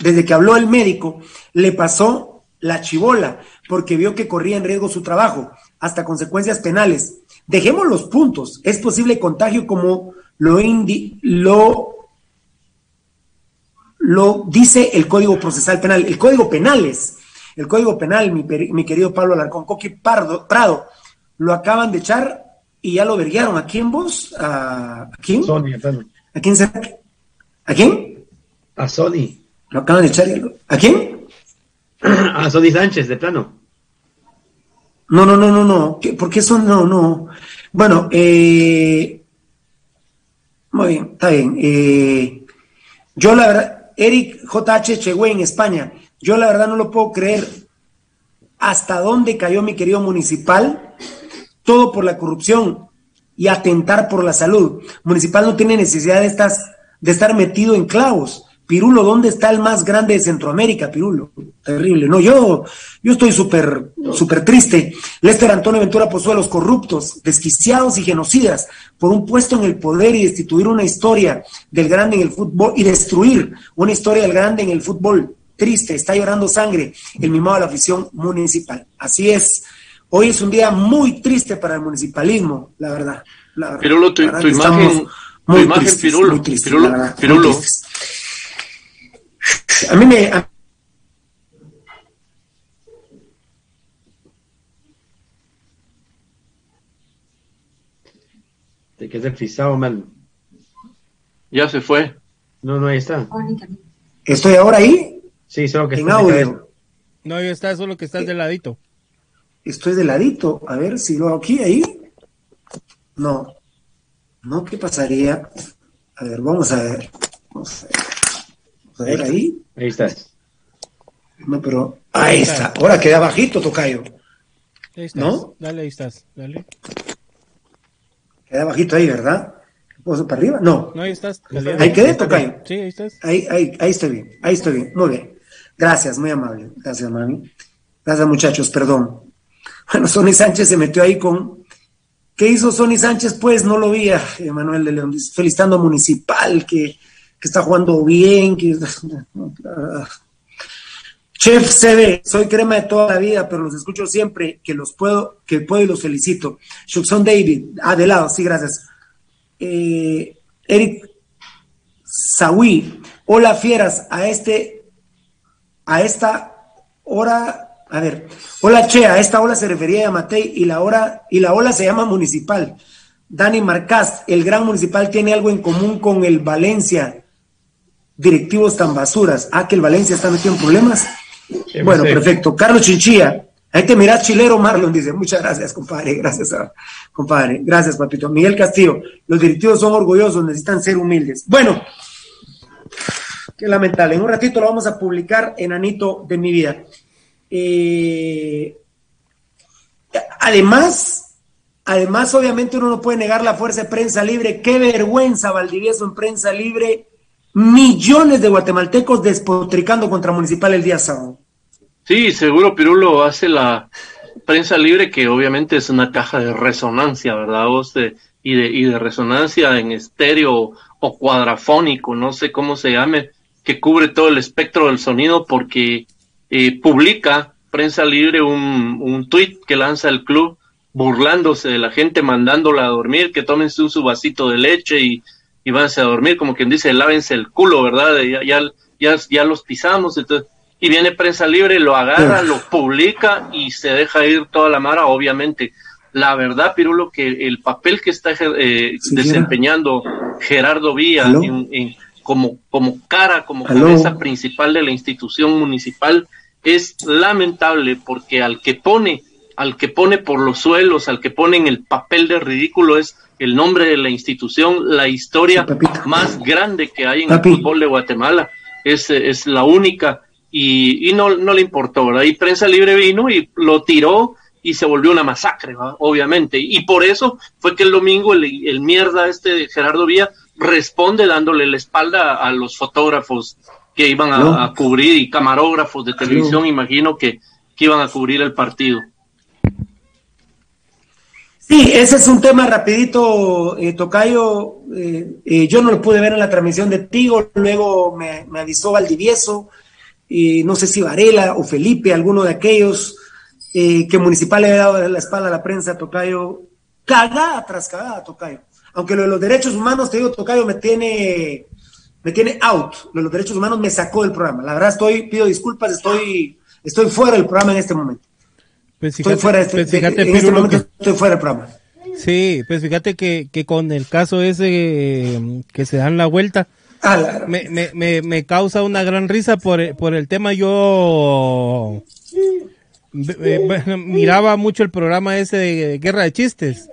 desde que habló el médico, le pasó la chivola, porque vio que corría en riesgo su trabajo, hasta consecuencias penales. Dejemos los puntos. Es posible contagio como lo, indi lo lo dice el Código Procesal Penal. El Código Penal es, el Código Penal, mi, querido Pablo Alarcón, Coqui Pardo, Prado, lo acaban de echar y ya lo verguiaron. ¿A quién vos? ¿A, quién? Sony, ¿A quién? ¿A quién? A Sony. Lo acaban de echar. ¿A quién? <clears throat> A Sony Sánchez, de plano. No, no, no, no, no. ¿Por qué son? No, no. Bueno, eh, muy bien, está bien. Eh, yo la verdad, Eric JH Chegüe en España. Yo la verdad no lo puedo creer hasta dónde cayó mi querido municipal. Todo por la corrupción y atentar por la salud. Municipal no tiene necesidad de, estas, de estar metido en clavos. Pirulo, ¿dónde está el más grande de Centroamérica, Pirulo? Terrible. No, yo, yo estoy súper, súper triste. Lester Antonio Ventura Pozuelos, corruptos, desquiciados y genocidas por un puesto en el poder y destituir una historia del grande en el fútbol y destruir una historia del grande en el fútbol. Triste, está llorando sangre el mimado de la afición municipal. Así es. Hoy es un día muy triste para el municipalismo, la verdad. Pirulo, tu, imagen, tu imagen, Pirulo, Pirulo, a mí me... Te quedas frisado, mal. Ya se fue. No, no, ahí está. ¿Estoy ahora ahí? Sí, solo que en audio. No, ahí está, solo que estás de ladito. Estoy de ladito. A ver si lo hago aquí, ahí. No. No, ¿qué pasaría? A ver, vamos a ver. Vamos a ver. A ver ahí. Ahí estás. No, pero ahí está. Ahora queda bajito, Tocayo. Ahí estás. ¿No? Dale, ahí estás. Dale. Queda bajito ahí, ¿verdad? ¿Puedo para arriba? No. No, ahí estás. Ahí quedé, Tocayo. Sí, ahí estás. Ahí, ahí, ahí estoy bien. Ahí estoy bien. Muy bien. Gracias, muy amable. Gracias, mami. Gracias, muchachos. Perdón. Bueno, Sonny Sánchez se metió ahí con. ¿Qué hizo Sonny Sánchez? Pues no lo vi, Emanuel de León. Felicitando a Municipal, que que está jugando bien, que... <laughs> Chef CB, soy crema de toda la vida, pero los escucho siempre, que los puedo, que puedo y los felicito. Shuxon David, ah, de lado, sí, gracias. Eh, Eric Sawi, hola fieras, a este, a esta hora, a ver, hola Che, a esta hora se refería a Matei y la hora, y la ola se llama municipal. Dani Marcás, el gran municipal tiene algo en común con el Valencia, directivos tan basuras. Ah, que el Valencia está metido en problemas. bueno, perfecto. Carlos Chinchilla, ahí te mirás chilero, Marlon, dice. Muchas gracias, compadre. Gracias, compadre. Gracias, papito. Miguel Castillo, los directivos son orgullosos, necesitan ser humildes. Bueno, qué lamentable. En un ratito lo vamos a publicar en Anito de mi vida. Eh, además, además, obviamente uno no puede negar la fuerza de prensa libre. Qué vergüenza, Valdivieso en prensa libre millones de guatemaltecos despotricando contra Municipal el día sábado. Sí, seguro Pirulo hace la prensa libre, que obviamente es una caja de resonancia, ¿verdad? Vos y, de, y de resonancia en estéreo o cuadrafónico, no sé cómo se llame, que cubre todo el espectro del sonido porque eh, publica prensa libre un, un tweet que lanza el club burlándose de la gente, mandándola a dormir, que tómense un su vasito de leche y, y váyanse a dormir, como quien dice, lávense el culo, ¿verdad? Ya, ya, ya, ya los pisamos, entonces, y viene prensa libre, lo agarra, lo publica y se deja ir toda la mara, obviamente. La verdad, Pirulo, que el papel que está eh, desempeñando Gerardo Vía en, en, como, como cara, como cabeza principal de la institución municipal, es lamentable porque al que pone, al que pone por los suelos, al que pone en el papel de ridículo es el nombre de la institución, la historia más grande que hay en el fútbol de Guatemala. Es, es la única y, y no, no le importó, ¿verdad? Y Prensa Libre vino y lo tiró y se volvió una masacre, ¿verdad? obviamente. Y por eso fue que el domingo el, el mierda este de Gerardo Vía responde dándole la espalda a los fotógrafos que iban a, No. a cubrir y camarógrafos de televisión, imagino que, que iban a cubrir el partido. Sí, ese es un tema rapidito, eh, Tocayo. eh, eh, yo no lo pude ver en la transmisión de Tigo, luego me, me avisó Valdivieso, y no sé si Varela o Felipe, alguno de aquellos que Municipal le había dado la espalda a la prensa, Tocayo, cagada tras cagada, Tocayo. Aunque lo de los derechos humanos, te digo, Tocayo, me tiene, me tiene out. Lo de los derechos humanos me sacó del programa. La verdad, estoy, pido disculpas, estoy, estoy fuera del programa en este momento. Pues Estoy fíjate, fuera de este, pues de- fíjate, en este momento que- estoy fuera del programa. Sí, pues fíjate que, que con el caso ese eh, que se dan la vuelta, me, me, me, me causa una gran risa por, el- por el tema. Yo eh, miraba mucho el programa ese de Guerra de Chistes.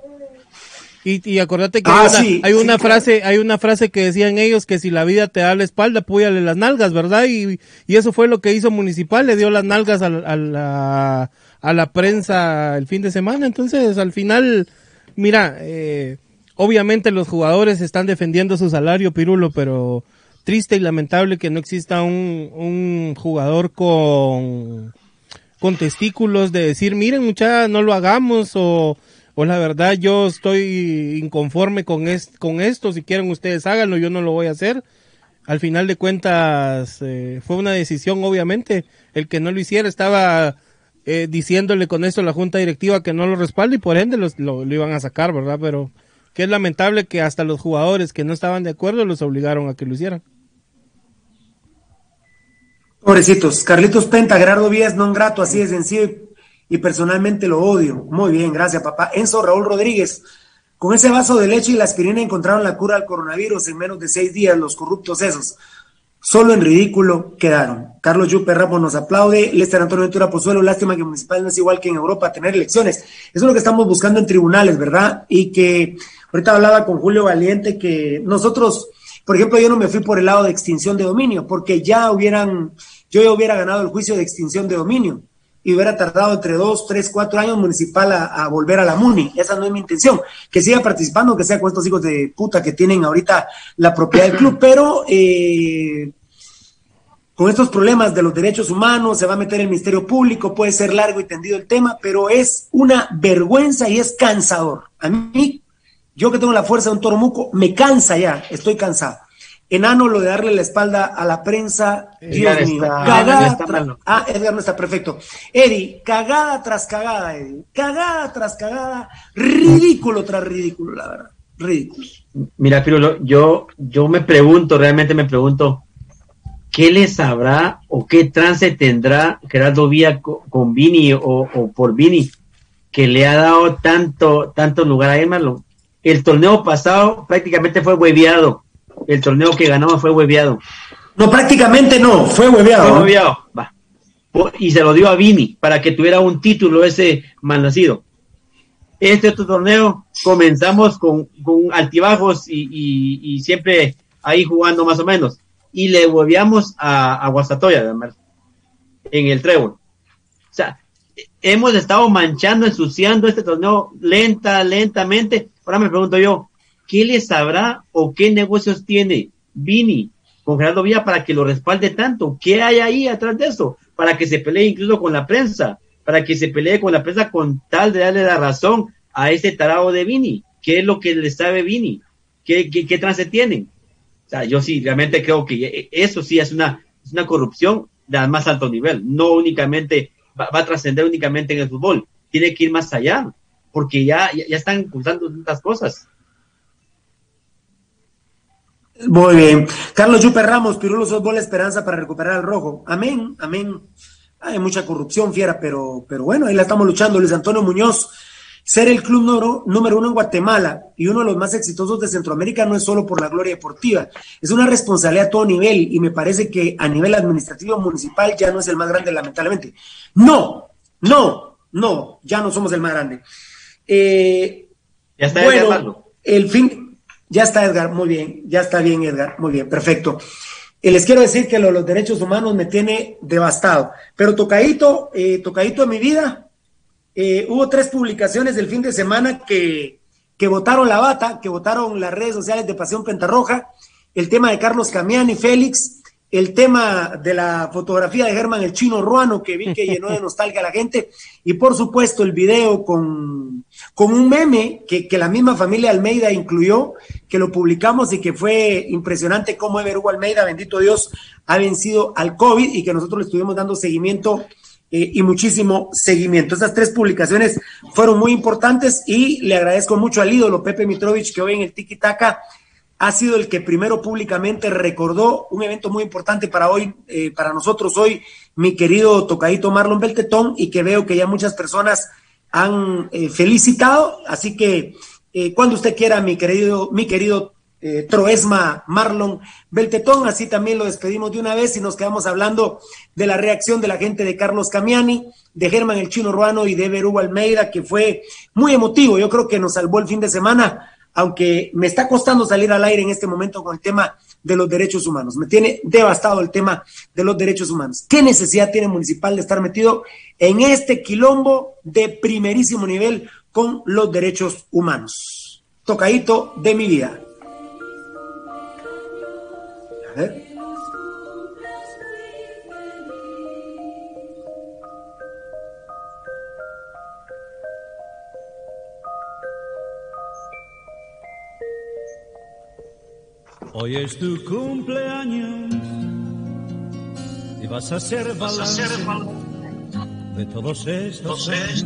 Y, y acordate que Ah, hay una, sí, hay sí, una claro. frase, hay una frase que decían ellos que si la vida te da la espalda, púyale las nalgas, ¿verdad? Y, y eso fue lo que hizo Municipal, le dio las nalgas a, a la, a la prensa el fin de semana. Entonces, al final, mira, eh, obviamente los jugadores están defendiendo su salario, Pirulo, pero triste y lamentable que no exista un, jugador con, con testículos de decir, miren muchachos, no lo hagamos o, o la verdad yo estoy inconforme con, es- con esto, si quieren ustedes háganlo, yo no lo voy a hacer. Al final de cuentas eh, fue una decisión, obviamente, el que no lo hiciera estaba eh, diciéndole con esto a la junta directiva que no lo respalda y por ende los- lo, iban a sacar, ¿verdad? Pero que es lamentable que hasta los jugadores que no estaban de acuerdo los obligaron a que lo hicieran. Pobrecitos. Carlitos Penta, Gerardo Vías, non grato, así de sencillo y personalmente lo odio. Muy bien, gracias, papá. Enzo Raúl Rodríguez. Con ese vaso de leche y la aspirina encontraron la cura al coronavirus en menos de seis días, los corruptos esos. Solo en ridículo quedaron. Carlos Yupe Ramos nos aplaude. Lester Antonio Ventura Pozuelo, lástima que Municipal no es igual que en Europa, tener elecciones. Eso es lo que estamos buscando en tribunales, ¿verdad? Y que ahorita hablaba con Julio Valiente que nosotros, por ejemplo, yo no me fui por el lado de extinción de dominio, porque ya hubieran, yo ya hubiera ganado el juicio de extinción de dominio y hubiera tardado entre dos, tres, cuatro años municipal a, volver a la MUNI. Esa no es mi intención. Que siga participando, que sea con estos hijos de puta que tienen ahorita la propiedad del club, pero eh, con estos problemas de los derechos humanos, se va a meter el Ministerio Público, puede ser largo y tendido el tema, pero es una vergüenza y es cansador. A mí, yo que tengo la fuerza de un toromuco, me cansa ya, estoy cansado. Enano, lo de darle la espalda a la prensa, Dios Edgar mío, está- cagada está. Ah, Edgar no está perfecto. Eddie, cagada tras cagada, Eddie. Cagada tras cagada, ridículo tras ridículo, la verdad. Ridículo. Mira, Pirulo, yo, yo me pregunto, realmente me pregunto, ¿qué le sabrá o qué trance tendrá Gerardo Vía co- con, Vini o, o por Vini que le ha dado tanto, tanto lugar a Emerlo? El torneo pasado prácticamente fue hueviado. El torneo que ganamos fue hueviado. No, prácticamente no, fue hueveado. Fue hueviado, va. Y se lo dio a Vini para que tuviera un título ese malnacido. Este otro torneo comenzamos con, con altibajos y, y- y siempre ahí jugando más o menos. Y le volvíamos a, a Guastatoya, además, en el trébol. O sea, hemos estado manchando, ensuciando este torneo lenta, lentamente. Ahora me pregunto yo, ¿qué le sabrá o qué negocios tiene Vini con Gerardo Villa para que lo respalde tanto? ¿Qué hay ahí atrás de eso? Para que se pelee incluso con la prensa, para que se pelee con la prensa con tal de darle la razón a ese tarado de Vini. ¿Qué es lo que le sabe Vini? ¿Qué, qué, qué trance tienen? O sea, yo sí, realmente creo que eso sí es una, es una corrupción de más alto nivel, no únicamente va, a trascender únicamente en el fútbol, tiene que ir más allá, porque ya, ya, están ocultando tantas cosas. Muy bien. Carlos Yupe Ramos, Pirulo, sos la esperanza para recuperar al rojo. Amén, amén. Hay mucha corrupción, fiera, pero, pero bueno, ahí la estamos luchando. Luis Antonio Muñoz, ser el club número, número, uno en Guatemala y uno de los más exitosos de Centroamérica no es solo por la gloria deportiva, es una responsabilidad a todo nivel y me parece que a nivel administrativo municipal ya no es el más grande, lamentablemente. No, no, no, ya no somos el más grande. Eh, ya está bueno, el fin, ya está Edgar, muy bien, ya está bien Edgar, muy bien, perfecto. Y les quiero decir que lo, los derechos humanos me tiene devastado, pero tocadito, eh, tocadito de mi vida, eh, hubo tres publicaciones del fin de semana que, que votaron la bata, que votaron las redes sociales de Pasión Pentarroja, el tema de Carlos Camiani, Félix, el tema de la fotografía de Germán el chino ruano que vi que llenó de <laughs> nostalgia a la gente y por supuesto el video con, con un meme que, que, la misma familia Almeida incluyó, que lo publicamos y que fue impresionante cómo Ever Hugo Almeida, bendito Dios, ha vencido al COVID y que nosotros le estuvimos dando seguimiento eh, y muchísimo seguimiento. Estas tres publicaciones fueron muy importantes y le agradezco mucho al ídolo Pepe Mitrovich que hoy en el Tiki Taka ha sido el que primero públicamente recordó un evento muy importante para hoy, eh, para nosotros hoy, mi querido tocadito Marlon Beltetón, y que veo que ya muchas personas han eh, felicitado. Así que cuando usted quiera, mi querido, mi querido eh, Troesma Marlon Beltetón. Así también lo despedimos de una vez y nos quedamos hablando de la reacción de la gente de Carlos Camiani, de Germán el Chino Ruano y de Berugo Almeida, que fue muy emotivo. Yo creo que nos salvó el fin de semana, aunque me está costando salir al aire en este momento con el tema de los derechos humanos. Me tiene devastado el tema de los derechos humanos. ¿Qué necesidad tiene Municipal de estar metido en este quilombo de primerísimo nivel con los derechos humanos? Tocadito de mi vida. Hoy es tu cumpleaños y vas a ser balance de todos estos años.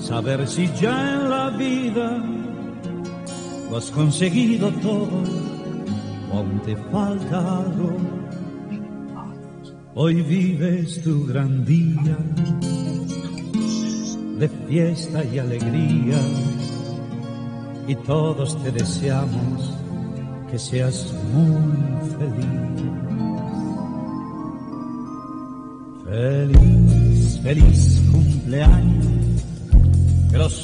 Saber si ya en la vida has conseguido todo, o aún te falta algo. Hoy vives tu gran día de fiesta y alegría y todos te deseamos que seas muy feliz. Feliz, feliz cumpleaños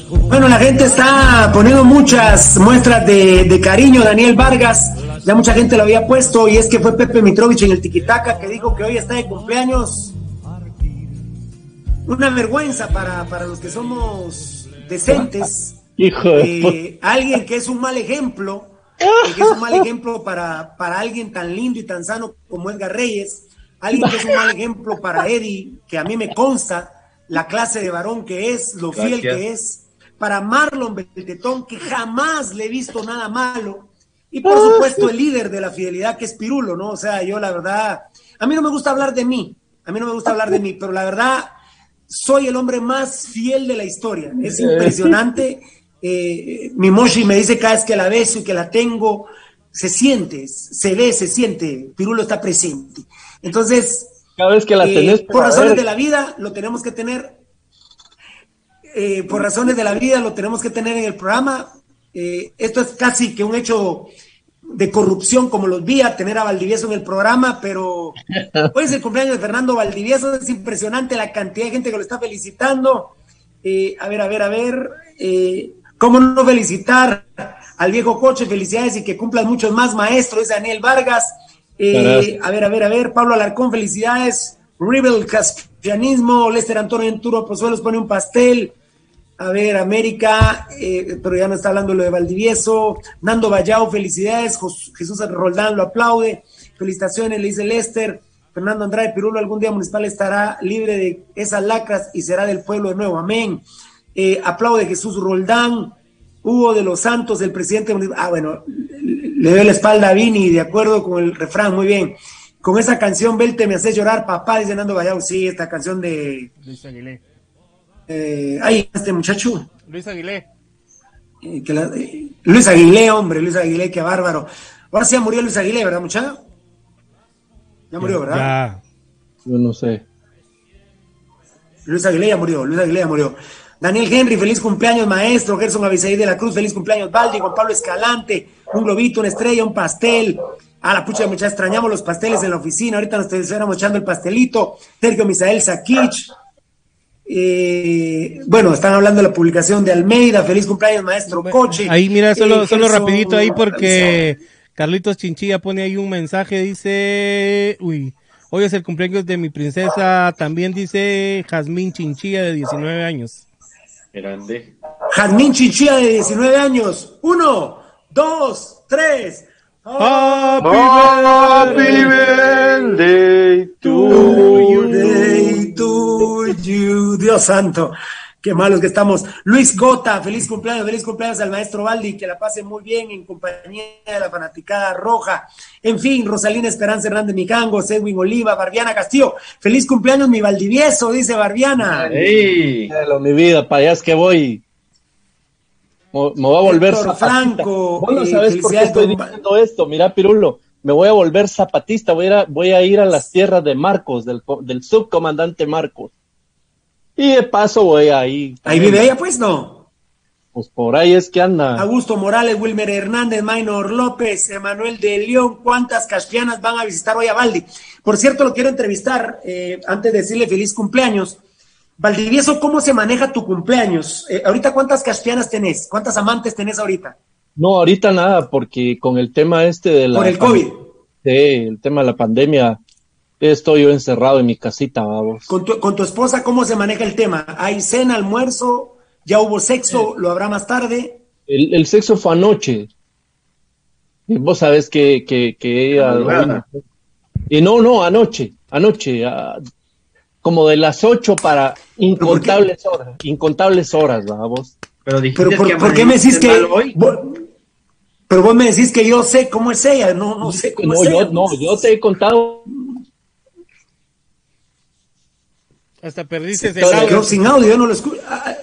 bueno, la gente está poniendo muchas muestras de, cariño. Daniel Vargas, ya mucha gente lo había puesto, y es que fue Pepe Mitrovich en el Tiquitaca que dijo que hoy está de cumpleaños. Una vergüenza para, los que somos decentes. Hijo eh, alguien que es un mal ejemplo, que es un mal ejemplo para, para alguien tan lindo y tan sano como Edgar Reyes, alguien que es un mal ejemplo para Eddie, que a mí me consta la clase de varón que es, lo fiel que es, para Marlon Beltetón, que jamás le he visto nada malo, y por supuesto el líder de la fidelidad que es Pirulo, ¿no? O sea, yo la verdad, a mí no me gusta hablar de mí, a mí no me gusta hablar de mí, pero la verdad, soy el hombre más fiel de la historia, es impresionante. Eh, mi Moshi me dice cada vez que la beso y que la tengo, se siente, se ve, se siente, Pirulo está presente. Entonces, cada vez que la tenés. Por, razones de la vida lo tenemos que tener. Eh, por razones de la vida lo tenemos que tener en el programa. Eh, esto es casi que un hecho de corrupción como los vi a tener a Valdivieso en el programa, pero <laughs> hoy es el cumpleaños de Fernando Valdivieso, es impresionante la cantidad de gente que lo está felicitando. Eh, a ver, a ver, a ver, ¿cómo no felicitar al viejo coche? Felicidades y que cumplan muchos más maestros, es Daniel Vargas. Eh, a ver, a ver, a ver, Pablo Alarcón, felicidades. Rebel Caspianismo, Lester Antonio Enturo Pozuelos pone un pastel. A ver, América, eh, pero ya no está hablando lo de Valdivieso. Nando Vallao, felicidades. Jesús Roldán lo aplaude. Felicitaciones, le dice Lester. Fernando Andrade Pirulo, algún día municipal estará libre de esas lacras y será del pueblo de nuevo. Amén. Eh, aplaude Jesús Roldán. Hugo de los Santos, el presidente. Ah, bueno, le doy la espalda a Vini, de acuerdo con el refrán, muy bien. Con esa canción, Belte, me hace llorar, papá, dice Nando. Sí, esta canción de. Luis Aguilé. Eh, ay, este muchacho. Luis Aguilé. Eh, que la- eh, Luis Aguilé, hombre, Luis Aguilé, qué bárbaro. Ahora sí ya murió Luis Aguilé, ¿verdad, muchacho? Ya murió, ¿verdad? Ya. Yo no sé. Luis Aguilé ya murió, Luis Aguilé ya murió. Daniel Henry, feliz cumpleaños, maestro. Gerson Abisaí de la Cruz, feliz cumpleaños. Baldi, Juan Pablo Escalante, un globito, una estrella, un pastel. A la pucha, muchachos, extrañamos los pasteles en la oficina. Ahorita nos estuviéramos echando el pastelito. Sergio Misael Sakich. Eh, bueno, están hablando de la publicación de Almeida. Feliz cumpleaños, maestro Coche. Ahí mira, solo, Eh, solo Gerson rapidito ahí porque Carlitos Chinchilla pone ahí un mensaje, dice, uy, hoy es el cumpleaños de mi princesa, también dice Jazmín Chinchilla de 19 años. Grande. Jazmín Chinchilla de 19 años. Uno, dos, tres. Happy birthday Birthday to you. Dios santo. Qué malos que estamos. Luis Gota, feliz cumpleaños, feliz cumpleaños al maestro Baldi, que la pase muy bien en compañía de la fanaticada roja. En fin, Rosalina Esperanza Hernández Micango, Edwin Oliva, Barbiana Castillo. Feliz cumpleaños, mi Valdivieso, dice Barbiana. ¡Ey! mi vida, para allá es que voy. Me, me voy a volver Héctor zapatista. Franco, Vos no eh, sabes por qué felicidades, estoy diciendo esto. Mira, Pirulo, me voy a volver zapatista. Voy a ir a, voy a, ir a las tierras de Marcos, del, del subcomandante Marcos. Y de paso voy ahí. Ahí vive ella, pues no. Pues por ahí es que anda. Augusto Morales, Wilmer Hernández, Maynor López, Emanuel de León, ¿cuántas caspianas van a visitar hoy a Valdi? Por cierto, lo quiero entrevistar eh, antes de decirle feliz cumpleaños. Valdivieso, ¿cómo se maneja tu cumpleaños? Eh, ahorita, ¿cuántas caspianas tenés? ¿Cuántas amantes tenés ahorita? No, ahorita nada, porque con el tema este de la... Por el COVID. Sí, el tema de la pandemia, estoy yo encerrado en mi casita, vamos. Con tu, con tu esposa, ¿cómo se maneja el tema? ¿Hay cena, almuerzo? ¿Ya hubo sexo? ¿Lo habrá más tarde? El, el sexo fue anoche. Y vos sabés que, que, que ella... Madrugada. Y no, no, anoche, anoche, ah, como de las ocho para incontables horas, incontables horas, vamos. Pero Pero por, ¿por qué me decís que... vos- pero vos me decís que yo sé cómo es ella, no, no sé cómo No, es yo, ella. no, yo te he contado. Hasta perdiste el Se quedó audio. sin audio, yo no lo escucho. Ah,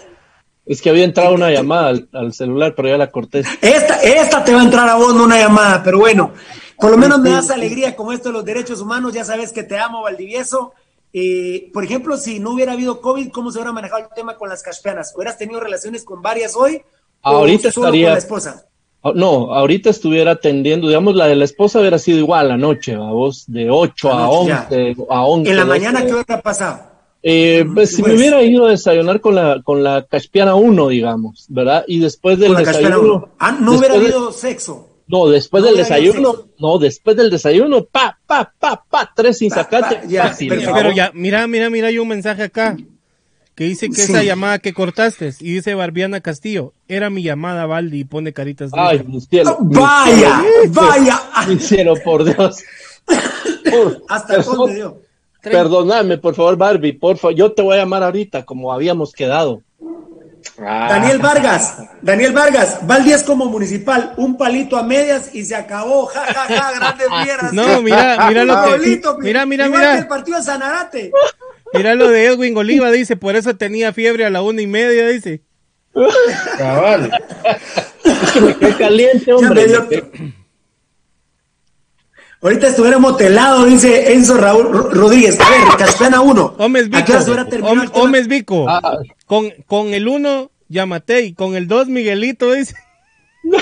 Es que había entrado una llamada al, al celular, pero ya la corté. Esta, esta te va a entrar a vos, no una llamada, pero bueno, por lo menos me das alegría con esto de los derechos humanos, ya sabes que te amo, Valdivieso. Eh, por ejemplo, si no hubiera habido COVID, ¿cómo se hubiera manejado el tema con las caspianas? ¿Hubieras tenido relaciones con varias hoy? o Ahorita solo estaría- con la esposa? Ah, No, ahorita estuviera atendiendo, digamos, la de la esposa hubiera sido igual anoche, vamos, de 8 a Anoche, ya. 11, a 11. En la 12. mañana, ¿qué hora pasaba? Eh, pues, si me Pues- hubiera ido a desayunar con la, con la Caspiana 1, digamos, ¿verdad? Y después del Con la caspiana desayuno. uno. Ah, no hubiera de- habido sexo. No, después no del desayuno, no, después del desayuno, pa, pa, pa, pa, tres sin sacate. ya, fácil, Pero, ya, mira, mira, mira, hay un mensaje acá que dice que Sí. esa llamada que cortaste y dice Barbiana Castillo, era mi llamada Valdi y pone caritas. de- Ay, mi cielo. Vaya, cielo, vaya. Mi cielo, por Dios. <laughs> Por- ¿Hasta dónde dio? Perdóname, por favor, Barbie, por favor. Yo te voy a llamar ahorita, como habíamos quedado. Ah. Daniel Vargas, Daniel Vargas, Valdi es como municipal, un palito a medias y se acabó, ja, ja, ja, grandes <laughs> fieras. No, mira, mira lo que- Pablito, mira, mira, igual mira. que el partido de Sanarate. Mira lo de Edwin Oliva, dice, por eso tenía fiebre a la una y media, dice. Cabal. <laughs> Es que me quedé caliente, Ya hombre. me dio- Ahorita estuviera motelado, dice Enzo Raúl Ro- Rodríguez. A ver, Caspiana 1. Homes ¿A qué Vico, hora se hubiera terminado el Hom- tema? Homes Vico. Ah. Con, con el uno, Yamatei, con el dos, Miguelito, dice. <laughs>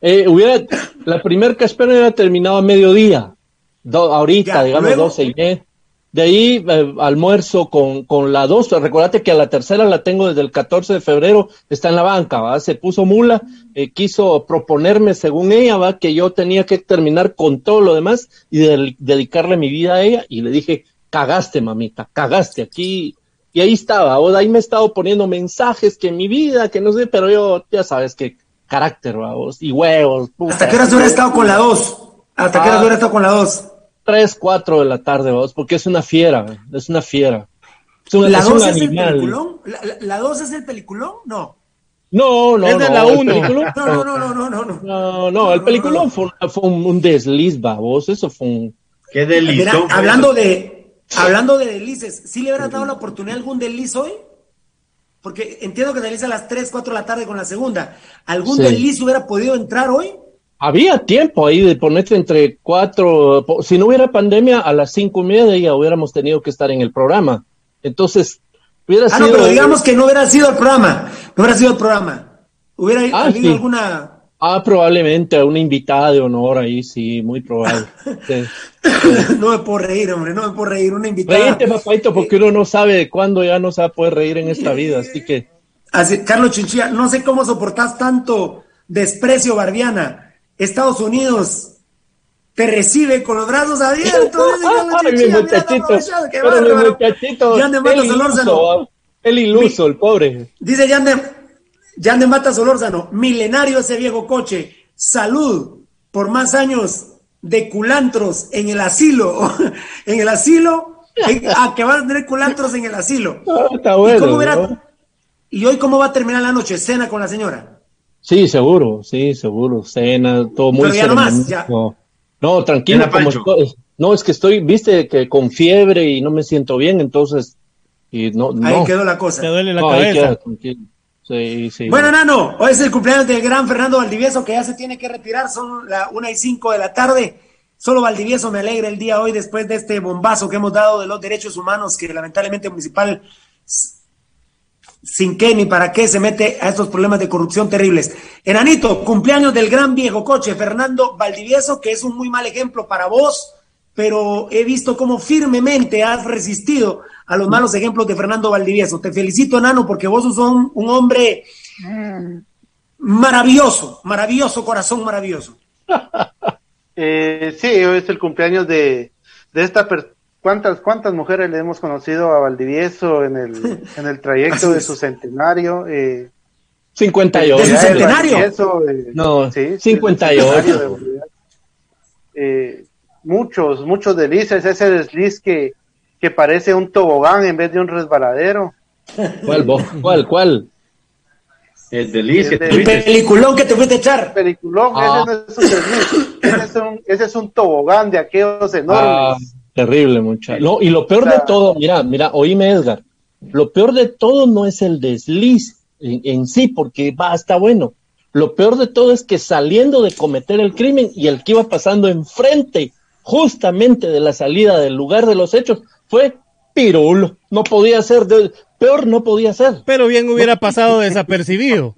Eh, hubiera, la primer caspera hubiera terminado a mediodía. Do- ahorita, Ya, digamos, luego- doce y media. De ahí eh, almuerzo con, con la dos. Recordate que a la tercera la tengo desde el 14 de febrero, está en la banca, ¿va? Se puso mula, eh, quiso proponerme, según ella, ¿va? Que yo tenía que terminar con todo lo demás y dedicarle mi vida a ella. Y le dije, cagaste, mamita, cagaste aquí. Y ahí estaba, o de ahí me he estado poniendo mensajes que mi vida, que no sé, pero yo, ya sabes que carácter, vamos, y huevos. puta. ¿Hasta qué hora se hubiera estado con la 2? ¿Hasta qué hora se Ah. hubiera estado con la 2? Tres, cuatro de la tarde, vamos, porque es una fiera, es una fiera. Es un, ¿La es un 2 es el animal. peliculón? ¿La- ¿La 2 es el peliculón? No. No, no, Es de no, la el uno. peliculón- <laughs> No, no, no, no, no, no, no. No, no, el peliculón fue, fue un, un desliz, babos, eso fue un... Qué Mira, hablando de, hablando de deslices, ¿sí le hubieras dado la oportunidad a algún desliz hoy? Porque entiendo que desliza a las 3, 4 de la tarde con la segunda. ¿Algún Sí. desliz hubiera podido entrar hoy? Había tiempo ahí de ponerte entre cuatro, si no hubiera pandemia, a las cinco y media ya hubiéramos tenido que estar en el programa. Entonces, hubiera Ah, no, sido... pero digamos que no hubiera sido el programa. No hubiera sido el programa. Hubiera Ah, habido sí. alguna. Ah, probablemente una invitada de honor ahí, sí, muy probable. <laughs> Sí. no me puedo reír, hombre, no me puedo reír. Una invitada. Reírte, papaito, porque uno no sabe cuándo ya no se va a poder reír en esta vida, así que... Así, Carlos Chinchilla, no sé cómo soportás tanto desprecio, Barbiana. Estados Unidos te recibe con los brazos abiertos. <laughs> Ay, mi muchachito, pero mi muchachito, Jan de Matos el Solórzano. iluso, el iluso, el pobre. Dice Jan de, Jan de Mata Solórzano, milenario ese viejo coche. Salud por más años de culantros en el asilo. <laughs> en el asilo. en- ah, que van a tener culantros en el asilo. Ah, está ¿Y, bueno, cómo hubiera- ¿no? ¿Y hoy cómo va a terminar la noche? ¿Cena con la señora? Sí, seguro, sí, seguro. Cena, todo muy Pero ya no más, ceremonioso. No, tranquilo, como estoy- no, es que estoy, viste, que con fiebre y no me siento bien, entonces, y no, Ahí no. quedó la cosa. Te duele la No, ahí cabeza. queda, tranquilo. Sí, sí. Bueno, Nano, hoy es el cumpleaños del gran Fernando Valdivieso, que ya se tiene que retirar, son las una y cinco de la tarde. Solo Valdivieso me alegra el día hoy después de este bombazo que hemos dado de los derechos humanos, que lamentablemente Municipal, sin qué ni para qué, se mete a estos problemas de corrupción terribles. Enanito, cumpleaños del gran viejo coche, Fernando Valdivieso, que es un muy mal ejemplo para vos, pero he visto cómo firmemente has resistido a los malos ejemplos de Fernando Valdivieso. Te felicito, Nano, porque vos sos un, hombre maravilloso, maravilloso, corazón maravilloso. <laughs> Eh, sí, hoy es el cumpleaños de, de esta per- ¿Cuántas, ¿Cuántas mujeres le hemos conocido a Valdivieso en el, <laughs> en el trayecto Así de su centenario? Eh, 58. ¿De su centenario? Eh, No, sí, sí, 58. el centenario de Bolívar. Eh, muchos, muchos delicias, ese desliz que, que parece un tobogán en vez de un resbaladero. ¿Cuál, vos? ¿Cuál, cuál? El delice El que El peliculón que te fuiste a echar. Peliculón, Ah. ese no es un desliz, ese es un, ese es un tobogán de aquellos Ah, enormes. Terrible, muchacho. No, y lo peor de O sea- todo, mira, mira, oíme, Edgar. Lo peor de todo no es el desliz en, en sí, porque va, está bueno. Lo peor de todo es que saliendo de cometer el crimen y el que iba pasando enfrente, justamente de la salida del lugar de los hechos, fue Pirulo. No podía ser, de- peor no podía ser. Pero bien hubiera pasado desapercibido.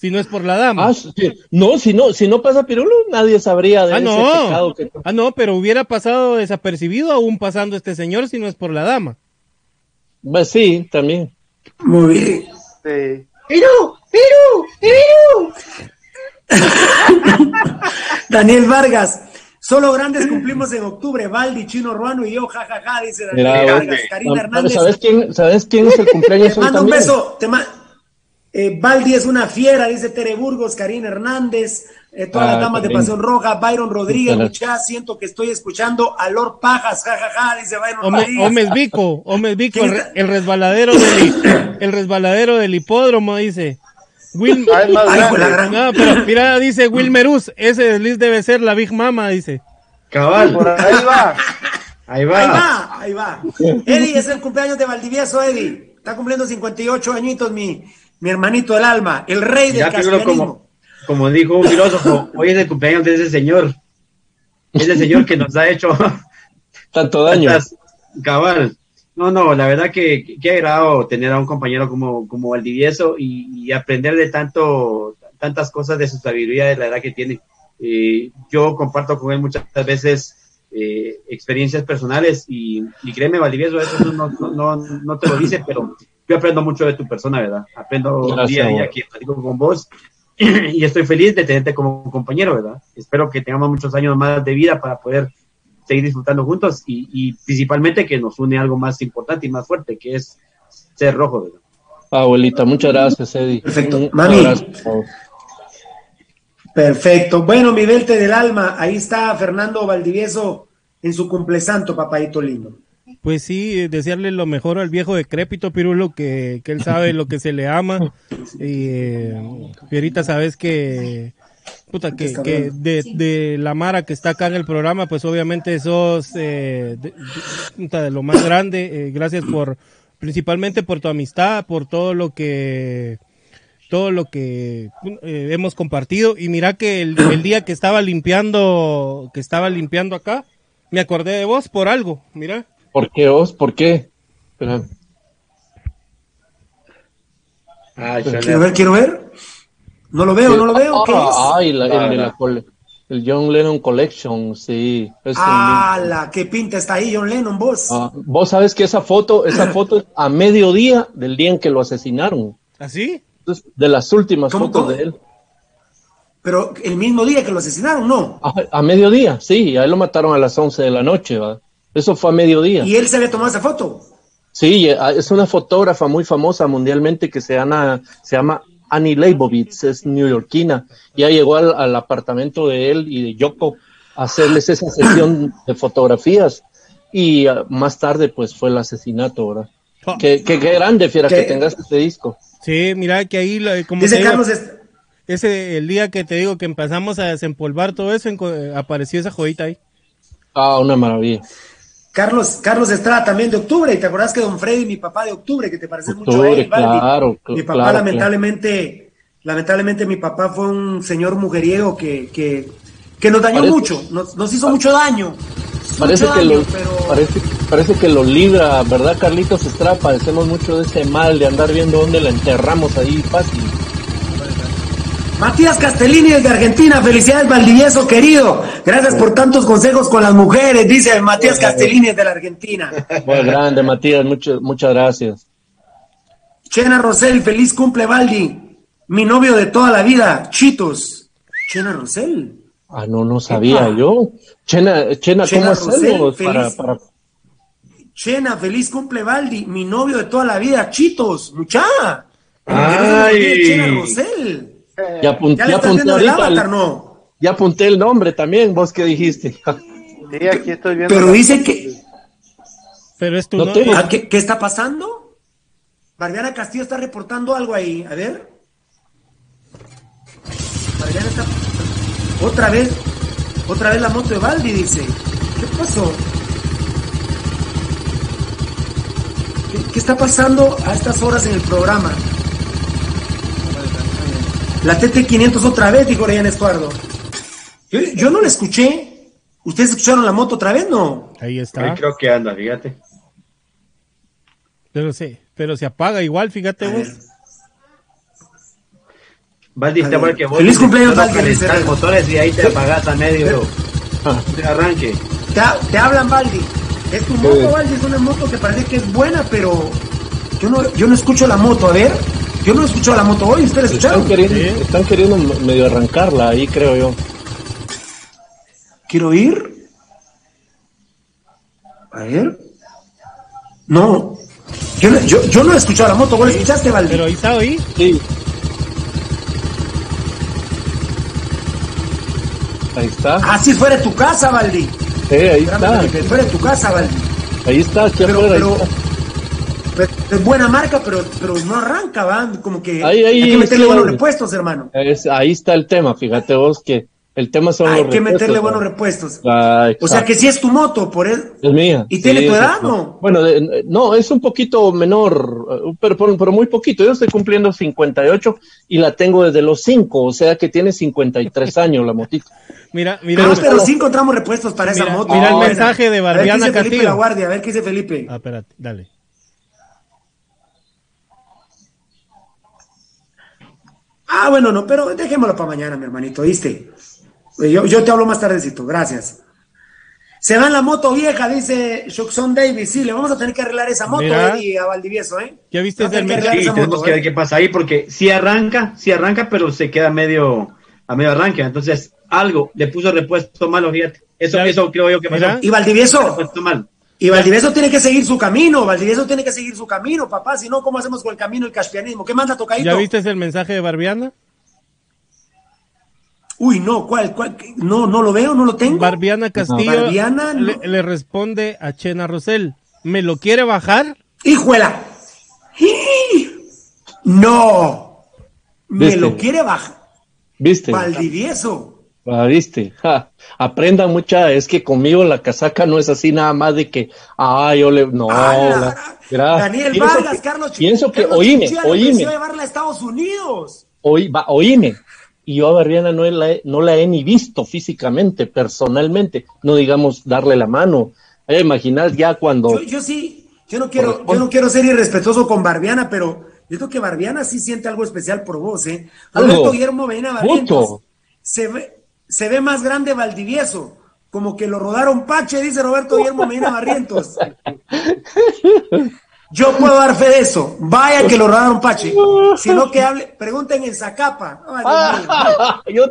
Si no es por la dama. Ah, sí. No, si no, si no pasa Pirulo, nadie sabría de Ah, ese no. pecado que Ah, no, pero hubiera pasado desapercibido aún pasando este señor si no es por la dama. Pues sí, también. Muy bien. Sí. ¡Perú! ¡Perú! ¡Perú! <laughs> Daniel Vargas. Solo grandes cumplimos en octubre. Valdi, Chino Ruano y yo, jajaja, dice Daniel Mira, Vargas. Karina Hernández. ¿sabes quién, ¿sabes quién es el cumpleaños Te hoy mando un beso. Te ma- eh, Valdi es una fiera, dice Tere Burgos, Karina Hernández, eh, todas Ah, las damas de. Pasión Roja, Byron Rodríguez, Ajá. mucha, siento que estoy escuchando a Lord Pajas, jajaja, dice Byron Ome- Rodríguez. Omes Vico, Omes Vico, el, resbaladero del, <coughs> el resbaladero del hipódromo, dice. Will, Ah, Ay, gran- no, pero mira, dice Wilmerus, ese desliz debe ser la Big Mama, dice. Cabal. Por ahí va. Ahí va. Ahí va, ahí va. Eddie, es el cumpleaños de Valdivieso, Eddie. Está cumpliendo 58 añitos, mi, mi hermanito del alma, el rey del castellanismo. como, como dijo un filósofo, <laughs> hoy es el cumpleaños de ese señor. Ese señor que nos ha hecho <laughs> Tanto daño. tantas- cabal. No, no, la verdad que que- qué agrado tener a un compañero como, como Valdivieso y, y aprender de tanto, tantas cosas de su sabiduría de la edad que tiene. Eh, yo comparto con él muchas veces eh, experiencias personales y, y créeme, Valdivieso, eso no, no, no, no te lo dice, pero yo aprendo mucho de tu persona, ¿verdad? Aprendo Gracias, día a día aquí platico con vos <clears throat> y estoy feliz de tenerte como compañero, ¿verdad? Espero que tengamos muchos años más de vida para poder seguir disfrutando juntos y, y principalmente que nos une algo más importante y más fuerte, que es ser rojo, ¿verdad? Abuelita, muchas gracias, Eddie. Perfecto. Mami. abrazo, por favor. Perfecto. Bueno, mi velte del alma, ahí está Fernando Valdivieso en su cumplesanto, papadito lindo. Pues sí, desearle lo mejor al viejo decrépito Pirulo, que, que él sabe lo que se le ama. Y eh, Fierita, sabes que, puta, que, que de, de la Mara que está acá en el programa, pues obviamente sos eh, de, de- puta, de lo más grande. Eh, gracias por, principalmente por tu amistad, por todo lo que todo lo que eh, hemos compartido y mira que el, el día que estaba limpiando que estaba limpiando acá me acordé de vos por algo mira ¿Por qué vos? ¿Por qué? Espera. Ay, Quiero ver, quiero ver. No lo veo, no lo veo. ¿Qué es? Ah, Ay, la- el, de Ah, la cole- el John Lennon Collection, sí. Es un ¡Hala! ¡Qué pinta está ahí, John Lennon, vos! Ah, vos sabes que esa foto, esa foto es a mediodía del día en que lo asesinaron. ¿Así? Es de las últimas ¿Cómo, fotos cómo? de él. Pero el mismo día que lo asesinaron, ¿no? A, a mediodía, sí, a él lo mataron a las 11 de la noche, ¿va? Eso fue a mediodía. Y él se había tomado esa foto. Sí, eh, es una fotógrafa muy famosa mundialmente que se llama, se llama Annie Leibovitz, es neoyorquina. Ya llegó al, al apartamento de él y de Yoko a hacerles esa sesión de fotografías. Y ah, más tarde, pues fue el asesinato, ¿verdad? Qué, qué- qué grande, fiera, ¿Qué? que tengas este disco. Sí, mira que ahí, lo- como Dice Carlos, es- ese el día que te digo que empezamos a desempolvar todo eso, eh, apareció esa joyita ahí. Ah, una maravilla. Carlos, Carlos Estrada también de octubre. ¿Y te acordás que Don Freddy, mi papá de octubre, que te parece mucho a Octubre, él, claro, cl- Mi papá, claro, lamentablemente, lamentablemente, mi papá fue un señor mujeriego que, que, que nos dañó Parece- mucho, nos, nos hizo mucho daño. Parece Mucho que, daño, lo, pero- parece, parece que lo libra, ¿verdad, Carlitos Estrada? Padecemos mucho de ese mal de andar viendo dónde la enterramos ahí fácil. Matías Castellini desde Argentina, felicidades Valdivieso querido, gracias por tantos consejos con las mujeres, dice Matías Castellini desde la Argentina. Muy grande, Matías, mucho- muchas gracias. Chena Rosel, feliz cumple Valdi, mi novio de toda la vida, Chitos. Chena Rosel. Ah, no, no sabía Epa. yo. Chena, Chena, Chena ¿cómo Rosell, hacemos para, feliz. para... Chena, feliz cumple Valdi, mi novio de toda la vida, Chitos, mucha. Ay. Chena Rosel. Ya, apun- ¿Ya apunté el avatar, no? Ya apunté el nombre también, vos que dijiste. Sí, aquí estoy viendo. Pero dice que... Pero es tu No novio. tengo- ¿Ah, ¿Qué, qué está pasando? Barbiana Castillo está reportando algo ahí. A ver. Barbiana está. Otra vez. Otra vez la moto de Baldi, dice. ¿Qué pasó? ¿Qué, qué está pasando a estas horas en el programa? La TT500 otra vez, dijo Reyán Estuardo. Yo, yo no la escuché. ¿Ustedes escucharon la moto otra vez? No. Ahí está. Ahí creo que anda, fíjate. Pero sí, pero se apaga igual, fíjate vos. Valdi, está igual que vos. Feliz cumpleaños, Valdi, motores y ahí te apagas a medio <laughs> de arranque. Te, te hablan, Baldi. Es tu moto, Baldi, es una moto que parece que es buena, pero yo no, yo no escucho la moto. A ver, yo no escucho la moto hoy. ¿Ustedes escucharon? Están queriendo, están queriendo medio arrancarla ahí, creo yo. Quiero ir. A ver. No. Yo, no- yo, yo no he escuchado la moto. ¿Vos la escuchaste, Baldi? Pero ahí está ahí. Sí. Ahí está. Ah, si fuera de tu casa, Baldi. Eh, ahí Espérame, está. que fuera de tu casa, Baldi. Ahí está, aquí Pero, afuera, ahí está. Pero es buena marca, pero, pero no arranca, ¿va? Como que Ahí, ahí, hay que meterle sí, buenos repuestos, hermano. Es- ahí está el tema, fíjate vos que el tema son Hay los que meterle buenos ¿no? repuestos. Ah, O sea que si es tu moto, por él. Es mía. ¿Y tiene tu edad, no? Bueno, de- no, es un poquito menor, eh, pero, pero, pero muy poquito. Yo estoy cumpliendo 58 y la tengo desde los 5, o sea que tiene 53 <laughs> años la motito. Mira, mira. Ah, pero sí encontramos repuestos para esa moto. mira el mensaje de Barbiana Felipe Castillo. La Guardia, a ver qué dice Felipe. Ah, espérate, dale. Ah, bueno, no, pero dejémoslo para mañana, mi hermanito, ¿viste? Yo, yo te hablo más tardecito, gracias. Se va en la moto vieja, dice Shockson Davis. Sí, le vamos a tener que arreglar esa moto, Mira. Eddie, a Valdivieso, ¿eh? ¿Ya viste tener que Sí, esa tenemos moto, que ver ¿eh? qué pasa ahí porque si arranca, si arranca, pero se queda medio a medio arranque. Entonces, algo le puso repuesto malo, fíjate. Eso, eso creo yo que pasó. Y Valdivieso, Repuesto mal. Y Valdivieso tiene que seguir su camino, Valdivieso tiene que seguir su camino, papá, si no, ¿cómo hacemos con el camino del caspianismo? ¿Qué manda tocadito? ¿Ya viste el mensaje de Barbiana? Uy, no, ¿cuál, cuál? No, no lo veo, no lo tengo. Barbiana Castillo Barbiana, no. le, le responde a Chena Rosell. ¿Me lo quiere bajar? ¡Hijuela! ¡No! Me ¿Viste? lo quiere bajar. ¿Viste? Valdivieso. Ah, ¿Viste? Ja, Aprendan mucha, es que conmigo la casaca no es así nada más de que, ah, yo le, no, la- mira, Daniel pienso Vargas, que- Carlos pienso que, Carlos oíme, oíme, llevarla a Estados Unidos. oí- va, oíme, y yo a Barbiana no la, he, no la he ni visto físicamente, personalmente, no digamos darle la mano, eh, imaginar ya cuando, Yo, yo sí, yo no quiero, yo no quiero ser irrespetuoso con Barbiana, pero yo creo que Barbiana sí siente algo especial por vos, ¿eh? Algo. Roberto Guillermo Medina. Mucho. Se ve, se ve más grande Valdivieso. Como que lo rodaron Pache, dice Roberto Guillermo Medina <laughs> Barrientos. Yo puedo dar fe de eso. Vaya que lo rodaron Pache. Si no que hable, pregunten en Zacapa. Ay, <laughs> yo,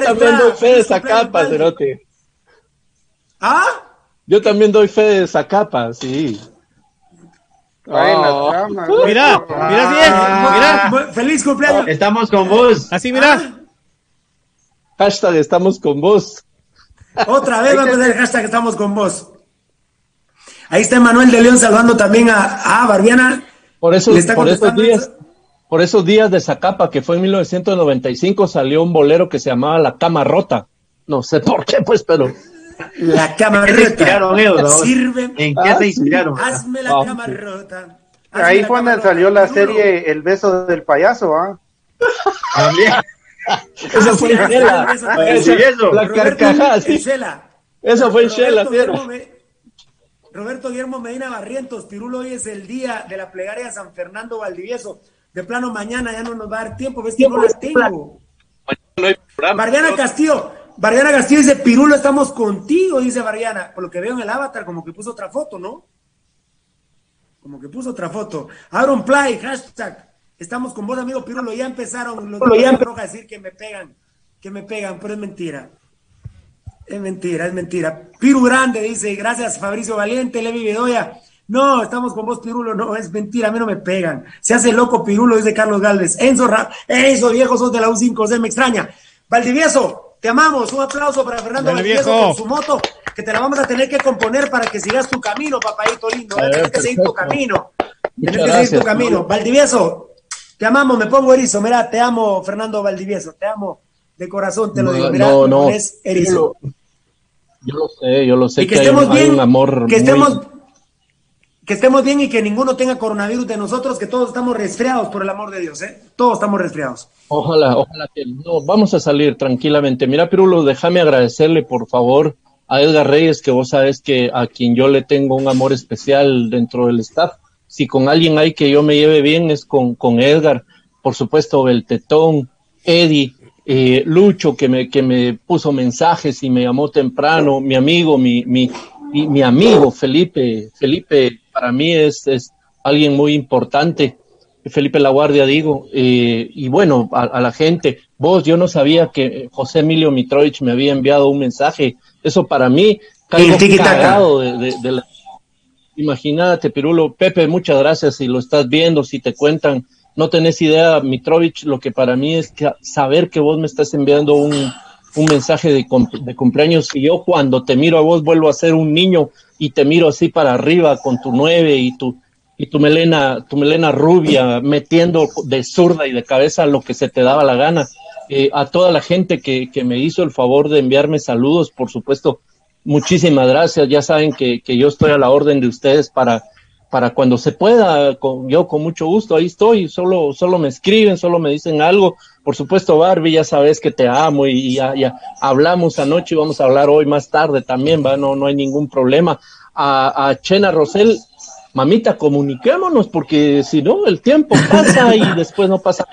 también doy fe de feliz esa cumpleaños, capa, Valdi. Cerote. ¿Ah? Yo también doy fe de esa capa, sí. Ay, en la Oh. cama. Mira, mira si es, mira. Feliz cumpleaños. Estamos con vos. Así, mira. Hashtag estamos con vos. Otra vez va a poner el hashtag estamos con vos. Ahí está Manuel de León saludando también a, a Barbiana. Por eso, Le está por esos días, por esos días de Zacapa, que fue en 1995, salió un bolero que se llamaba La Cama Rota. No sé por qué, pues, pero. La <laughs> cama ¿En qué se inspiraron ellos, no? Sirve. ¿En qué Ah, se sí. inspiraron? Hazme la Ah, cama sí. rota. Hazme Ahí fue donde rota. salió la serie El beso del payaso, ¿ah? <laughs> También. Eso fue en Shela. La Roberto carcajada, en sí. Shela. Eso fue en Shela, Roberto ¿cierto? Guillermo Me- Roberto Guillermo Medina Barrientos, Pirulo, hoy es el día de la plegaria de San Fernando Valdivieso. De plano, mañana ya no nos va a dar tiempo, ves que no la tengo. No hay programa. Barriana Castillo, Barriana Castillo dice, Pirulo, estamos contigo, dice Barriana. Por lo que veo en el avatar, como que puso otra foto, ¿no? Como que puso otra foto. Aaron Play, hashtag. Estamos con vos, amigo Pirulo. Ya empezaron los de Barrio Roja a decir que me pegan, que me pegan, pero es mentira. Es mentira, es mentira. Piru Grande dice, gracias Fabricio Valiente, Levi Bedoya. No, estamos con vos, Pirulo. No, es mentira, a mí no me pegan. Se hace loco Pirulo, dice Carlos Galvez. Enzo, Ra Enzo, viejo, sos de la U5, me extraña. Valdivieso, te amamos. Un aplauso para Fernando Dale, Valdivieso viejo. con su moto, que te la vamos a tener que componer para que sigas tu camino, papadito lindo. Tienes que seguir tu camino. Tienes que seguir tu camino. Valdivieso, te amamos, me pongo erizo. Mira, te amo, Fernando Valdivieso. Te amo de corazón, te lo No, digo. Mira, no, no. pones erizo. Yo lo sé, yo lo sé Y que que, hay, estemos hay bien, un amor que muy- estemos, que estemos bien y que ninguno tenga coronavirus de nosotros, que todos estamos resfriados, por el amor de Dios, ¿eh? Todos estamos resfriados. Ojalá, ojalá que no, vamos a salir tranquilamente. Mira, Pirulo, déjame agradecerle, por favor, a Edgar Reyes, que vos sabes que a quien yo le tengo un amor especial dentro del staff. Si con alguien hay que yo me lleve bien es con, con Edgar, por supuesto, Beltetón, Eddie, eh, Lucho, que me, que me puso mensajes y me llamó temprano, mi amigo, mi, mi, mi, mi amigo Felipe, Felipe para mí es, es alguien muy importante. Felipe La Guardia, digo, eh, y bueno, a, a la gente, vos, yo no sabía que José Emilio Mitrovich me había enviado un mensaje, eso para mí, caigo El tiki-taka. cagado de, de- de la- Imagínate, Pirulo, Pepe, muchas gracias si lo estás viendo, si te cuentan, no tenés idea, Mitrovich, lo que para mí es que saber que vos me estás enviando un, un mensaje de, de cumpleaños y yo cuando te miro a vos vuelvo a ser un niño y te miro así para arriba con tu nueve y tu y tu melena, tu melena rubia, metiendo de zurda y de cabeza lo que se te daba la gana. Eh, a toda la gente que, que me hizo el favor de enviarme saludos, por supuesto, muchísimas gracias. Ya saben que, que yo estoy a la orden de ustedes para, para cuando se pueda, con, yo con mucho gusto, ahí estoy, solo, solo me escriben, solo me dicen algo. Por supuesto, Barbie, ya sabes que te amo y, y ya, ya hablamos anoche y vamos a hablar hoy más tarde también, va, no, no hay ningún problema. A, a Chena Rosel, mamita, comuniquémonos, porque si no, el tiempo pasa y <laughs> después no pasa.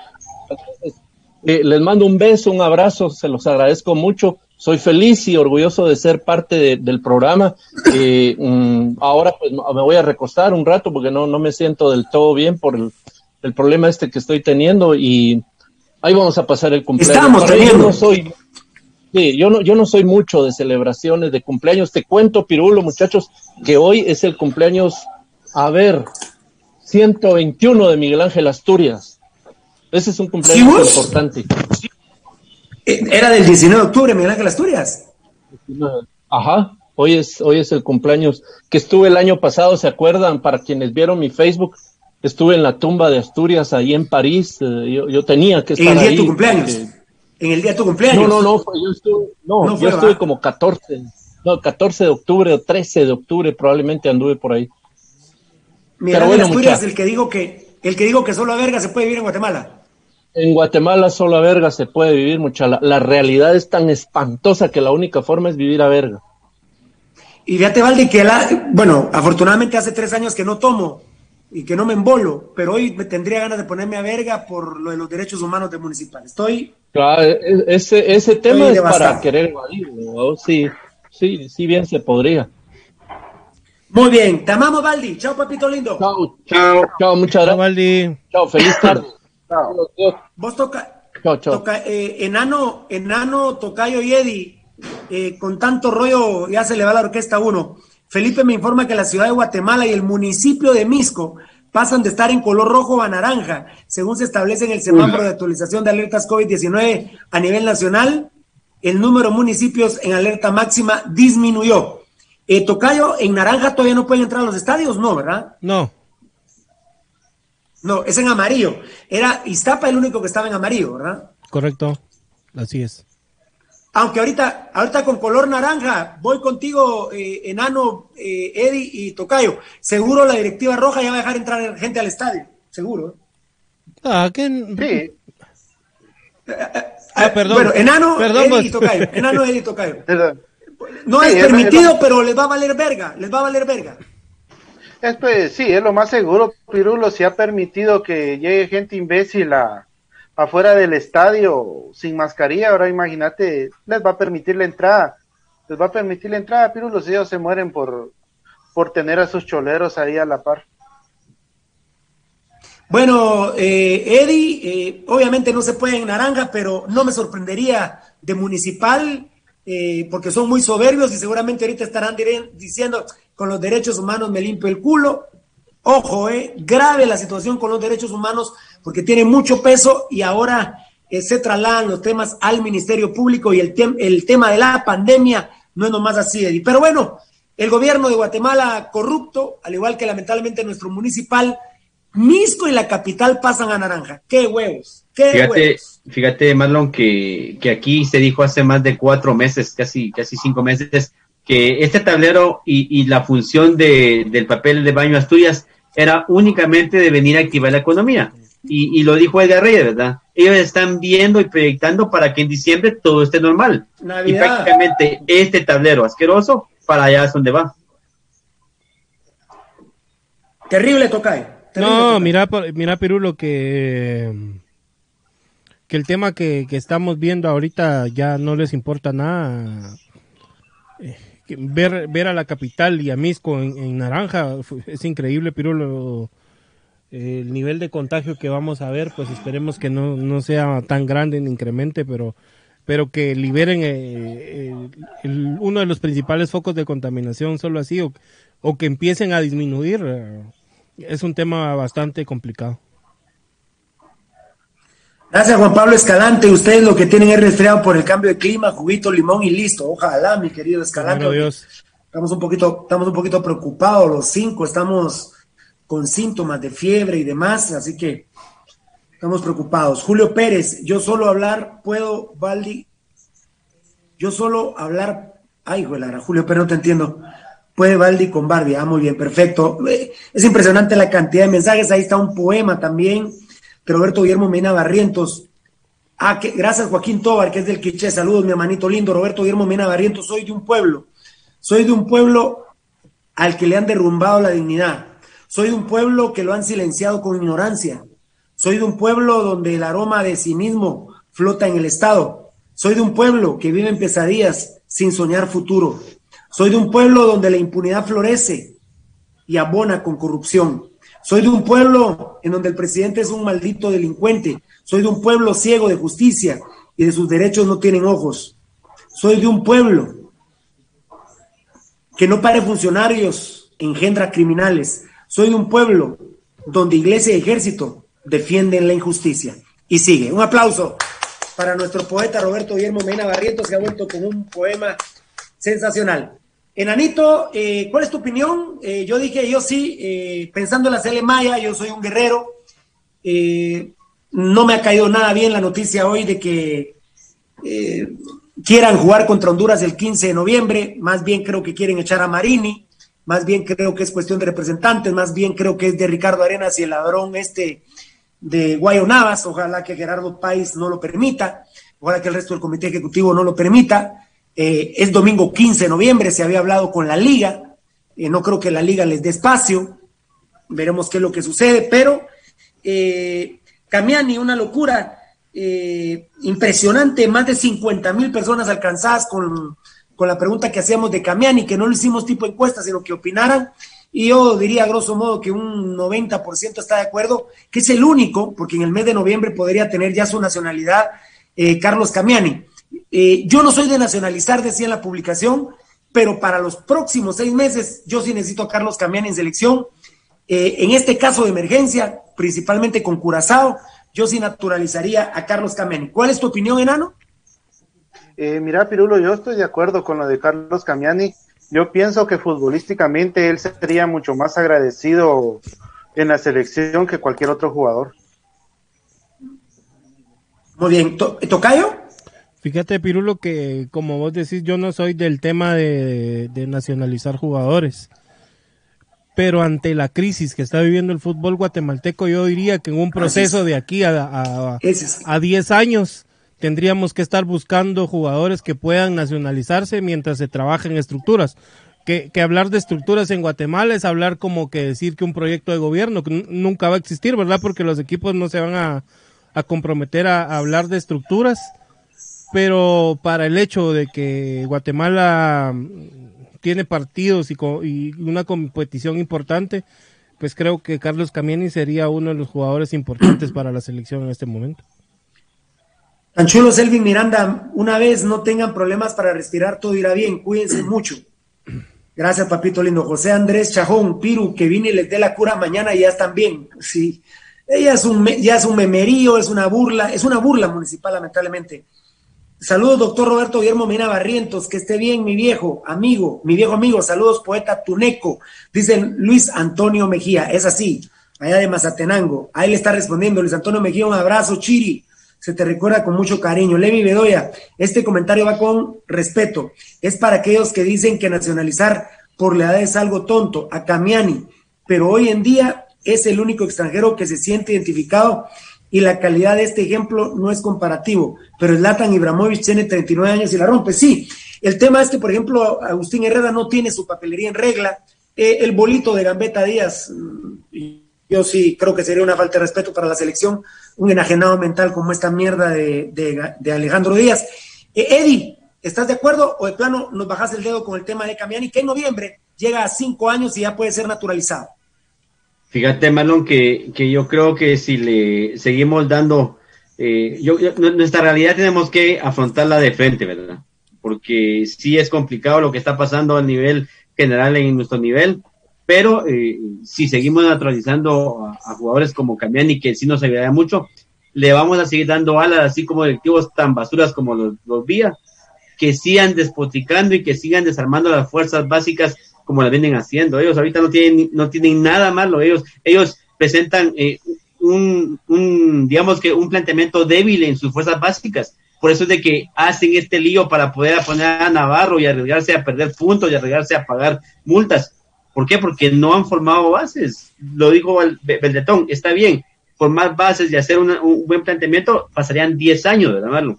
Entonces, eh, les mando un beso, un abrazo, se los agradezco mucho. Soy feliz y orgulloso de ser parte de- del programa. Eh, mm, ahora pues me voy a recostar un rato porque no, no me siento del todo bien por el, el problema este que estoy teniendo y ahí vamos a pasar el cumpleaños. Estamos Para mí, yo teniendo. no soy, Sí, yo no, yo no soy mucho de celebraciones de cumpleaños. Te cuento, Pirulo, muchachos, que hoy es el cumpleaños, a ver, 121 de Miguel Ángel Asturias. Ese es un cumpleaños ¿Sí, importante. Eh, Era del 19 de octubre, Miguel Ángel Asturias. Ajá. Hoy es, hoy es el cumpleaños que estuve el año pasado, ¿se acuerdan? Para quienes vieron mi Facebook, estuve en la tumba de Asturias, ahí en París. eh, yo, yo tenía que estar En el día ahí. de tu cumpleaños. porque- En el día de tu cumpleaños. No, no, no, fue- yo estuve, no, No yo fue, estuve como 14, no, 14 de octubre o 13 de octubre, probablemente anduve por ahí. Pero bueno, Asturias, mucha- el que dijo que el que dijo que solo a verga se puede vivir en Guatemala. En Guatemala solo a verga se puede vivir mucha. La, la realidad es tan espantosa que la única forma es vivir a verga. Y fíjate, Valdi, que la, bueno, afortunadamente hace tres años que no tomo y que no me embolo, pero hoy me tendría ganas de ponerme a verga por lo de los derechos humanos de municipal. Estoy, Claro, e- ese, ese tema es devastado. para querer evadirlo, ¿no? Sí, sí, sí bien se podría. muy bien, te amamos, Valdi. Chao, papito lindo. Chao, chao, chao, muchas gracias. Valdi. Chao, feliz tarde. Vos toca, eh, enano, enano, tocayo y Eddie, eh, con tanto rollo ya se le va la orquesta a uno. Felipe me informa que la ciudad de Guatemala y el municipio de Misco pasan de estar en color rojo a naranja, según se establece en el semáforo de actualización de alertas COVID-19 a nivel nacional. El número de municipios en alerta máxima disminuyó. Eh, Tocayo, en naranja todavía no pueden entrar a los estadios, no, ¿verdad? No, No, es en amarillo. Era Iztapa el único que estaba en amarillo, ¿verdad? correcto. Así es. Aunque ahorita, ahorita con color naranja, voy contigo, eh, enano, eh, Eddie y Tocayo. Seguro la directiva roja ya va a dejar entrar gente al estadio. Seguro. ¿eh? Ah, que... Sí. Ah, perdón. Bueno, enano, Perdón, Eddie pues. y Tocayo. <laughs> Enano, Eddie y Tocayo. No Sí, es es- permitido, es- pero les va a valer verga. Les va a valer verga. Es, pues, sí, es lo más seguro, Pirulo, si ha permitido que llegue gente imbécil a, afuera del estadio sin mascarilla, ahora imagínate, les va a permitir la entrada, les va a permitir la entrada, Pirulo, si ellos se mueren por, por tener a sus choleros ahí a la par. Bueno, eh, Eddie, eh, obviamente no se puede en naranja, pero no me sorprendería de municipal, eh, porque son muy soberbios y seguramente ahorita estarán diciendo con los derechos humanos me limpio el culo. Ojo, eh, grave la situación con los derechos humanos porque tiene mucho peso y ahora eh, se trasladan los temas al Ministerio Público y el, tem- el tema de la pandemia no es nomás así, Eddie. Pero bueno, el gobierno de Guatemala corrupto, al igual que lamentablemente nuestro municipal, Misco y la capital pasan a naranja. ¡Qué huevos! ¡Qué Fíjate, huevos! fíjate, Marlon, que, que aquí se dijo hace más de cuatro meses, casi, casi cinco meses, que este tablero y, y la función de, del papel de baño Asturias era únicamente de venir a activar la economía. Y, y lo dijo Edgar Reyes, ¿verdad? Ellos están viendo y proyectando para que en diciembre todo esté normal. Y prácticamente este tablero asqueroso, para allá es donde va. Terrible, Tocay. No, mira, por- mira, Pirulo, que, que el tema que, que estamos viendo ahorita ya no les importa nada. Eh, Ver, ver a la capital y a Misco en, en naranja es increíble, Pirulo. Eh, El nivel de contagio que vamos a ver, pues esperemos que no, no sea tan grande ni incremente, pero, pero que liberen eh, el- el- uno de los principales focos de contaminación solo así, o, o que empiecen a disminuir. eh, es un tema bastante complicado. Gracias, Juan Pablo Escalante. Ustedes lo que tienen es resfriado por el cambio de clima, juguito, limón y listo. Ojalá, mi querido Escalante. Dios. Estamos un poquito, estamos un poquito preocupados los cinco, estamos con síntomas de fiebre y demás, así que estamos preocupados. Julio Pérez, yo solo hablar puedo, Valdi, yo solo hablar, ay, juelara, Julio Pérez, no te entiendo. Puede Valdi con Barbie, ah, muy bien, perfecto. Eh, Es impresionante la cantidad de mensajes, ahí está un poema también Roberto Guillermo Mena Barrientos. Ah, que, gracias Joaquín Tobar, que es del Quiché, saludos mi hermanito lindo, Roberto Guillermo Mena Barrientos, soy de un pueblo, soy de un pueblo al que le han derrumbado la dignidad, soy de un pueblo que lo han silenciado con ignorancia, soy de un pueblo donde el aroma de cinismo flota en el Estado, soy de un pueblo que vive en pesadillas sin soñar futuro, soy de un pueblo donde la impunidad florece y abona con corrupción. Soy de un pueblo en donde el presidente es un maldito delincuente. Soy de un pueblo ciego de justicia y de sus derechos no tienen ojos. Soy de un pueblo que no pare funcionarios engendra criminales. Soy de un pueblo donde iglesia y ejército defienden la injusticia. Y sigue. Un aplauso para nuestro poeta Roberto Guillermo Mena Barrientos, que ha vuelto con un poema sensacional. Enanito, eh, ¿cuál es tu opinión? Eh, yo dije, yo sí, eh, pensando en la Cele Maya, yo soy un guerrero. Eh, no me ha caído nada bien la noticia hoy de que quieran jugar contra Honduras el 15 de noviembre. Más bien creo que quieren echar a Marini. Más bien creo que es cuestión de representantes. Más bien creo que es de Ricardo Arenas y el ladrón este de Guayo Navas. Ojalá que Gerardo País no lo permita. Ojalá que el resto del comité ejecutivo no lo permita. Eh, es domingo 15 de noviembre, se había hablado con la liga, eh, no creo que la liga les dé espacio, veremos qué es lo que sucede, pero eh, Camiani, una locura eh, impresionante, más de 50 mil personas alcanzadas con, con, la pregunta que hacíamos de Camiani, que no lo hicimos tipo encuesta, sino que opinaran, y yo diría grosso modo que un 90% está de acuerdo, que es el único, porque en el mes de noviembre podría tener ya su nacionalidad Carlos Camiani eh, yo no soy de nacionalizar, decía en la publicación, pero para los próximos seis meses yo sí necesito a Carlos Camiani en selección. Eh, en este caso de emergencia, principalmente con Curazao, yo sí naturalizaría a Carlos Camiani. ¿Cuál es tu opinión, enano? Eh, mira, Pirulo, yo estoy de acuerdo con lo de Carlos Camiani. Yo pienso que futbolísticamente él sería mucho más agradecido en la selección que cualquier otro jugador. Muy bien. ¿Tocayo? Fíjate, Pirulo, que como vos decís, yo no soy del tema de, de, nacionalizar jugadores. Pero ante la crisis que está viviendo el fútbol guatemalteco, yo diría que en un proceso de aquí a, a, a 10 años tendríamos que estar buscando jugadores que puedan nacionalizarse mientras se trabaja en estructuras. Que, que, hablar de estructuras en Guatemala es hablar como que decir que un proyecto de gobierno que nunca va a existir, ¿verdad? Porque los equipos no se van a, a comprometer a, a hablar de estructuras pero para el hecho de que Guatemala tiene partidos y, y, una competición importante, pues creo que Carlos Camiani sería uno de los jugadores importantes para la selección en este momento. Tan chulo, Selvin Miranda, una vez no tengan problemas para respirar, todo irá bien, cuídense <clears throat> mucho. Gracias, papito lindo. José Andrés Chajón, Piru, que vine y les dé la cura mañana y ya están bien. Sí, ella es un, ya es un memerío, es una burla, es una burla municipal, lamentablemente. Saludos, doctor Roberto Guillermo Mina Barrientos, que esté bien, mi viejo amigo, mi viejo amigo. Saludos, poeta Tuneco. Dicen Luis Antonio Mejía, es así, allá de Mazatenango. Ahí le está respondiendo Luis Antonio Mejía, un abrazo, Chiri. Se te recuerda con mucho cariño. Levi Bedoya, este comentario va con respeto. Es para aquellos que dicen que nacionalizar por la edad es algo tonto, a Camiani, pero hoy en día es el único extranjero que se siente identificado y la calidad de este ejemplo no es comparativo, pero Zlatan Ibrahimovic tiene 39 años y la rompe. Sí, el tema es que, por ejemplo, Agustín Herrera no tiene su papelería en regla. Eh, el bolito de Gambetta Díaz, mm, yo sí creo que sería una falta de respeto para la selección, un enajenado mental como esta mierda de, de, Alejandro Díaz. Eh, Eddie, ¿estás de acuerdo o de plano nos bajas el dedo con el tema de Camiani, que en noviembre llega a cinco años y ya puede ser naturalizado? Fíjate, Marlon, que, que yo creo que si le seguimos dando, eh, yo, nuestra realidad tenemos que afrontarla de frente, ¿verdad? Porque sí es complicado lo que está pasando a nivel general en nuestro nivel, pero eh, si seguimos naturalizando a, a, jugadores como Camiani, que sí nos ayudaría mucho, le vamos a seguir dando alas, así como directivos tan basuras como los, los Vía, que sigan despoticando y que sigan desarmando las fuerzas básicas como la vienen haciendo. Ellos ahorita no tienen, no tienen nada malo. Ellos, ellos presentan eh, un, un, digamos que un planteamiento débil en sus fuerzas básicas. Por eso es de que hacen este lío para poder poner a Navarro y arriesgarse a perder puntos y arriesgarse a pagar multas. ¿Por qué? Porque no han formado bases. Lo dijo el Beldetón, está bien, formar bases y hacer una, un buen planteamiento pasarían 10 años, ¿verdad, Marlon?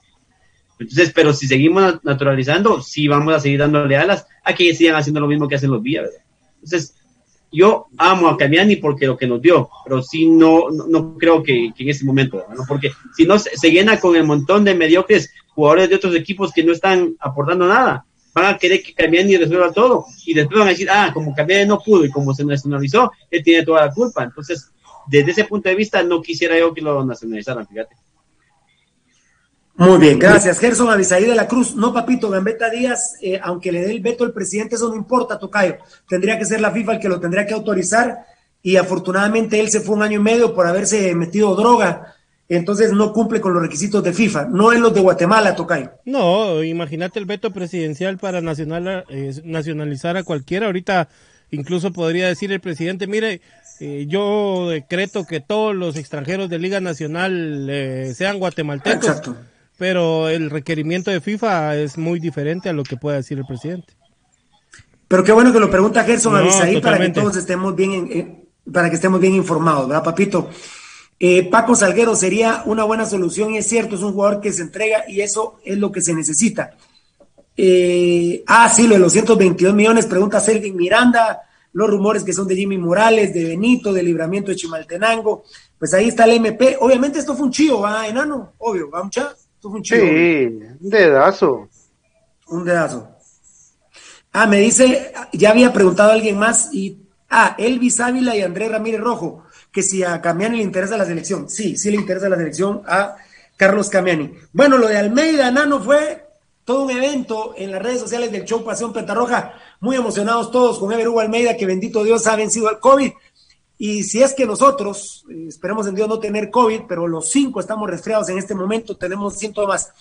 Entonces, pero si seguimos naturalizando, sí vamos a seguir dándole alas a que sigan haciendo lo mismo que hacen los vías, ¿verdad? Entonces, yo amo a Camiani porque lo que nos dio, pero sí no, no, no creo que, en ese momento, porque si no se, se, llena con el montón de mediocres jugadores de otros equipos que no están aportando nada, van a querer que Camiani resuelva todo y después van a decir, ah, como Camiani no pudo y como se nacionalizó, él tiene toda la culpa. Entonces, desde ese punto de vista, no quisiera yo que lo nacionalizaran, fíjate. Muy bien, gracias. Gerson Avisaí de la Cruz. No, papito, Gambetta Díaz, eh, aunque le dé el veto al presidente, eso no importa, Tocayo. Tendría que ser la FIFA el que lo tendría que autorizar. Y afortunadamente él se fue un año y medio por haberse metido droga entonces no cumple con los requisitos de FIFA, no es los de Guatemala, Tocayo. No, imagínate el veto presidencial para nacional, eh, nacionalizar a cualquiera. Ahorita incluso podría decir el presidente, mire, eh, yo decreto que todos los extranjeros de Liga Nacional eh, sean guatemaltecos. Exacto. Pero el requerimiento de FIFA es muy diferente a lo que puede decir el presidente. Pero qué bueno que lo pregunta Gerson No, Avisaí para que todos estemos bien, en- en- para que estemos bien informados, ¿verdad, papito? Eh, Paco Salguero sería una buena solución y es cierto, es un jugador que se entrega y eso es lo que se necesita. Eh, ah, sí, lo de los 122 millones, pregunta Selvin Miranda, los rumores que son de Jimmy Morales, de Benito, de Libramiento de Chimaltenango, pues ahí está el MP. Obviamente esto fue un chío, ¿va, enano? Obvio, ¿va, mucha? Esto fue un chío. Sí, un dedazo. Un dedazo. Ah, me dice, ya había preguntado a alguien más y, ah, Elvis Ávila y Andrés Ramírez Rojo, que si a Camiani le interesa la selección. Sí, sí le interesa la selección a Carlos Camiani. Bueno, lo de Almeida, Nano, fue todo un evento en las redes sociales del show Pasión Pentarroja, muy emocionados todos con Ever Hugo Almeida, que bendito Dios ha vencido al COVID. Y si es que nosotros, eh, esperemos en Dios no tener COVID, pero los cinco estamos resfriados en este momento, tenemos síntomas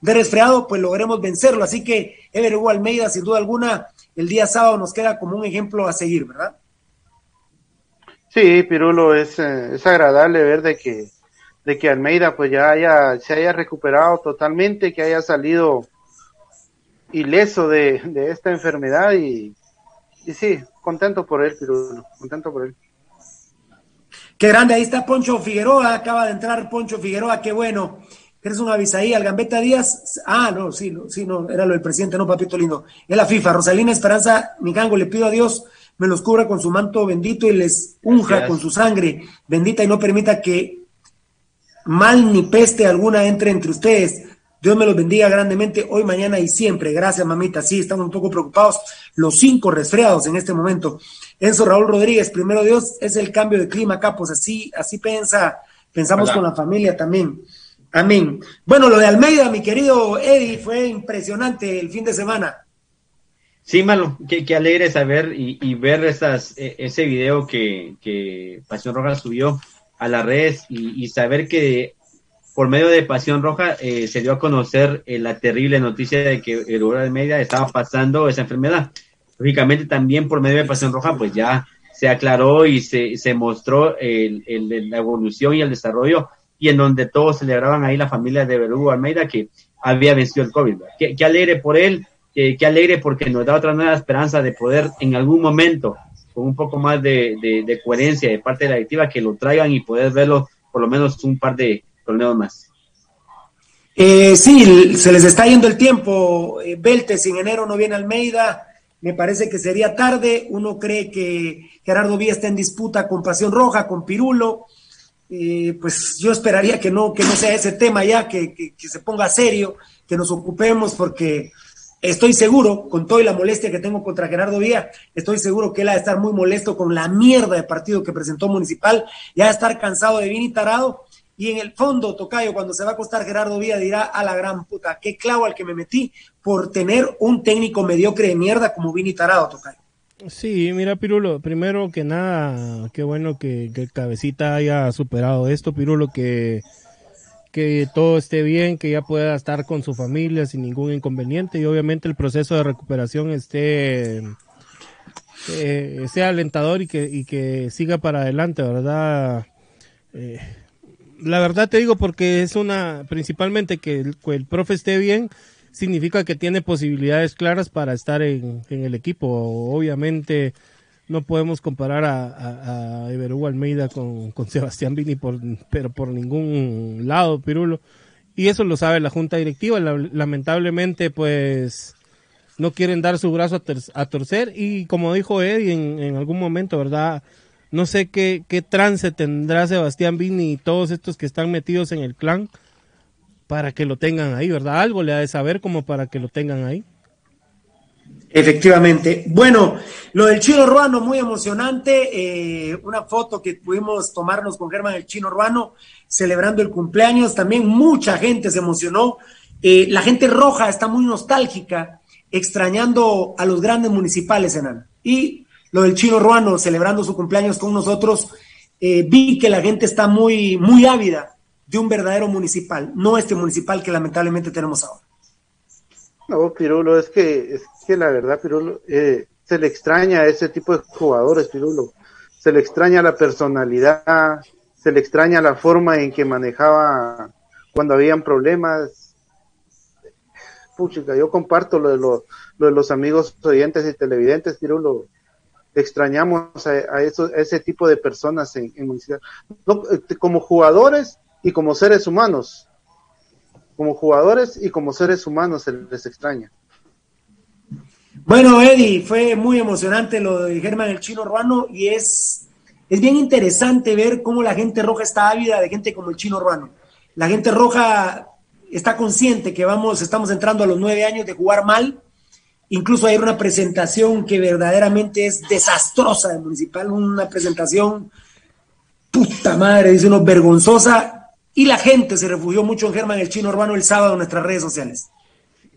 de resfriado, pues logremos vencerlo. Así que Ever Hugo Almeida, sin duda alguna, el día sábado nos queda como un ejemplo a seguir, ¿verdad? Sí, Pirulo, es, eh, es agradable ver de que, de que Almeida pues ya haya, se haya recuperado totalmente, que haya salido ileso de, de esta enfermedad y, y sí, contento por él, Pirulo, contento por él. Qué grande, ahí está Poncho Figueroa, acaba de entrar Poncho Figueroa, qué bueno. Eres un avisaí, al Gambetta Díaz. Ah, no, sí, no, sí, no, era lo del presidente, no, papito lindo. Es la FIFA. Rosalina Esperanza Micango, le pido a Dios me los cubra con su manto bendito y les unja Gracias. con su sangre bendita y no permita que mal ni peste alguna entre entre ustedes. Dios me los bendiga grandemente hoy, mañana y siempre. Gracias, mamita. Sí, estamos un poco preocupados. Los cinco resfriados en este momento. Enzo Raúl Rodríguez, primero Dios, es el cambio de clima acá, pues así, así piensa, pensamos Hola. con la familia también. Amén. Bueno, lo de Almeida, mi querido Eddie, fue impresionante el fin de semana. Sí, Malo, qué, qué alegre saber y, y ver esas, e- ese video que, que Pasión Roja subió a las redes y, y saber que por medio de Pasión Roja eh, se dio a conocer eh, la terrible noticia de que el Uruguay de Media estaba pasando esa enfermedad. Lógicamente también por medio de Pasión Roja pues ya se aclaró y se, se mostró la evolución y el desarrollo y en donde todos celebraban ahí la familia de Berugo Almeida que había vencido el COVID. Qué, alegre por él, qué, qué alegre porque nos da otra nueva esperanza de poder en algún momento, con un poco más de coherencia de parte de la directiva, que lo traigan y poder verlo por lo menos un par de torneos más. Eh, sí, se les está yendo el tiempo. Eh, Beltes en enero no viene Almeida. Me parece que sería tarde. Uno cree que Gerardo Villa está en disputa con Pasión Roja, con Pirulo. Eh, pues yo esperaría que no, que no sea ese tema ya, que, que- que se ponga serio, que nos ocupemos, porque estoy seguro, con toda la molestia que tengo contra Gerardo Villa, estoy seguro que él ha de estar muy molesto con la mierda de partido que presentó Municipal, ya de estar cansado de Vini Tarado, y en el fondo, Tocayo, cuando se va a acostar Gerardo Villa dirá a la gran puta, qué clavo al que me metí por tener un técnico mediocre de mierda como Vini Tarado, Tocayo. Sí, mira, Pirulo, primero que nada, qué bueno que, el Cabecita haya superado esto, Pirulo, que, que todo esté bien, que ya pueda estar con su familia sin ningún inconveniente y obviamente el proceso de recuperación esté eh, sea alentador y que, y que siga para adelante, ¿verdad? Eh, la verdad te digo porque es una, principalmente que el, profe esté bien, significa que tiene posibilidades claras para estar en, el equipo. Obviamente no podemos comparar a, a, Everu Almeida con, <laughs> Sebastián Vini, por, pero por ningún lado, Pirulo. Y eso lo sabe la junta directiva. La- lamentablemente, pues no quieren dar su brazo a, ter- a torcer. Y como dijo Eddie en, en algún momento, ¿verdad? No sé qué, qué trance tendrá Sebastián Vini y todos estos que están metidos en el clan para que lo tengan ahí, ¿verdad? Algo le ha de saber como para que lo tengan ahí. Efectivamente. Bueno, lo del Chino Urbano, muy emocionante. eh, una foto que pudimos tomarnos con Germán el Chino Urbano, celebrando el cumpleaños. También mucha gente se emocionó. Eh, la gente roja está muy nostálgica, extrañando a los grandes municipales, Enan. Y lo del Chino Urbano, celebrando su cumpleaños con nosotros, eh, vi que la gente está muy, muy ávida de un verdadero municipal, no este municipal que lamentablemente tenemos ahora. No, Pirulo, es que, es que la verdad, Pirulo, eh, se le extraña a ese tipo de jugadores, Pirulo. Se le extraña la personalidad, se le extraña la forma en que manejaba cuando habían problemas. Puchica, yo comparto lo de, lo, de los amigos oyentes y televidentes, Pirulo. Extrañamos a, ese tipo de personas en, en municipal. Eh, como jugadores y como seres humanos. Como jugadores y como seres humanos se les extraña. Bueno, Eddie, fue muy emocionante lo de Germán el Chino Ruano y es, es bien interesante ver cómo la gente roja está ávida de gente como el Chino Ruano. La gente roja está consciente que vamos, estamos entrando a los nueve años de jugar mal. Incluso hay una presentación que verdaderamente es desastrosa de Municipal, una presentación puta madre, dice uno, vergonzosa. Y la gente se refugió mucho en Germán el Chino Urbano el sábado en nuestras redes sociales.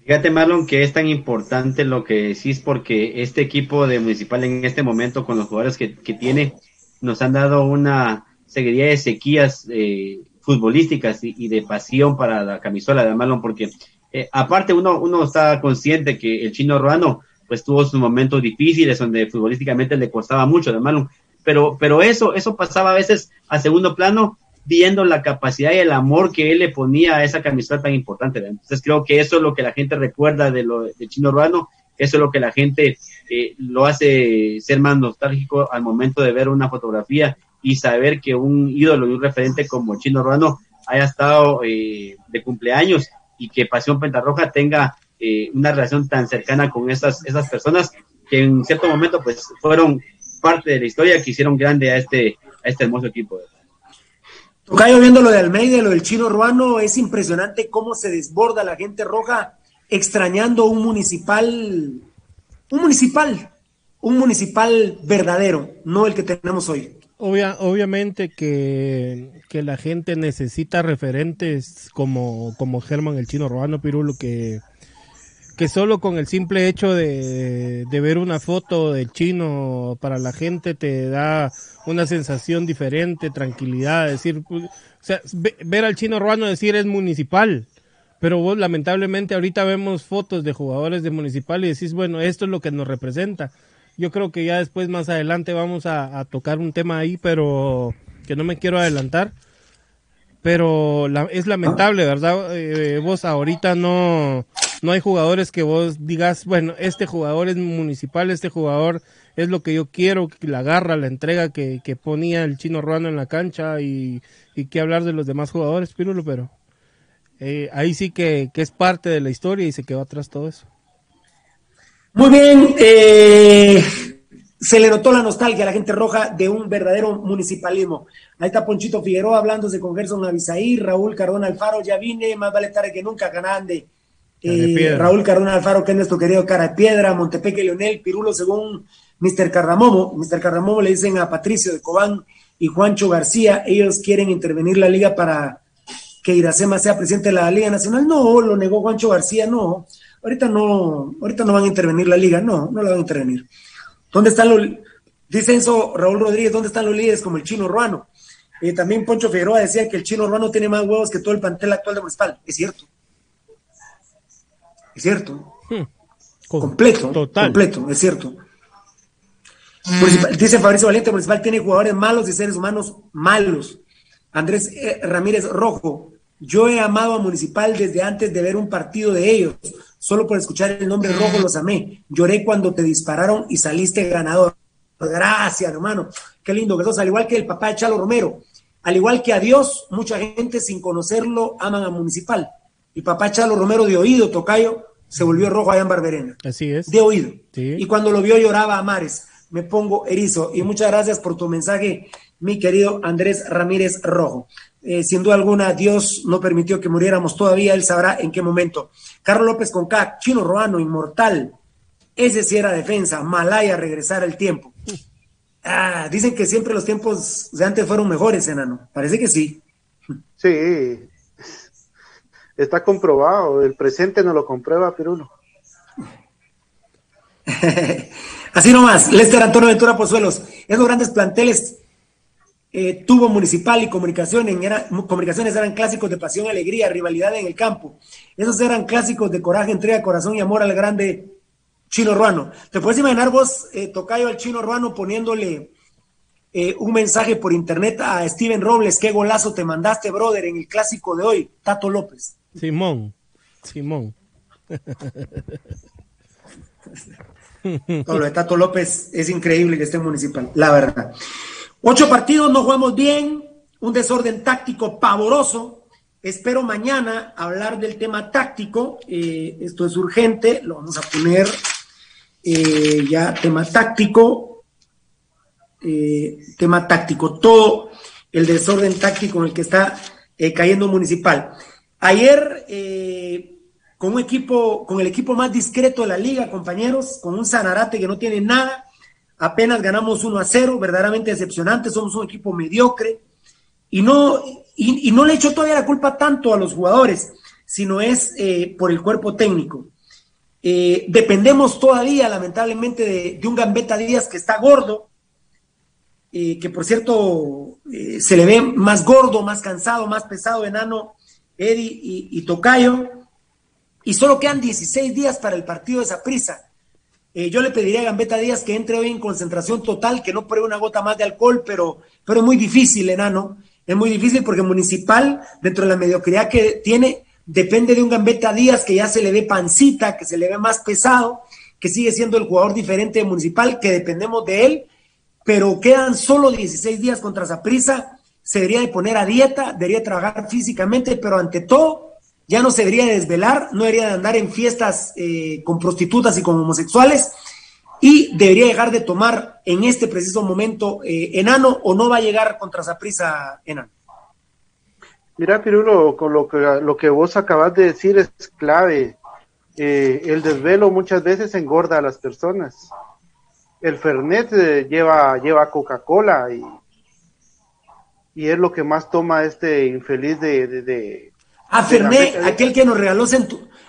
Fíjate, Marlon, que es tan importante lo que decís porque este equipo de Municipal en este momento, con los jugadores que, tiene, nos han dado una seguidilla de sequías eh, futbolísticas y, de pasión para la camisola de Marlon, porque eh, aparte uno, uno está consciente que el chino ruano pues tuvo sus momentos difíciles donde futbolísticamente le costaba mucho de Marlon, pero, pero eso, eso pasaba a veces a segundo plano viendo la capacidad y el amor que él le ponía a esa camiseta tan importante. Entonces creo que eso es lo que la gente recuerda de lo de Chino Urbano, eso es lo que la gente eh, lo hace ser más nostálgico al momento de ver una fotografía y saber que un ídolo y un referente como Chino Urbano haya estado eh, de cumpleaños y que Pasión Pentarroja tenga eh, una relación tan cercana con esas, esas personas que en cierto momento pues fueron parte de la historia que hicieron grande a este, a este hermoso equipo. Tocayo, viendo lo de Almeida, lo del chino ruano, es impresionante cómo se desborda la gente roja extrañando un municipal, un municipal, un municipal verdadero, no el que tenemos hoy. Obvia, obviamente que, que, la gente necesita referentes como, como Germán el chino Ruano Pirulo que, que solo con el simple hecho de, ver una foto del chino para la gente te da una sensación diferente, tranquilidad, decir, pues, o sea, ver al chino ruano decir es municipal, pero vos lamentablemente ahorita vemos fotos de jugadores de municipal y decís, bueno, esto es lo que nos representa. Yo creo que ya después más adelante vamos a, tocar un tema ahí, pero que no me quiero adelantar. Pero es lamentable, ¿verdad? Eh, vos ahorita no, no hay jugadores que vos digas, bueno, este jugador es municipal, este jugador es lo que yo quiero, la garra, la entrega que, ponía el chino Ruano en la cancha y, que hablar de los demás jugadores, Pirulo, pero eh, ahí sí que, es parte de la historia y se quedó atrás todo eso. Muy bien, eh, se le notó la nostalgia a la gente roja de un verdadero municipalismo. Ahí está Ponchito Figueroa hablándose con Gerson Avisaí, Raúl Cardona Alfaro, ya vine, más vale tarde que nunca, de eh, Raúl Cardona Alfaro, que es nuestro querido cara de piedra, Montepeque Leonel, Pirulo, según Mr. Cardamomo. Mr. Cardamomo le dicen a Patricio de Cobán y Juancho García, ellos quieren intervenir la liga para que Iracema sea presidente de la Liga Nacional. No, lo negó Juancho García, no. Ahorita no, ahorita no van a intervenir la liga, no, no la van a intervenir. ¿Dónde están los, dice eso Raúl Rodríguez, ¿dónde están los líderes como el chino ruano? Eh, también Poncho Figueroa decía que el chino ruano tiene más huevos que todo el plantel actual de Municipal. Es cierto. Es cierto. Hmm. completo. Total. Completo, es cierto. dice Fabricio Valiente, Municipal tiene jugadores malos y seres humanos malos. Andrés eh, Ramírez Rojo, yo he amado a Municipal desde antes de ver un partido de ellos. Solo por escuchar el nombre Rojo los amé. Lloré cuando te dispararon y saliste ganador. Gracias, hermano. Qué lindo. Al igual que el papá de Chalo Romero. Al igual que a Dios, mucha gente sin conocerlo aman a Municipal. Y papá Chalo Romero de oído, Tocayo, se volvió rojo allá en Barberena. Así es. De oído. Y cuando lo vio lloraba a mares. Me pongo erizo. Y muchas gracias por tu mensaje, mi querido Andrés Ramírez Rojo. Eh, sin duda alguna, Dios no permitió que muriéramos todavía, Él sabrá en qué momento. Carlos López Conca, Chino Roano, inmortal. Ese sí era defensa. Malaya, regresar el tiempo. Ah, dicen que siempre los tiempos de antes fueron mejores, enano. Parece que sí. Sí, Está comprobado, el presente no lo comprueba Pirulo. <laughs> Así nomás, Lester Antonio Ventura Pozuelos, esos grandes planteles, eh, tuvo Municipal y Comunicaciones, era, Comunicaciones eran clásicos de pasión, alegría, rivalidad en el campo. Esos eran clásicos de coraje, entrega, corazón y amor al grande Chino Ruano. ¿Te puedes imaginar vos, eh, Tocayo, al Chino Ruano poniéndole eh, un mensaje por internet a Steven Robles? ¿Qué golazo te mandaste, brother, en el clásico de hoy? Tato López. Simón, Simón. <laughs> lo de Tato López es increíble que esté en municipal, la verdad. Ocho partidos, no jugamos bien, un desorden táctico pavoroso. Espero mañana hablar del tema táctico. Eh, esto es urgente, lo vamos a poner eh, ya tema táctico. Eh, tema táctico, todo el desorden táctico en el que está cayendo Municipal. Ayer, con un equipo, con el equipo más discreto de la liga, compañeros, con un Sanarate que no tiene nada, apenas ganamos 1 a 0, verdaderamente decepcionante, somos un equipo mediocre. Y no, y, no le echo todavía la culpa tanto a los jugadores, sino es eh, por el cuerpo técnico. Eh, dependemos todavía, lamentablemente, de, un Gambetta Díaz que está gordo, eh, que por cierto se le ve más gordo, más cansado, más pesado, enano, Eddie y, y Tocayo, y solo quedan 16 días para el partido de esa prisa eh, yo le pediría a Gambetta Díaz que entre hoy en concentración total, que no pruebe una gota más de alcohol, pero, pero es muy difícil, enano. Es muy difícil porque Municipal, dentro de la mediocridad que tiene, depende de un Gambetta Díaz que ya se le ve pancita, que se le ve más pesado, que sigue siendo el jugador diferente de Municipal, que dependemos de él, pero quedan solo 16 días contra Zaprisa. Se debería de poner a dieta, debería trabajar físicamente, pero ante todo, ya no se debería de desvelar, no debería de andar en fiestas eh, con prostitutas y con homosexuales y debería dejar de tomar en este preciso momento eh, enano o no va a llegar contra prisa enano. Mira, Pirulo, con lo que, lo que vos acabas de decir es clave. Eh, el desvelo muchas veces engorda a las personas. El Fernet lleva, lleva Coca-Cola y, y es lo que más toma este infeliz de a Ferné, aquel que nos regaló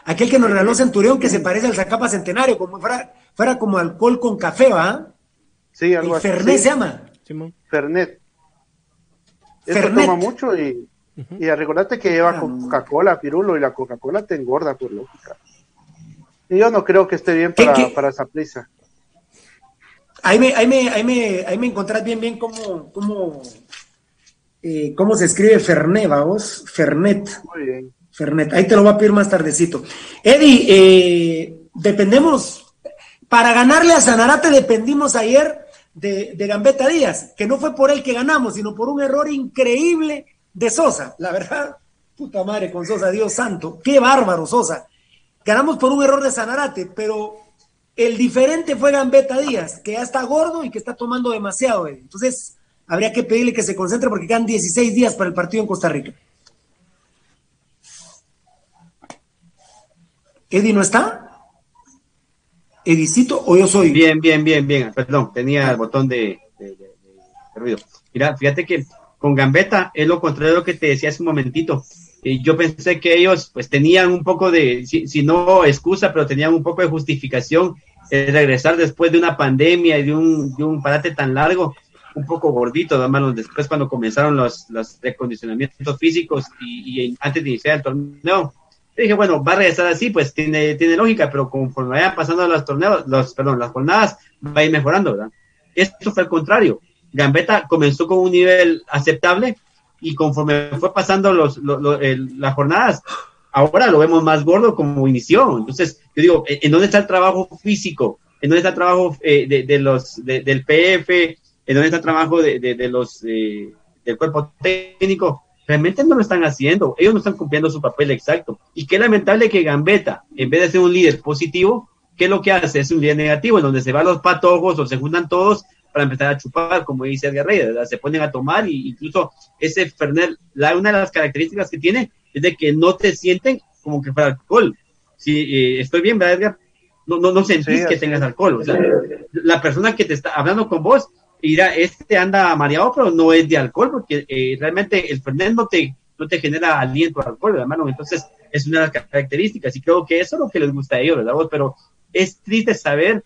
aquel que nos regaló Centurión que se parece al Zacapa Centenario, como fuera, fuera como alcohol con café, ¿va? Sí, algo así. Fernet se llama. Fernet. Eso toma mucho y, y recordate que lleva Coca-Cola, pirulo, y la Coca-Cola te engorda por lógica. Y yo no creo que esté bien para, para esa prisa. Ahí me, ahí me, ahí me, ahí me encontrás bien, bien cómo, cómo, eh, cómo se escribe Fernet, vamos, Fernet. Muy bien. Fernet, ahí te lo voy a pedir más tardecito. Eddie, eh, dependemos, para ganarle a Sanarate dependimos ayer de, de Gambetta Díaz, que no fue por él que ganamos, sino por un error increíble de Sosa. La verdad, puta madre con Sosa, Dios santo, qué bárbaro Sosa. Ganamos por un error de Sanarate, pero el diferente fue Gambetta Díaz, que ya está gordo y que está tomando demasiado. Entonces, habría que pedirle que se concentre porque quedan 16 días para el partido en Costa Rica. ¿Eddie no está? ¿Edicito o yo soy? Bien, bien, bien, bien. Perdón, tenía el botón de, ruido. Mira, fíjate que con Gambetta es lo contrario de lo que te decía hace un momentito. Eh, yo pensé que ellos pues tenían un poco de, si, no excusa, pero tenían un poco de justificación de regresar después de una pandemia y de un, de un parate tan largo un poco gordito, además después cuando comenzaron los, los recondicionamientos físicos y, antes de iniciar el torneo. Dije, bueno, va a regresar así, pues tiene, tiene lógica, pero conforme vayan pasando los torneos, los, perdón, las jornadas, va a ir mejorando, ¿verdad? Esto fue al contrario. Gambetta comenzó con un nivel aceptable y conforme fue pasando los, las jornadas, ahora lo vemos más gordo como inició. Entonces, yo digo, ¿en dónde está el trabajo físico? ¿En dónde está el trabajo eh, de, los, del PF, en donde está el trabajo de, de, los eh, del cuerpo técnico, realmente no lo están haciendo, ellos no están cumpliendo su papel exacto. Y qué lamentable que Gambetta, en vez de ser un líder positivo, ¿qué es lo que hace? Es un líder negativo, en donde se van los patojos o se juntan todos para empezar a chupar, como dice Edgar Reyes, se ponen a tomar y incluso ese Fernet, la, una de las características que tiene es de que no te sienten como que fuera alcohol. Si eh, estoy bien, ¿verdad, Edgar? No, no, no sentís que tengas alcohol. O sea, la persona que te está hablando con vos mira, este anda mareado, pero no es de alcohol, porque eh, realmente el Fernet no te, no te genera aliento al alcohol, hermano. Entonces, es una de las características, y creo que eso es lo que les gusta a ellos, ¿verdad? Pero es triste saber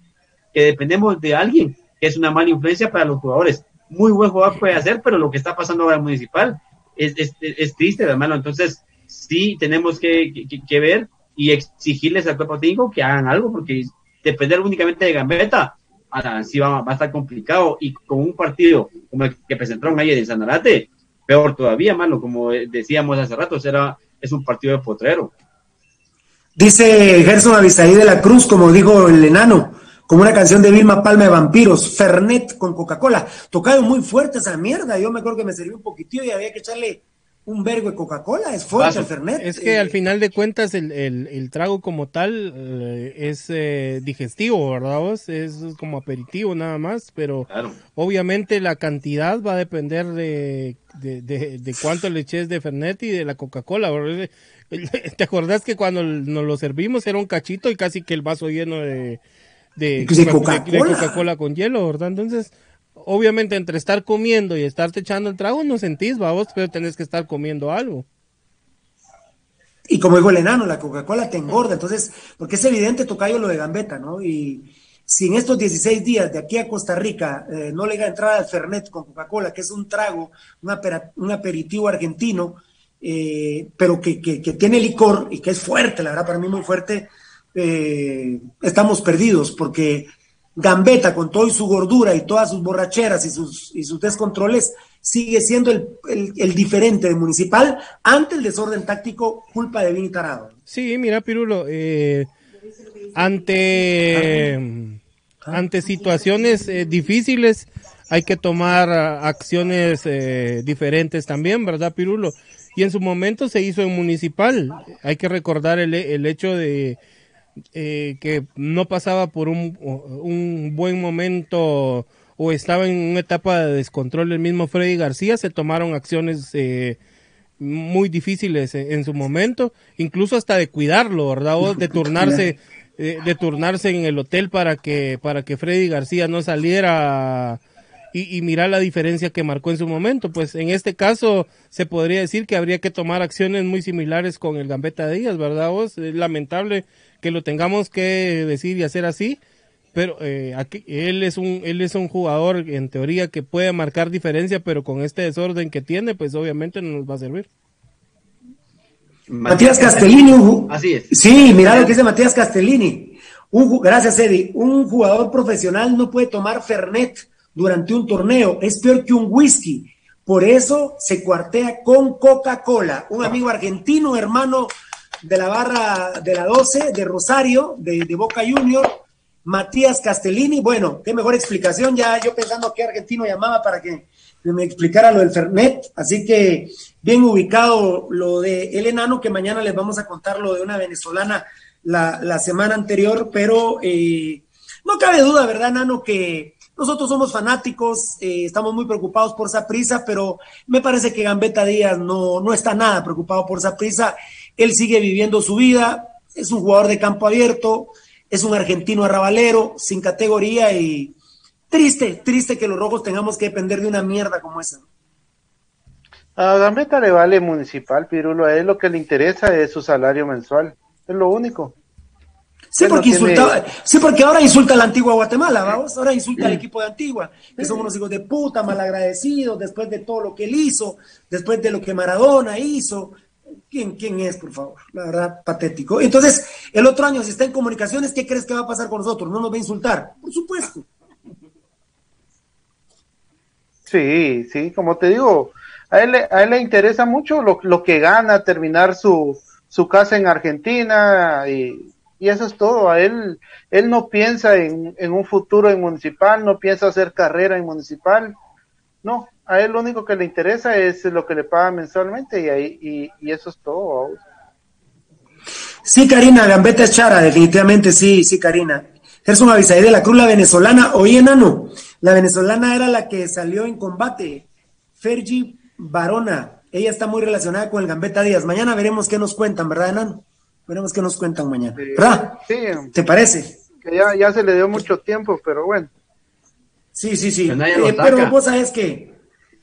que dependemos de alguien que es una mala influencia para los jugadores. muy buen jugador puede hacer, pero lo que está pasando ahora en Municipal es, es, triste, hermano. Entonces, sí tenemos que, que, que ver y exigirles al cuerpo técnico que hagan algo, porque depender únicamente de Gambetta, ahora sí va, a estar complicado. Y con un partido como el que presentaron ayer en Sanarate, peor todavía, mano, como decíamos hace rato, será, es un partido de potrero. Dice Gerson Avisaí de la Cruz, como dijo el enano, como una canción de Vilma Palma de Vampiros, Fernet con Coca-Cola. Tocado muy fuerte esa mierda. Yo me acuerdo que me serví un poquitillo y había que echarle un vergo de Coca-Cola, es fuerte el Fernet. Es que al final de cuentas el, el, el trago como tal eh, es eh, digestivo, ¿verdad vos? Es como aperitivo nada más, pero claro. obviamente la cantidad va a depender de, de, de, de cuánto le eches de Fernet y de la Coca-Cola. <laughs> ¿Te acordás que cuando nos lo servimos era un cachito y casi que el vaso lleno de, de, de Coca-Cola Coca con hielo, ¿verdad? Entonces obviamente entre estar comiendo y estarte echando el trago no sentís, vos, pero tenés que estar comiendo algo. Y como dijo el enano, la Coca-Cola te engorda, entonces, porque es evidente, Tocayo, lo de Gambetta, ¿no? Y si en estos 16 días de aquí a Costa Rica eh, no le da entrada al Fernet con Coca-Cola, que es un trago, un, apera, un aperitivo argentino, eh, pero que, que, que, tiene licor y que es fuerte, la verdad, para mí muy fuerte, eh, estamos perdidos, porque Gambetta, con toda su gordura y todas sus borracheras y sus, y sus descontroles, sigue siendo el, diferente de Municipal ante el desorden táctico, culpa de Vini Tarado. Sí, mira, Pirulo, eh, ante, ante situaciones eh, difíciles hay que tomar acciones eh, diferentes también, ¿verdad, Pirulo? Y en su momento se hizo en Municipal. Hay que recordar el, el hecho de eh, que no pasaba por un, un, buen momento o estaba en una etapa de descontrol el mismo Freddy García, se tomaron acciones eh, muy difíciles en, en, su momento, incluso hasta de cuidarlo, ¿verdad? O de turnarse, eh, de turnarse en el hotel para que, para que Freddy García no saliera y, y mirar la diferencia que marcó en su momento. Pues en este caso se podría decir que habría que tomar acciones muy similares con el Gambetta Díaz, ¿verdad? Vos? Es lamentable que lo tengamos que decir y hacer así, pero eh, aquí, él es un él es un jugador en teoría que puede marcar diferencia, pero con este desorden que tiene, pues obviamente no nos va a servir. Matías Castellini, un, así es. Sí, mira lo que dice Matías Castellini. Un, gracias, Eddie. Un jugador profesional no puede tomar Fernet durante un torneo, es peor que un whisky. Por eso se cuartea con Coca-Cola. Un amigo argentino, hermano de la barra de la 12 de Rosario, de, de, Boca Junior, Matías Castellini. Bueno, qué mejor explicación. Ya yo pensando qué argentino llamaba para que me explicara lo del Fernet. Así que bien ubicado lo de el enano, que mañana les vamos a contar lo de una venezolana la, la semana anterior, pero eh, no cabe duda, ¿verdad, Nano? Que nosotros somos fanáticos, eh, estamos muy preocupados por prisa, pero me parece que Gambetta Díaz no, no está nada preocupado por prisa. Él sigue viviendo su vida, es un jugador de campo abierto, es un argentino arrabalero, sin categoría y triste, triste que los rojos tengamos que depender de una mierda como esa. A Gambetta le vale municipal, Pirulo, a él lo que le interesa es su salario mensual, es lo único. Sí, porque, porque ahora insulta a la antigua Guatemala, vamos, ahora insulta al equipo de Antigua, que son unos hijos de puta, malagradecidos, después de todo lo que él hizo, después de lo que Maradona hizo. ¿Quién, quién es, por favor? La verdad, patético. Entonces, el otro año, si está en comunicaciones, ¿qué crees que va a pasar con nosotros? ¿No nos va a insultar? Por supuesto. Sí, sí, como te digo, a él, a él le interesa mucho lo, lo que gana, terminar su, su casa en Argentina y y eso es todo. A él, él no piensa en, en, un futuro en municipal, no piensa hacer carrera en municipal. No, a él lo único que le interesa es lo que le paga mensualmente y ahí, y, y eso es todo. Sí, Karina, Gambetta es Chara, definitivamente sí, sí, Karina. Gerson Avisaí de la Cruz, la venezolana. Oye, enano, la venezolana era la que salió en combate. Fergie Barona. Ella está muy relacionada con el Gambetta Díaz. Mañana veremos qué nos cuentan, ¿verdad, enano? Veremos qué nos cuentan mañana. Sí, ¿Verdad? Sí, ¿Te parece? Que ya, ya se le dio mucho tiempo, pero bueno. Sí, sí, sí. Eh, pero vos sabés que.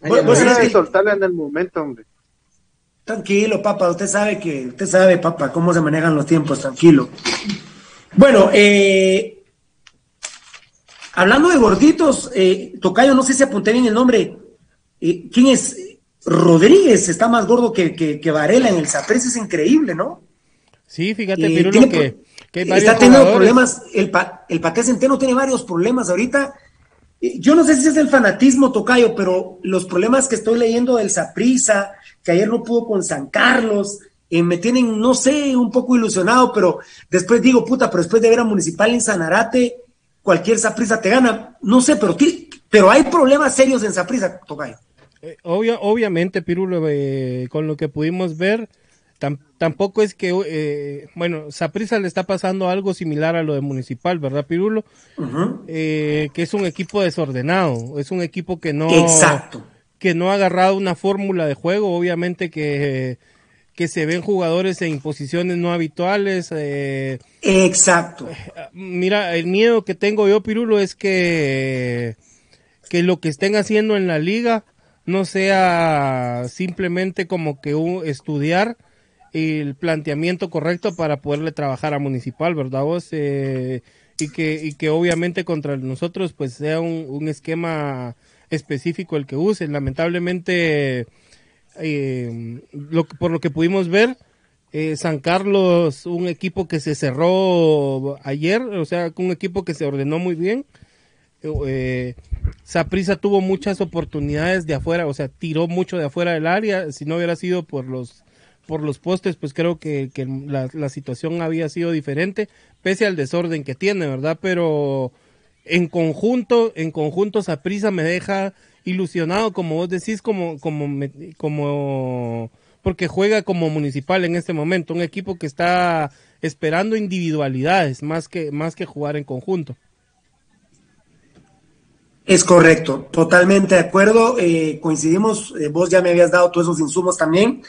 Vos, vos sabés que soltarla en el momento, hombre. Tranquilo, papá. Usted sabe que. Usted sabe, papá, cómo se manejan los tiempos. Tranquilo. Bueno, eh. Hablando de gorditos, eh, Tocayo, no sé si apunté bien el nombre. Eh, ¿Quién es? Rodríguez está más gordo que, que, Varela en el Saprissa, es increíble, ¿no? Sí, fíjate, eh, Pirulo, que, que está teniendo problemas, el, pa, el Paté Centeno tiene varios problemas ahorita. Yo no sé si es el fanatismo, Tocayo, pero los problemas que estoy leyendo del Saprissa, que ayer no pudo con San Carlos, eh, me tienen, no sé, un poco ilusionado, pero después digo, puta, pero después de ver a Municipal en Sanarate, cualquier Saprissa te gana. No sé, pero, pero hay problemas serios en Saprissa, Tocayo. Eh, obviamente, Pirulo, eh, con lo que pudimos ver, tampoco es que, eh, bueno, Saprisa le está pasando algo similar a lo de Municipal, ¿verdad, Pirulo? que es un equipo desordenado, es un equipo que no, que no ha agarrado una fórmula de juego, obviamente que, que se ven jugadores en posiciones no habituales. Exacto. Mira, el miedo que tengo yo, Pirulo, es que, que lo que estén haciendo en la liga no sea simplemente como que un, estudiar el planteamiento correcto para poderle trabajar a Municipal, ¿verdad vos? Eh, y, que, y que obviamente contra nosotros pues sea un, esquema específico el que usen. Lamentablemente, eh, por lo que pudimos ver, eh, San Carlos, un equipo que se cerró ayer, o sea, un equipo que se ordenó muy bien, Saprisa tuvo muchas oportunidades de afuera, o sea, tiró mucho de afuera del área. Si no hubiera sido por los por los postes, pues creo que, la, situación había sido diferente, pese al desorden que tiene, ¿verdad? Pero en conjunto, en conjunto Saprisa me deja ilusionado, como vos decís, como, como, como, porque juega como municipal en este momento, un equipo que está esperando individualidades más que, más que jugar en conjunto. Es correcto, totalmente de acuerdo. Eh, coincidimos, eh, vos ya me habías dado todos esos insumos también.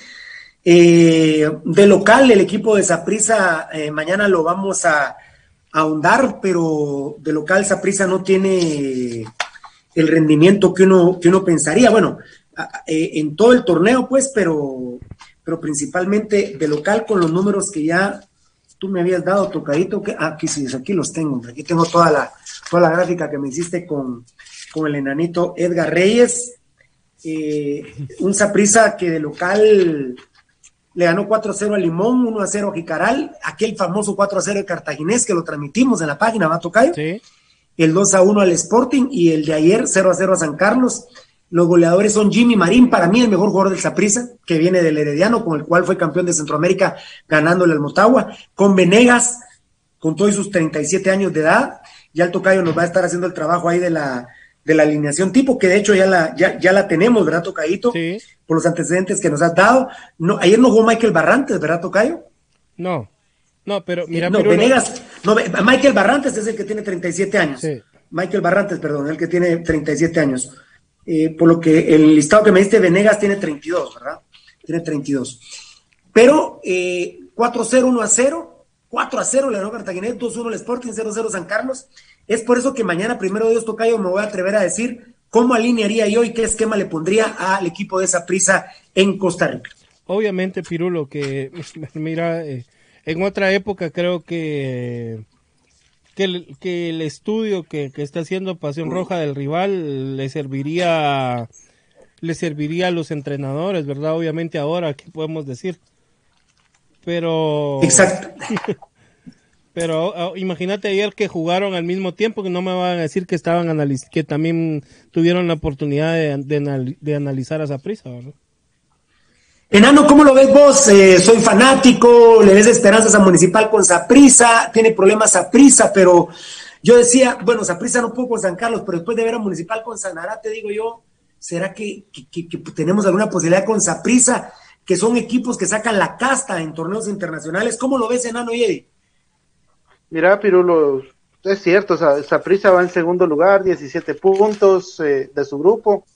Eh, de local, el equipo de Saprisa, mañana lo vamos a, ahondar, pero de local Saprisa no tiene el rendimiento que uno, que uno pensaría. Bueno, en todo el torneo, pues, pero, pero principalmente de local con los números que ya tú me habías dado tocadito. Ah, aquí sí, aquí los tengo. Aquí tengo toda la, toda la gráfica que me hiciste con, con el enanito Edgar Reyes. Eh, un Saprisa que de local le ganó 4-0 a Limón, 1-0 a Jicaral, aquel famoso 4-0 de Cartaginés que lo transmitimos en la página, ¿va a tocar? Sí. El 2-1 al Sporting y el de ayer 0-0 a San Carlos. Los goleadores son Jimmy Marín, para mí el mejor jugador del Saprisa, que viene del Herediano, con el cual fue campeón de Centroamérica ganándole al Motagua. Con Venegas, con todos sus 37 años de edad. Ya el Tocayo nos va a estar haciendo el trabajo ahí de la, de la alineación tipo, que de hecho ya la, ya, ya la tenemos, ¿verdad, Tocayito? Sí. Por los antecedentes que nos has dado. No, ayer no jugó Michael Barrantes, ¿verdad, Tocayo? No, no, pero mira, no, Venegas, no, Michael Barrantes es el que tiene 37 años. Sí. Michael Barrantes, perdón, el que tiene 37 años. Eh, por lo que el listado que me diste, Venegas tiene 32, ¿verdad? Tiene 32. Pero eh, 4-0, 1-0, 4-0 le ganó Cartaginés, 2-1 el Sporting, 0-0 San Carlos. Es por eso que mañana, primero Dios Tocayo, me voy a atrever a decir cómo alinearía yo y qué esquema le pondría al equipo de esa prisa en Costa Rica. Obviamente, Pirulo, que <laughs> mira, eh, en otra época creo que que el, que el estudio que, está haciendo Pasión Roja del rival le serviría le serviría a los entrenadores, ¿verdad? Obviamente ahora, ¿qué podemos decir? Pero... Exacto. <laughs> Pero ah, imagínate ayer que jugaron al mismo tiempo, que no me van a decir que estaban que también tuvieron la oportunidad de, de, analizar a esa ¿verdad? Enano, ¿cómo lo ves vos? Eh, soy fanático, le ves esperanzas a Municipal con Saprisa, tiene problemas Saprisa, pero yo decía, bueno, Saprisa no pudo con San Carlos, pero después de ver a Municipal con Sanarate, digo yo, ¿será que, tenemos alguna posibilidad con Saprisa, que son equipos que sacan la casta en torneos internacionales? ¿Cómo lo ves, Enano y? Mira, Pirulo, es cierto, Saprisa va en segundo lugar, 17 puntos eh, de su grupo,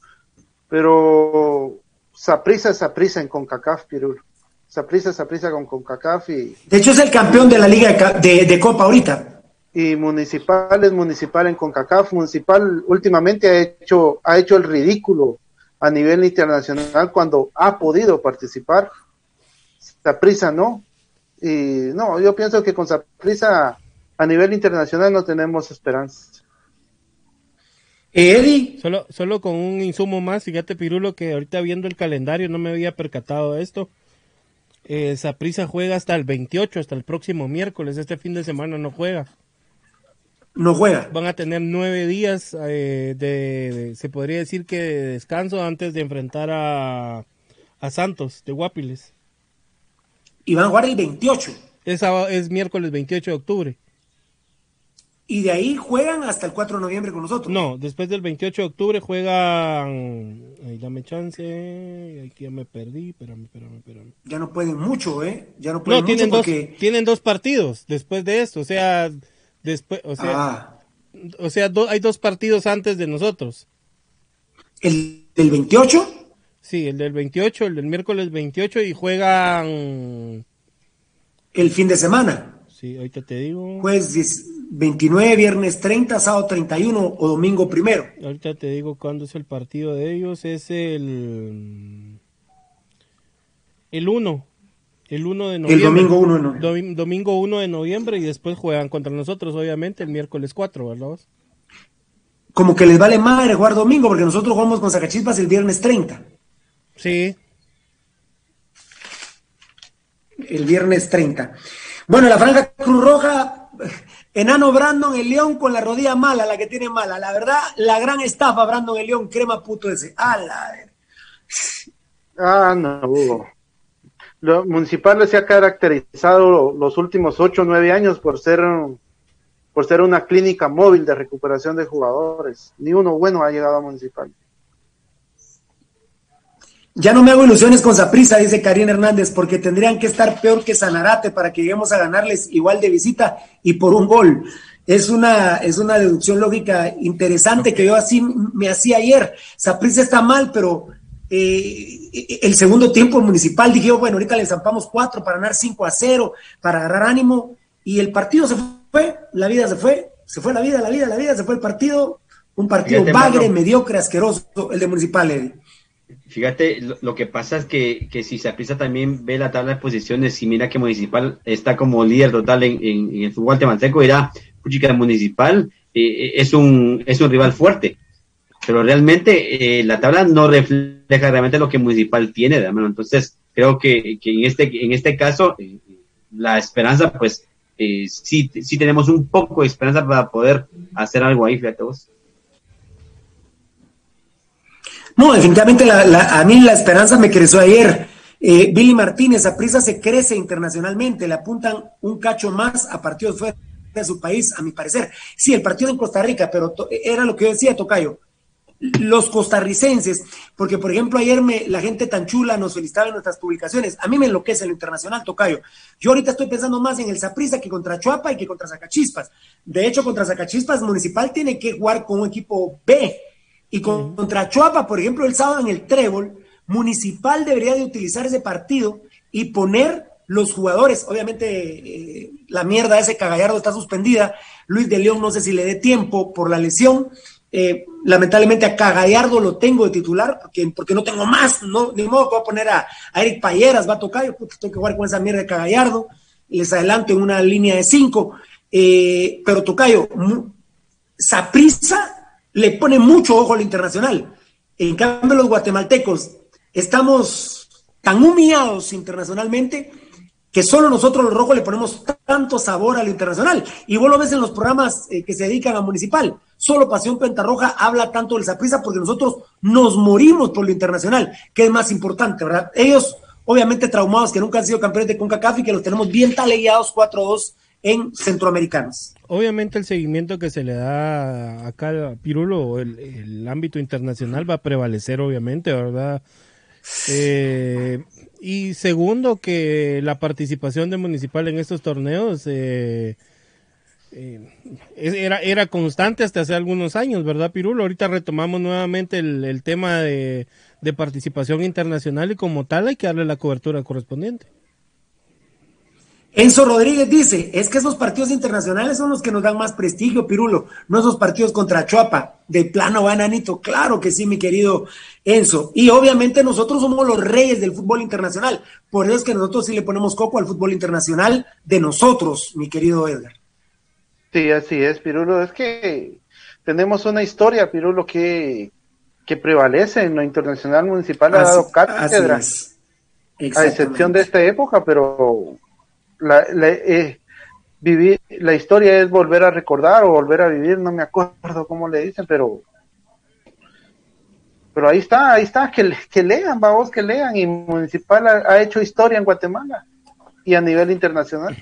pero Saprisa, Saprisa en CONCACAF, Pirulo. Saprisa, Saprisa con CONCACAF y... De hecho es el campeón de la Liga de, Copa ahorita. Y Municipal es Municipal en CONCACAF. Municipal últimamente ha hecho, ha hecho el ridículo a nivel internacional cuando ha podido participar. Saprisa no. Y no, yo pienso que con Saprisa a nivel internacional no tenemos esperanza. Eddie. Solo, solo con un insumo más, fíjate Pirulo que ahorita viendo el calendario no me había percatado de esto. Eh, Saprisa juega hasta el 28, hasta el próximo miércoles. Este fin de semana no juega. No juega. Van a tener nueve días eh, de, de- se podría decir que de descanso antes de enfrentar a, a Santos de Guapiles. Y van a jugar el 28. Es, es miércoles 28 de octubre. Y de ahí juegan hasta el 4 de noviembre con nosotros. No, después del 28 de octubre juegan. Ahí dame chance. Aquí ya me perdí. Espérame, espérame, espérame. Ya no pueden mucho, ¿eh? Ya no pueden No, tienen mucho dos, porque... tienen dos partidos después de esto. O sea, después, o sea, Ah. o sea do- hay dos partidos antes de nosotros. ¿El del 28? Sí, el del 28, el del miércoles 28 y juegan. El fin de semana. Sí, ahorita te digo. Jueves 10 29, viernes 30, sábado 31 o domingo primero. Ahorita te digo cuándo es el partido de ellos. Es el. El 1. El 1 de noviembre. domingo 1 de noviembre. Domi- domingo 1 de noviembre y después juegan contra nosotros, obviamente, el miércoles 4, ¿verdad? Como que les vale madre jugar domingo porque nosotros jugamos con Zacachispas el viernes 30. Sí. El viernes 30. Bueno, la franja Cruz Roja, enano Brandon el León con la rodilla mala, la que tiene mala. La verdad, la gran estafa Brandon el León, crema puto ese. A la Ah, no, Hugo. Lo municipal se ha caracterizado los últimos ocho o nueve años por ser por ser una clínica móvil de recuperación de jugadores. Ni uno bueno ha llegado a municipal. Ya no me hago ilusiones con Saprisa, dice Karim Hernández, porque tendrían que estar peor que Sanarate para que lleguemos a ganarles igual de visita y por un gol. Es una, es una deducción lógica interesante que yo así me hacía ayer. Saprisa está mal, pero eh, el segundo tiempo municipal dije, bueno, ahorita le zampamos cuatro para ganar 5 a 0, para agarrar ánimo, y el partido se fue, la vida se fue, se fue la vida, la vida, la vida, se fue el partido, un partido bagre, mediocre, asqueroso, el de municipal, Eddie. Fíjate, lo, que pasa es que, que si Saprissa también ve la tabla de posiciones y mira que Municipal está como líder total en, en, en el fútbol guatemalteco, dirá, puchica, Municipal eh, es, un, es un rival fuerte. Pero realmente eh, la tabla no refleja realmente lo que Municipal tiene, hermano. Entonces, creo que, que en, este, en este caso, eh, la esperanza, pues, eh, sí, sí tenemos un poco de esperanza para poder hacer algo ahí, fíjate vos. No, definitivamente la- la- a mí la esperanza me creció ayer. Eh, Billy Martínez, a se crece internacionalmente, le apuntan un cacho más a partidos fuera de su país, a mi parecer. Sí, el partido en Costa Rica, pero era lo que yo decía, Tocayo. Los costarricenses, porque por ejemplo ayer me, la gente tan chula nos felicitaba en nuestras publicaciones, a mí me enloquece lo internacional, Tocayo. Yo ahorita estoy pensando más en el Saprissa que contra Chuapa y que contra Zacachispas. De hecho, contra Zacachispas Municipal tiene que jugar con un equipo B, y con- contra Chuapa, por ejemplo, el sábado en el Trébol, Municipal debería de utilizar ese partido y poner los jugadores. Obviamente, eh, la mierda ese Cagallardo está suspendida. Luis de León no sé si le dé tiempo por la lesión. Eh, lamentablemente a Cagallardo lo tengo de titular porque, porque no tengo más. No, ni modo que voy a poner a, a Eric Payeras, va a tocar. Yo tengo que jugar con esa mierda de Cagallardo. Les adelanto en una línea de cinco. Eh, pero Tocayo, Saprissa le pone mucho ojo al internacional. En cambio, los guatemaltecos estamos tan humillados internacionalmente que solo nosotros los rojos le ponemos tanto sabor a lo internacional. Y vos lo ves en los programas eh, que se dedican a municipal. Solo Pasión Pentarroja habla tanto del Saprissa porque nosotros nos morimos por lo internacional, que es más importante, ¿verdad? Ellos, obviamente traumados, que nunca han sido campeones de CONCACAF y que los tenemos bien taleados 4-2 en centroamericanos. Obviamente el seguimiento que se le da acá a Pirulo, el, el ámbito internacional va a prevalecer, obviamente, ¿verdad? Eh, y segundo, que la participación de Municipal en estos torneos eh, eh, era, era constante hasta hace algunos años, ¿verdad, Pirulo? Ahorita retomamos nuevamente el, el tema de, de participación internacional y como tal hay que darle la cobertura correspondiente. Enzo Rodríguez dice, es que esos partidos internacionales son los que nos dan más prestigio, Pirulo, no esos partidos contra Chuapa. De plano va Nanito, claro que sí, mi querido Enzo. Y obviamente nosotros somos los reyes del fútbol internacional. Por eso es que nosotros sí le ponemos coco al fútbol internacional de nosotros, mi querido Edgar. Sí, así es, Pirulo. Es que tenemos una historia, Pirulo, que, que prevalece en lo internacional municipal. Ha dado cátedra. A excepción de esta época, pero la, eh, vivir, la historia es volver a recordar o volver a vivir, no me acuerdo cómo le dicen, pero pero ahí está, ahí está, que, lean, vamos, que lean, y Municipal ha, hecho historia en Guatemala y a nivel internacional.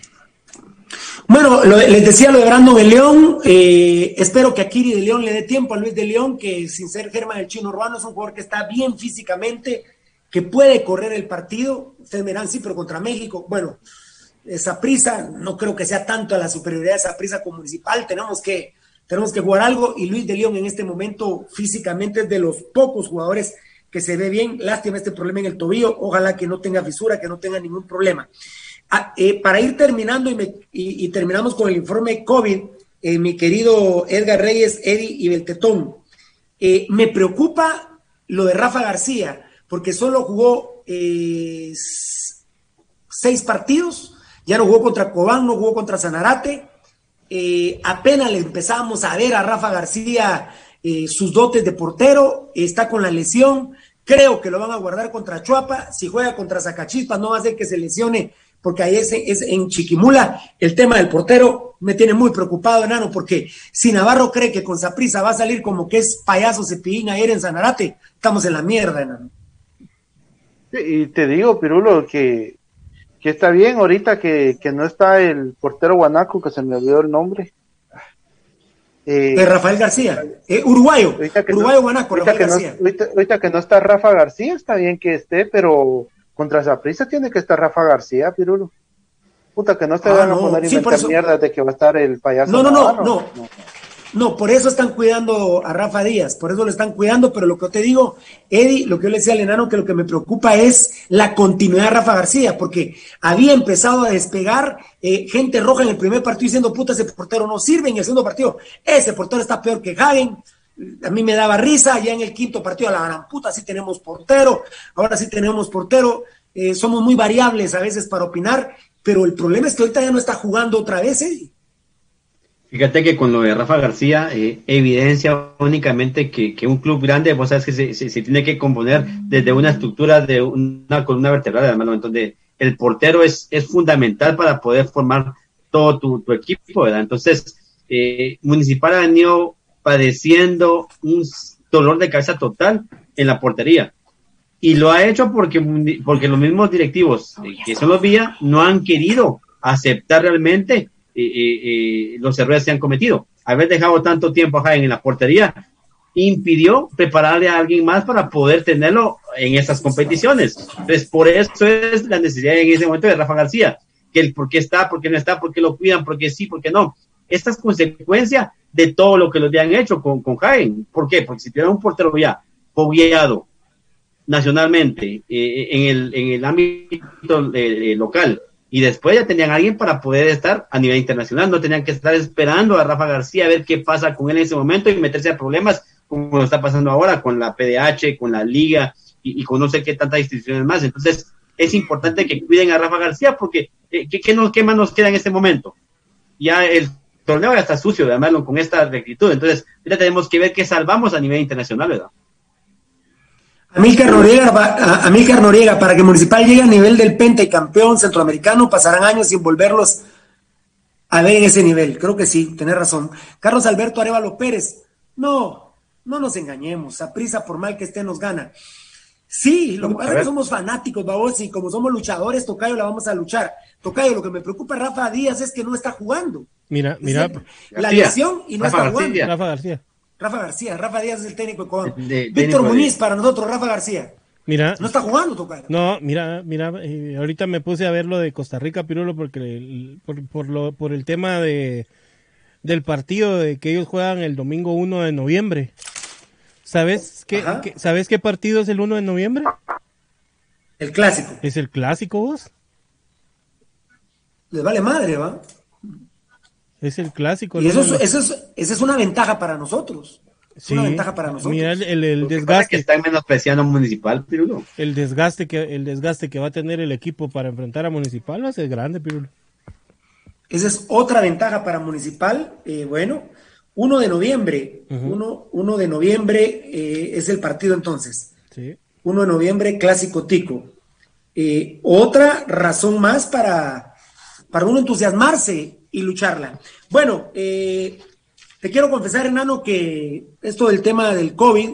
Bueno, les decía lo de Brando de León, eh, espero que a Kiri de León le dé tiempo a Luis de León, que sin ser Germán del Chino Urbano es un jugador que está bien físicamente, que puede correr el partido, ustedes me dirán, sí, pero contra México, bueno, esa prisa, no creo que sea tanto a la superioridad de esa prisa como municipal, tenemos que tenemos que jugar algo y Luis de León en este momento físicamente es de los pocos jugadores que se ve bien. Lástima este problema en el tobillo. Ojalá que no tenga fisura, que no tenga ningún problema. Ah, eh, para ir terminando y, terminamos con el informe COVID, eh, mi querido Edgar Reyes, Eddie y Beltetón, eh, me preocupa lo de Rafa García, porque solo jugó seis partidos, ya no jugó contra Cobán, no jugó contra Sanarate eh, apenas le empezamos a ver a Rafa García eh, sus dotes de portero, está con la lesión, creo que lo van a guardar contra Chuapa, si juega contra Zacachispas no va a ser que se lesione, porque ahí es, es en Chiquimula el tema del portero. Me tiene muy preocupado, enano, porque si Navarro cree que con Saprisa va a salir como que es payaso Cepillín ayer en Sanarate, estamos en la mierda, enano. Y te digo, Pirulo, que que está bien ahorita que, que no está el portero guanaco, que se me olvidó el nombre. Eh, Rafael García, eh, uruguayo, uruguayo guanaco, ahorita Rafael García. No, ahorita, que no está Rafa García, está bien que esté, pero contra esa prisa tiene que estar Rafa García, Pirulo. Puta, que no te ah, van a poner inventar mierda de que va a estar el payaso. no, no, no, no. No, por eso están cuidando a Rafa Díaz, por eso lo están cuidando, pero lo que yo te digo, Eddie, lo que yo le decía al enano, que lo que me preocupa es la continuidad de Rafa García, porque había empezado a despegar eh, gente roja en el primer partido diciendo, puta, ese portero no sirve, en el segundo partido, ese portero está peor que Hagen, a mí me daba risa, ya en el quinto partido, la gran puta, sí tenemos portero, ahora sí tenemos portero, eh, somos muy variables a veces para opinar, pero el problema es que ahorita ya no está jugando otra vez, Eddie. Fíjate que con lo de Rafa García eh, evidencia únicamente que, un club grande, vos sabes que se, tiene que componer desde una estructura de una columna vertebral, además, entonces el portero es, es fundamental para poder formar todo tu, equipo, ¿verdad? Entonces, eh, Municipal ha venido padeciendo un dolor de cabeza total en la portería. Y lo ha hecho porque, porque los mismos directivos, eh, que son los Vía, no han querido aceptar realmente los errores se han cometido. Haber dejado tanto tiempo a Jaén en la portería impidió prepararle a alguien más para poder tenerlo en esas competiciones. Entonces, por eso es la necesidad en ese momento de Rafa García, que el por qué está, por qué no está, por qué lo cuidan, por qué sí, por qué no. Esta es consecuencia de todo lo que los han hecho con, con Jaén. ¿Por qué? Porque si tiene un portero ya fogueado nacionalmente eh, en, el, en el ámbito eh, local y después ya tenían alguien para poder estar a nivel internacional, no tenían que estar esperando a Rafa García a ver qué pasa con él en ese momento y meterse a problemas como está pasando ahora con la PDH, con la liga y, con no sé qué tantas instituciones más. Entonces es importante que cuiden a Rafa García porque eh, ¿qué, nos, ¿qué más nos queda en este momento? Ya el torneo ya está sucio, además con esta rectitud. Entonces, ya tenemos que ver qué salvamos a nivel internacional, ¿verdad? Amílcar Noriega, Noriega, para que Municipal llegue a nivel del Penta y campeón centroamericano, pasarán años sin volverlos a ver en ese nivel. Creo que sí, tenés razón. Carlos Alberto Arevalo Pérez, no, no nos engañemos. A prisa, por mal que esté, nos gana. Sí, lo que pasa es que somos fanáticos, babos, y como somos luchadores, Tocayo la vamos a luchar. Tocayo, lo que me preocupa Rafa Díaz es que no está jugando. Mira, mira. La lesión y no está jugando. Rafa García. Rafa García, Rafa Díaz es el técnico de Víctor Muñiz para nosotros, Rafa García. Mira. No está jugando, tocar. No, mira, mira, eh, ahorita me puse a ver lo de Costa Rica, Pirulo, porque por, por, lo, por el tema de del partido de que ellos juegan el domingo 1 de noviembre. ¿Sabes qué, ¿Sabes qué partido es el 1 de noviembre? El clásico. ¿Es el clásico vos? Les vale madre, ¿va? Es el clásico. Y eso, es, eso es, esa es una ventaja para nosotros. Es una ventaja para nosotros. Mira el, desgaste. Que están menospreciando a Municipal, Pirulo. El desgaste, que, el desgaste que va a tener el equipo para enfrentar a Municipal va a ser grande, Pirulo. Esa es otra ventaja para Municipal. Eh, bueno, 1 de noviembre. 1 de noviembre eh, es el partido entonces. Sí. 1 de noviembre, clásico tico. Eh, otra razón más para, para uno entusiasmarse y lucharla. Bueno, te quiero confesar, enano, que esto del tema del COVID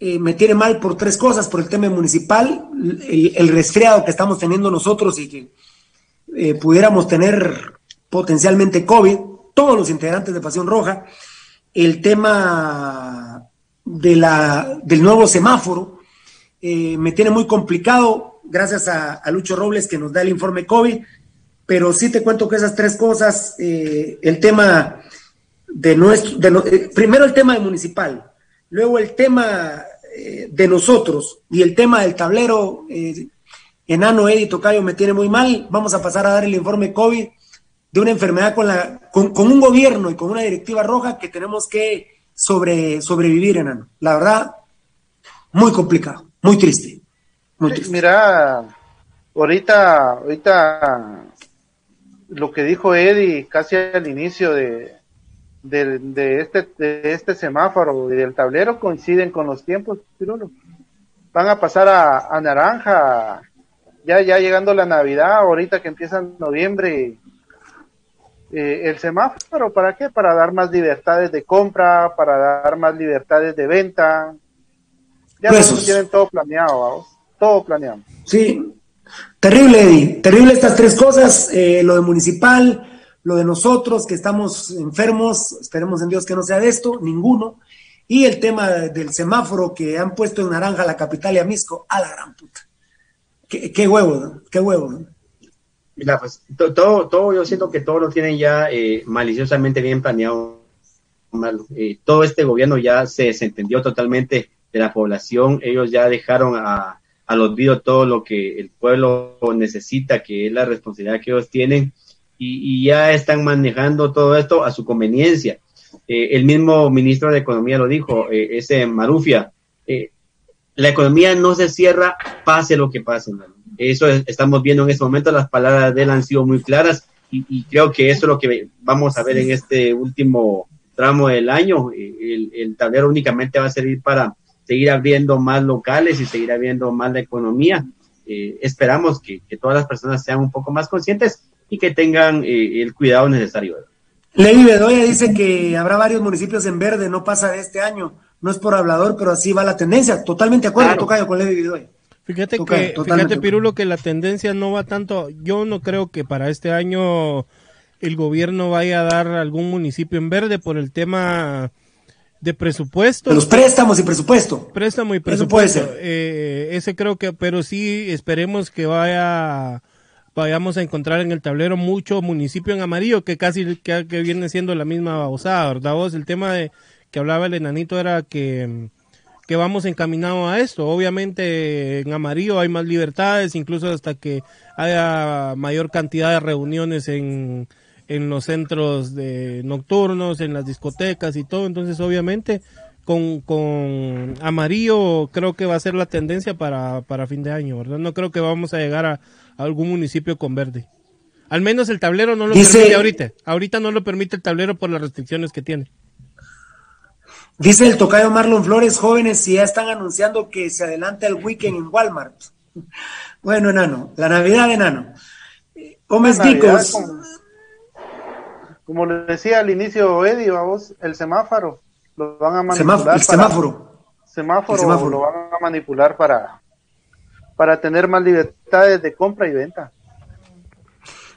me tiene mal por tres cosas, por el tema municipal, el, resfriado que estamos teniendo nosotros y que pudiéramos tener potencialmente COVID, todos los integrantes de Pasión Roja, el tema de la, del nuevo semáforo, eh, me tiene muy complicado, gracias a, Lucho Robles que nos da el informe COVID, pero sí te cuento que esas tres cosas, eh, el tema de nuestro, eh, primero el tema de municipal, luego el tema de nosotros y el tema del tablero, enano Eddie Tocayo me tiene muy mal, vamos a pasar a dar el informe COVID de una enfermedad con, la, con, un gobierno y con una directiva roja que tenemos que sobre, sobrevivir, enano. La verdad, muy complicado, muy triste. Mira, ahorita, ahorita lo que dijo Eddie casi al inicio de, de, este, de este semáforo y del tablero coinciden con los tiempos, Van a pasar a, a naranja, ya, ya llegando la Navidad, ahorita que empieza en noviembre, eh, el semáforo, ¿para qué? Para dar más libertades de compra, para dar más libertades de venta. Ya no tienen todo planeado, vamos. Todo planeado. Sí, terrible, Eddie. Terrible estas tres cosas, eh, lo de municipal, lo de nosotros que estamos enfermos, esperemos en Dios que no sea de esto, ninguno. Y el tema del semáforo que han puesto en naranja la capital y a Misco, a la gran puta. Qué, huevo, qué huevo. Mira, pues todo, todo, yo siento que todo lo tienen ya eh, maliciosamente bien planeado. Eh, todo este gobierno ya se desentendió totalmente de la población. Ellos ya dejaron a, al olvido todo lo que el pueblo necesita, que es la responsabilidad que ellos tienen, y, ya están manejando todo esto a su conveniencia. Eh, el mismo ministro de Economía lo dijo, ese Marufia, la economía no se cierra, pase lo que pase. Eso estamos viendo en este momento, las palabras de él han sido muy claras y, creo que eso es lo que vamos a ver en este último tramo del año. El, tablero únicamente va a servir para seguir abriendo más locales y seguir abriendo más la economía. Eh, esperamos que, todas las personas sean un poco más conscientes y que tengan eh, el cuidado necesario. Levi Bedoya dice que habrá varios municipios en verde, no pasa de este año. No es por hablador, pero así va la tendencia. Totalmente de acuerdo, Tocayo, con Levi Bedoya. Fíjate que, fíjate Pirulo, que la tendencia no va tanto, yo no creo que para este año el gobierno vaya a dar algún municipio en verde por el tema de presupuesto. los préstamos y presupuesto. Préstamo y presupuesto. Eh, ese creo que, pero sí esperemos que vaya, vayamos a encontrar en el tablero mucho municipio en amarillo, que casi que, viene siendo la misma babosada, ¿verdad vos? El tema de que hablaba el enanito era que que vamos encaminados a esto. Obviamente en amarillo hay más libertades, incluso hasta que haya mayor cantidad de reuniones en, en los centros de nocturnos, en las discotecas y todo. Entonces obviamente con, con amarillo creo que va a ser la tendencia para, para fin de año, ¿verdad? No creo que vamos a llegar a, algún municipio con verde. Al menos el tablero no lo permite ahorita. Ahorita no lo permite el tablero por las restricciones que tiene. Dice el tocayo Marlon Flores, jóvenes, si ya están anunciando que se adelanta el weekend en Walmart. <laughs> Bueno, enano, la Navidad, enano. Gómez Dicos. Como, le decía al inicio, Eddie, vamos, el semáforo lo van a manipular. el semáforo. semáforo. lo van a manipular para, para tener más libertades de compra y venta.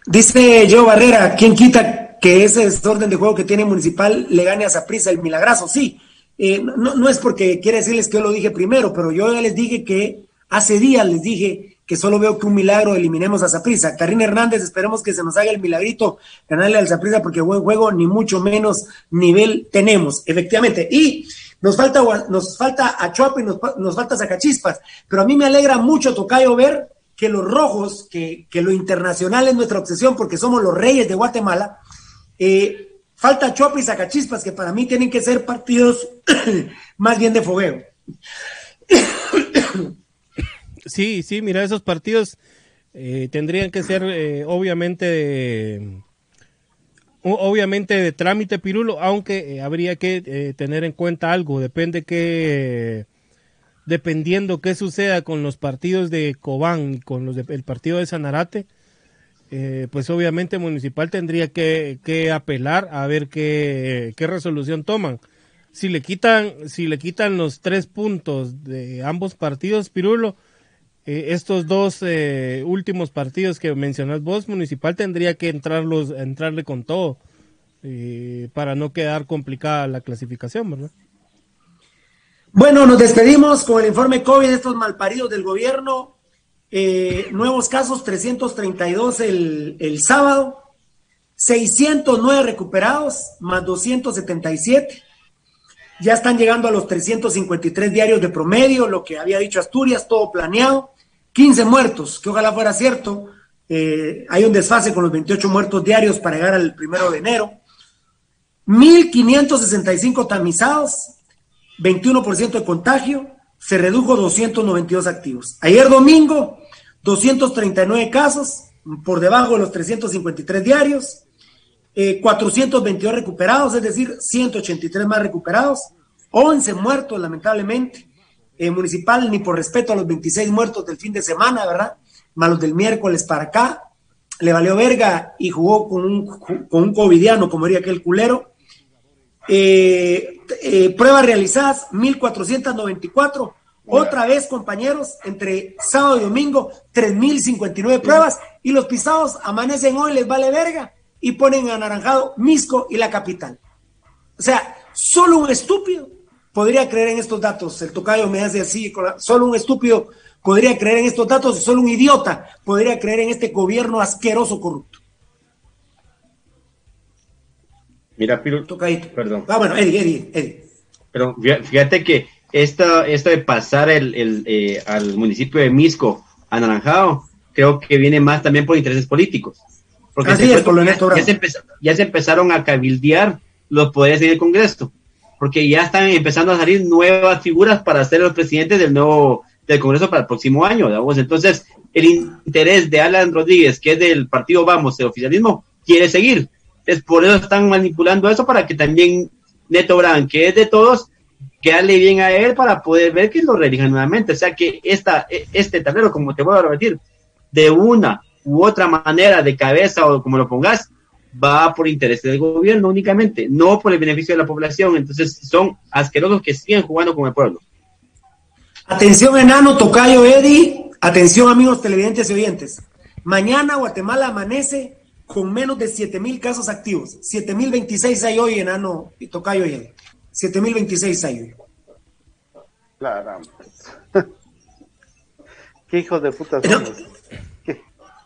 Dice Joe Barrera, ¿quién quita que ese desorden de juego que tiene Municipal le gane a Saprisa el milagrazo? Sí, eh, no, no, es porque quiere decirles que yo lo dije primero, pero yo ya les dije que hace días les dije que solo veo que un milagro eliminemos a Zaprisa. Karina Hernández, esperemos que se nos haga el milagrito ganarle al Zaprisa porque buen juego ni mucho menos nivel tenemos, efectivamente. Y nos falta, nos falta y nos, nos falta Zacachispas, pero a mí me alegra mucho, Tocayo, ver que los rojos, que, que lo internacional es nuestra obsesión porque somos los reyes de Guatemala, eh, Falta Chopa y Sacachispas, que para mí tienen que ser partidos <clears throat> más bien de fogueo. Sí, sí, mira, esos partidos eh, tendrían que ser eh, obviamente obviamente de trámite Pirulo, aunque eh, habría que tener en cuenta algo, depende que dependiendo qué suceda con los partidos de Cobán y con los el partido de Sanarate, pues obviamente Municipal tendría que, apelar a ver qué, qué, resolución toman. Si le quitan, si le quitan los tres puntos de ambos partidos, Pirulo, eh, estos dos eh, últimos partidos que mencionas vos, Municipal tendría que entrarlos, entrarle con todo para no quedar complicada la clasificación, ¿verdad? Bueno, nos despedimos con el informe COVID de estos malparidos del gobierno. Eh, nuevos casos, 332 el, el sábado, 609 recuperados, más 277. Ya están llegando a los 353 diarios de promedio, lo que había dicho Asturias, todo planeado. 15 muertos, que ojalá fuera cierto. Eh, hay un desfase con los 28 muertos diarios para llegar al primero de enero. 1.565 tamizados, 21% de contagio, se redujo 292 activos. Ayer domingo, 239 casos, por debajo de los 353 diarios, 422 eh, recuperados, es decir, 183 más recuperados, 11 muertos lamentablemente. Eh, municipal, ni por respeto a los 26 muertos del fin de semana, ¿verdad? Malos del miércoles para acá, le valió verga y jugó con un, con un covidiano, como diría aquel culero. Eh, pruebas realizadas, 1494 otra vez, compañeros, entre sábado y domingo, 3.059 pruebas y los pisados amanecen hoy, les vale verga y ponen anaranjado Misco y la capital. O sea, solo un estúpido podría creer en estos datos. El tocayo me hace así, solo un estúpido podría creer en estos datos y solo un idiota podría creer en este gobierno asqueroso corrupto. Mira, Piro, perdón. Ah, bueno, Eddie, Eddie, Eddie. Pero fíjate que esta, esto de pasar el, el eh, al municipio de Misco anaranjado, creo que viene más también por intereses políticos. Porque Así es, por lo ya, se ya, se empezaron a cabildear los poderes en el Congreso, porque ya están empezando a salir nuevas figuras para ser los presidentes del nuevo del Congreso para el próximo año. Digamos. Entonces, el interés de Alan Rodríguez, que es del partido Vamos, el oficialismo, quiere seguir. Es por eso están manipulando eso para que también Neto Brand, que es de todos, quedarle bien a él para poder ver que lo reelijan nuevamente. O sea que esta, este tablero, como te voy a repetir, de una u otra manera, de cabeza o como lo pongas, va por interés del gobierno únicamente, no por el beneficio de la población. Entonces son asquerosos que siguen jugando con el pueblo. Atención, enano, tocayo, Eddie. Atención, amigos televidentes y oyentes. Mañana Guatemala amanece con menos de 7 mil casos activos. 7 mil 26 hay hoy, enano y tocayo, Eddie. 7026 ahí. Claro. <laughs> Qué hijos de puta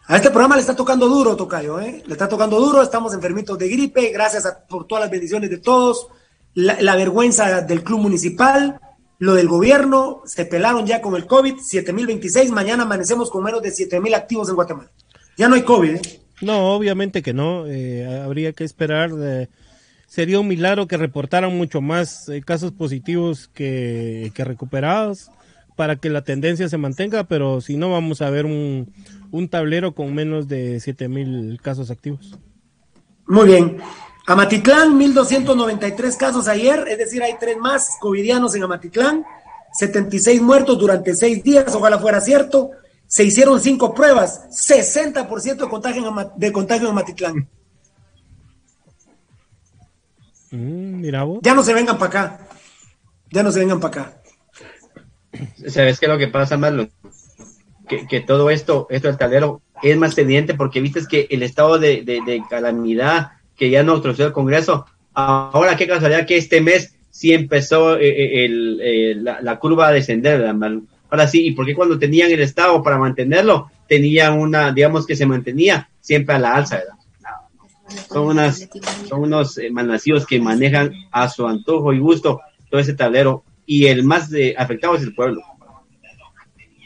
A este programa le está tocando duro, Tocayo, ¿eh? Le está tocando duro, estamos enfermitos de gripe, gracias por todas las bendiciones de todos, la, vergüenza del club municipal, lo del gobierno, se pelaron ya con el COVID, 7026, mañana amanecemos con menos de 7000 activos en Guatemala. Ya no hay COVID, ¿eh? No, obviamente que no, eh, habría que esperar... De sería un milagro que reportaran mucho más eh, casos positivos que, recuperados para que la tendencia se mantenga, pero si no vamos a ver un, tablero con menos de 7 mil casos activos. Muy bien. Amatitlán, 1.293 casos ayer, es decir, hay tres más covidianos en Amatitlán, 76 muertos durante seis días, ojalá fuera cierto. Se hicieron cinco pruebas, 60% de contagio, de contagio en Amatitlán. Mm, ya no se vengan para acá. Ya no se vengan para acá. ¿Sabes qué es lo que pasa, Marlon? Que, todo esto, esto del tablero, es más evidente porque viste que el estado de, calamidad que ya no autorizó el Congreso, ahora qué casualidad que este mes sí empezó eh, eh, eh, la, curva a descender, Ahora sí, ¿y por qué cuando tenían el estado para mantenerlo, tenían una, digamos que se mantenía siempre a la alza, ¿verdad? son, unas, son unos malnacidos que manejan a su antojo y gusto todo ese tablero y el más de, afectado es el pueblo.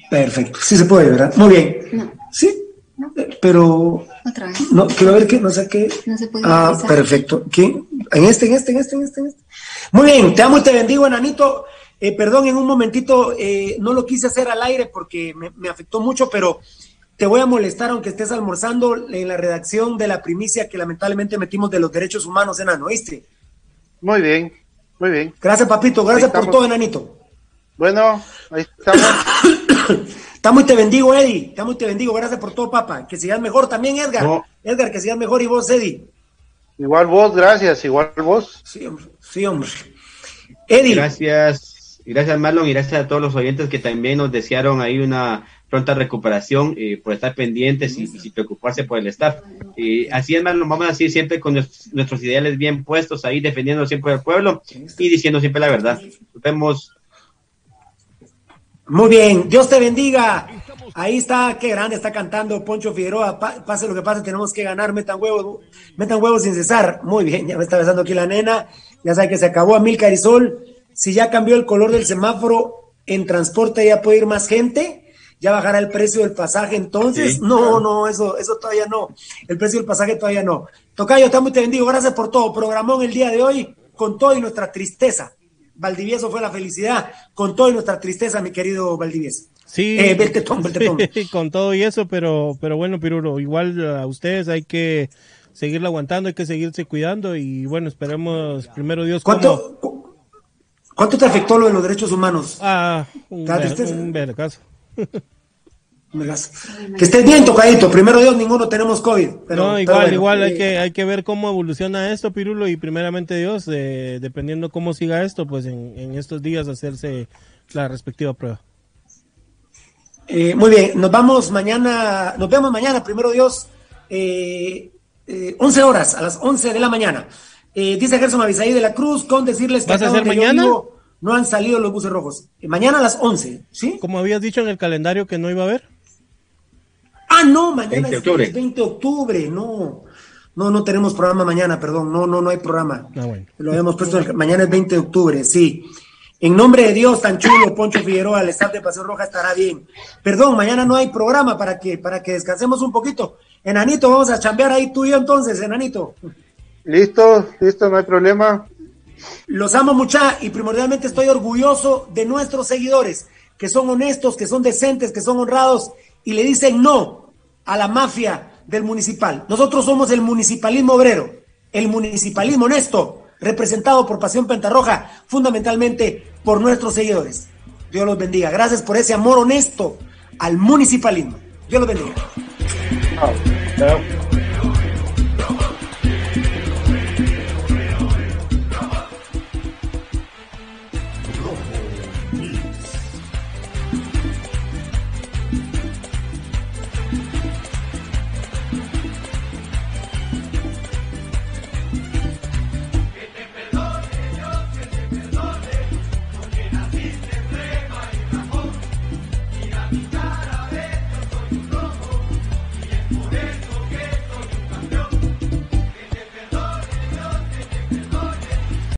Perfecto, sí se puede, ¿verdad? Muy bien. Sí, pero Otra vez. no quiero ver que no sé qué. No se puede ah, perfecto. ¿Quién? En este, en este, en este, en este, en este. Muy bien, te amo y te bendigo, enanito. Eh, perdón, en un momentito eh, no lo quise hacer al aire porque me, me afectó mucho, pero te voy a molestar aunque estés almorzando en la redacción de la primicia que lamentablemente metimos de los derechos humanos, enano, ¿oíste? Muy bien, muy bien. Gracias, papito, gracias por todo, enanito. Bueno, ahí estamos. <coughs> Estamos y te bendigo, Eddie. Estamos y te bendigo. Gracias por todo, papá. Que sigas mejor también, Edgar. Edgar, que sigas mejor y vos, Eddie. Igual vos, gracias. Igual vos. Sí, hombre. Sí, hombre. Eddie. Gracias. Gracias, Marlon, y gracias a todos los oyentes que también nos desearon ahí una pronta recuperación eh, por estar pendientes y, sin preocuparse por el staff. Eh, así es, Marlon, vamos a seguir siempre con nuestros, ideales bien puestos ahí, defendiendo siempre al pueblo y diciendo siempre la verdad. Nos vemos muy bien, Dios te bendiga. Ahí está, qué grande está cantando Poncho Figueroa. pase lo que pase, tenemos que ganar. Metan huevos, metan huevos sin cesar. Muy bien, ya me está besando aquí la nena. Ya sabe que se acabó a Mil Carisol. Si ya cambió el color del semáforo en transporte, ya puede ir más gente. Ya bajará el precio del pasaje. Entonces, no, no, eso, eso todavía no. El precio del pasaje todavía no. Tocayo, y te bendigo. Gracias por todo. Programón el día de hoy con todo y nuestra tristeza. Valdivieso fue la felicidad, con todo y nuestra tristeza, mi querido Valdivieso. Sí, eh, <laughs> con todo y eso, pero, pero bueno, Pirulo, igual a ustedes hay que seguirlo aguantando, hay que seguirse cuidando y bueno, esperemos primero Dios. ¿Cuánto, ¿cuánto te afectó lo de los derechos humanos? Ah, un, ver, un vergazo. <laughs> Que estés bien, tocadito. Primero Dios, ninguno tenemos COVID. no, igual, igual hay, que, hay que ver cómo evoluciona esto, Pirulo, y primeramente Dios, eh, dependiendo cómo siga esto, pues en, estos días hacerse la respectiva prueba. Eh, muy bien, nos vamos mañana, nos vemos mañana, primero Dios, eh, 11 horas, a las 11 de la mañana. Eh, dice Gerson Avisaí de la Cruz, con decirles que ¿Vas a hacer mañana? no han salido los buses rojos. mañana a las 11, ¿sí? Como habías dicho en el calendario que no iba a haber. Ah, no, mañana es 20 de octubre, no. No, no tenemos programa mañana, perdón, no, no, no hay programa. Ah, bueno. Lo habíamos puesto, mañana es 20 de octubre, sí. En nombre de Dios, tan chulo, Poncho Figueroa, el staff de Paseo Roja estará bien. Perdón, mañana no hay programa para que, para que descansemos un poquito. Enanito, vamos a chambear ahí tú y yo entonces, Enanito. Listo, listo, no hay problema. Los amo mucha y primordialmente estoy orgulloso de nuestros seguidores, que son honestos, que son decentes, que son honrados y le dicen no a la mafia del municipal. Nosotros somos el municipalismo obrero, el municipalismo honesto, representado por Pasión Pentarroja, fundamentalmente por nuestros seguidores. Dios los bendiga. Gracias por ese amor honesto al municipalismo. Dios los bendiga.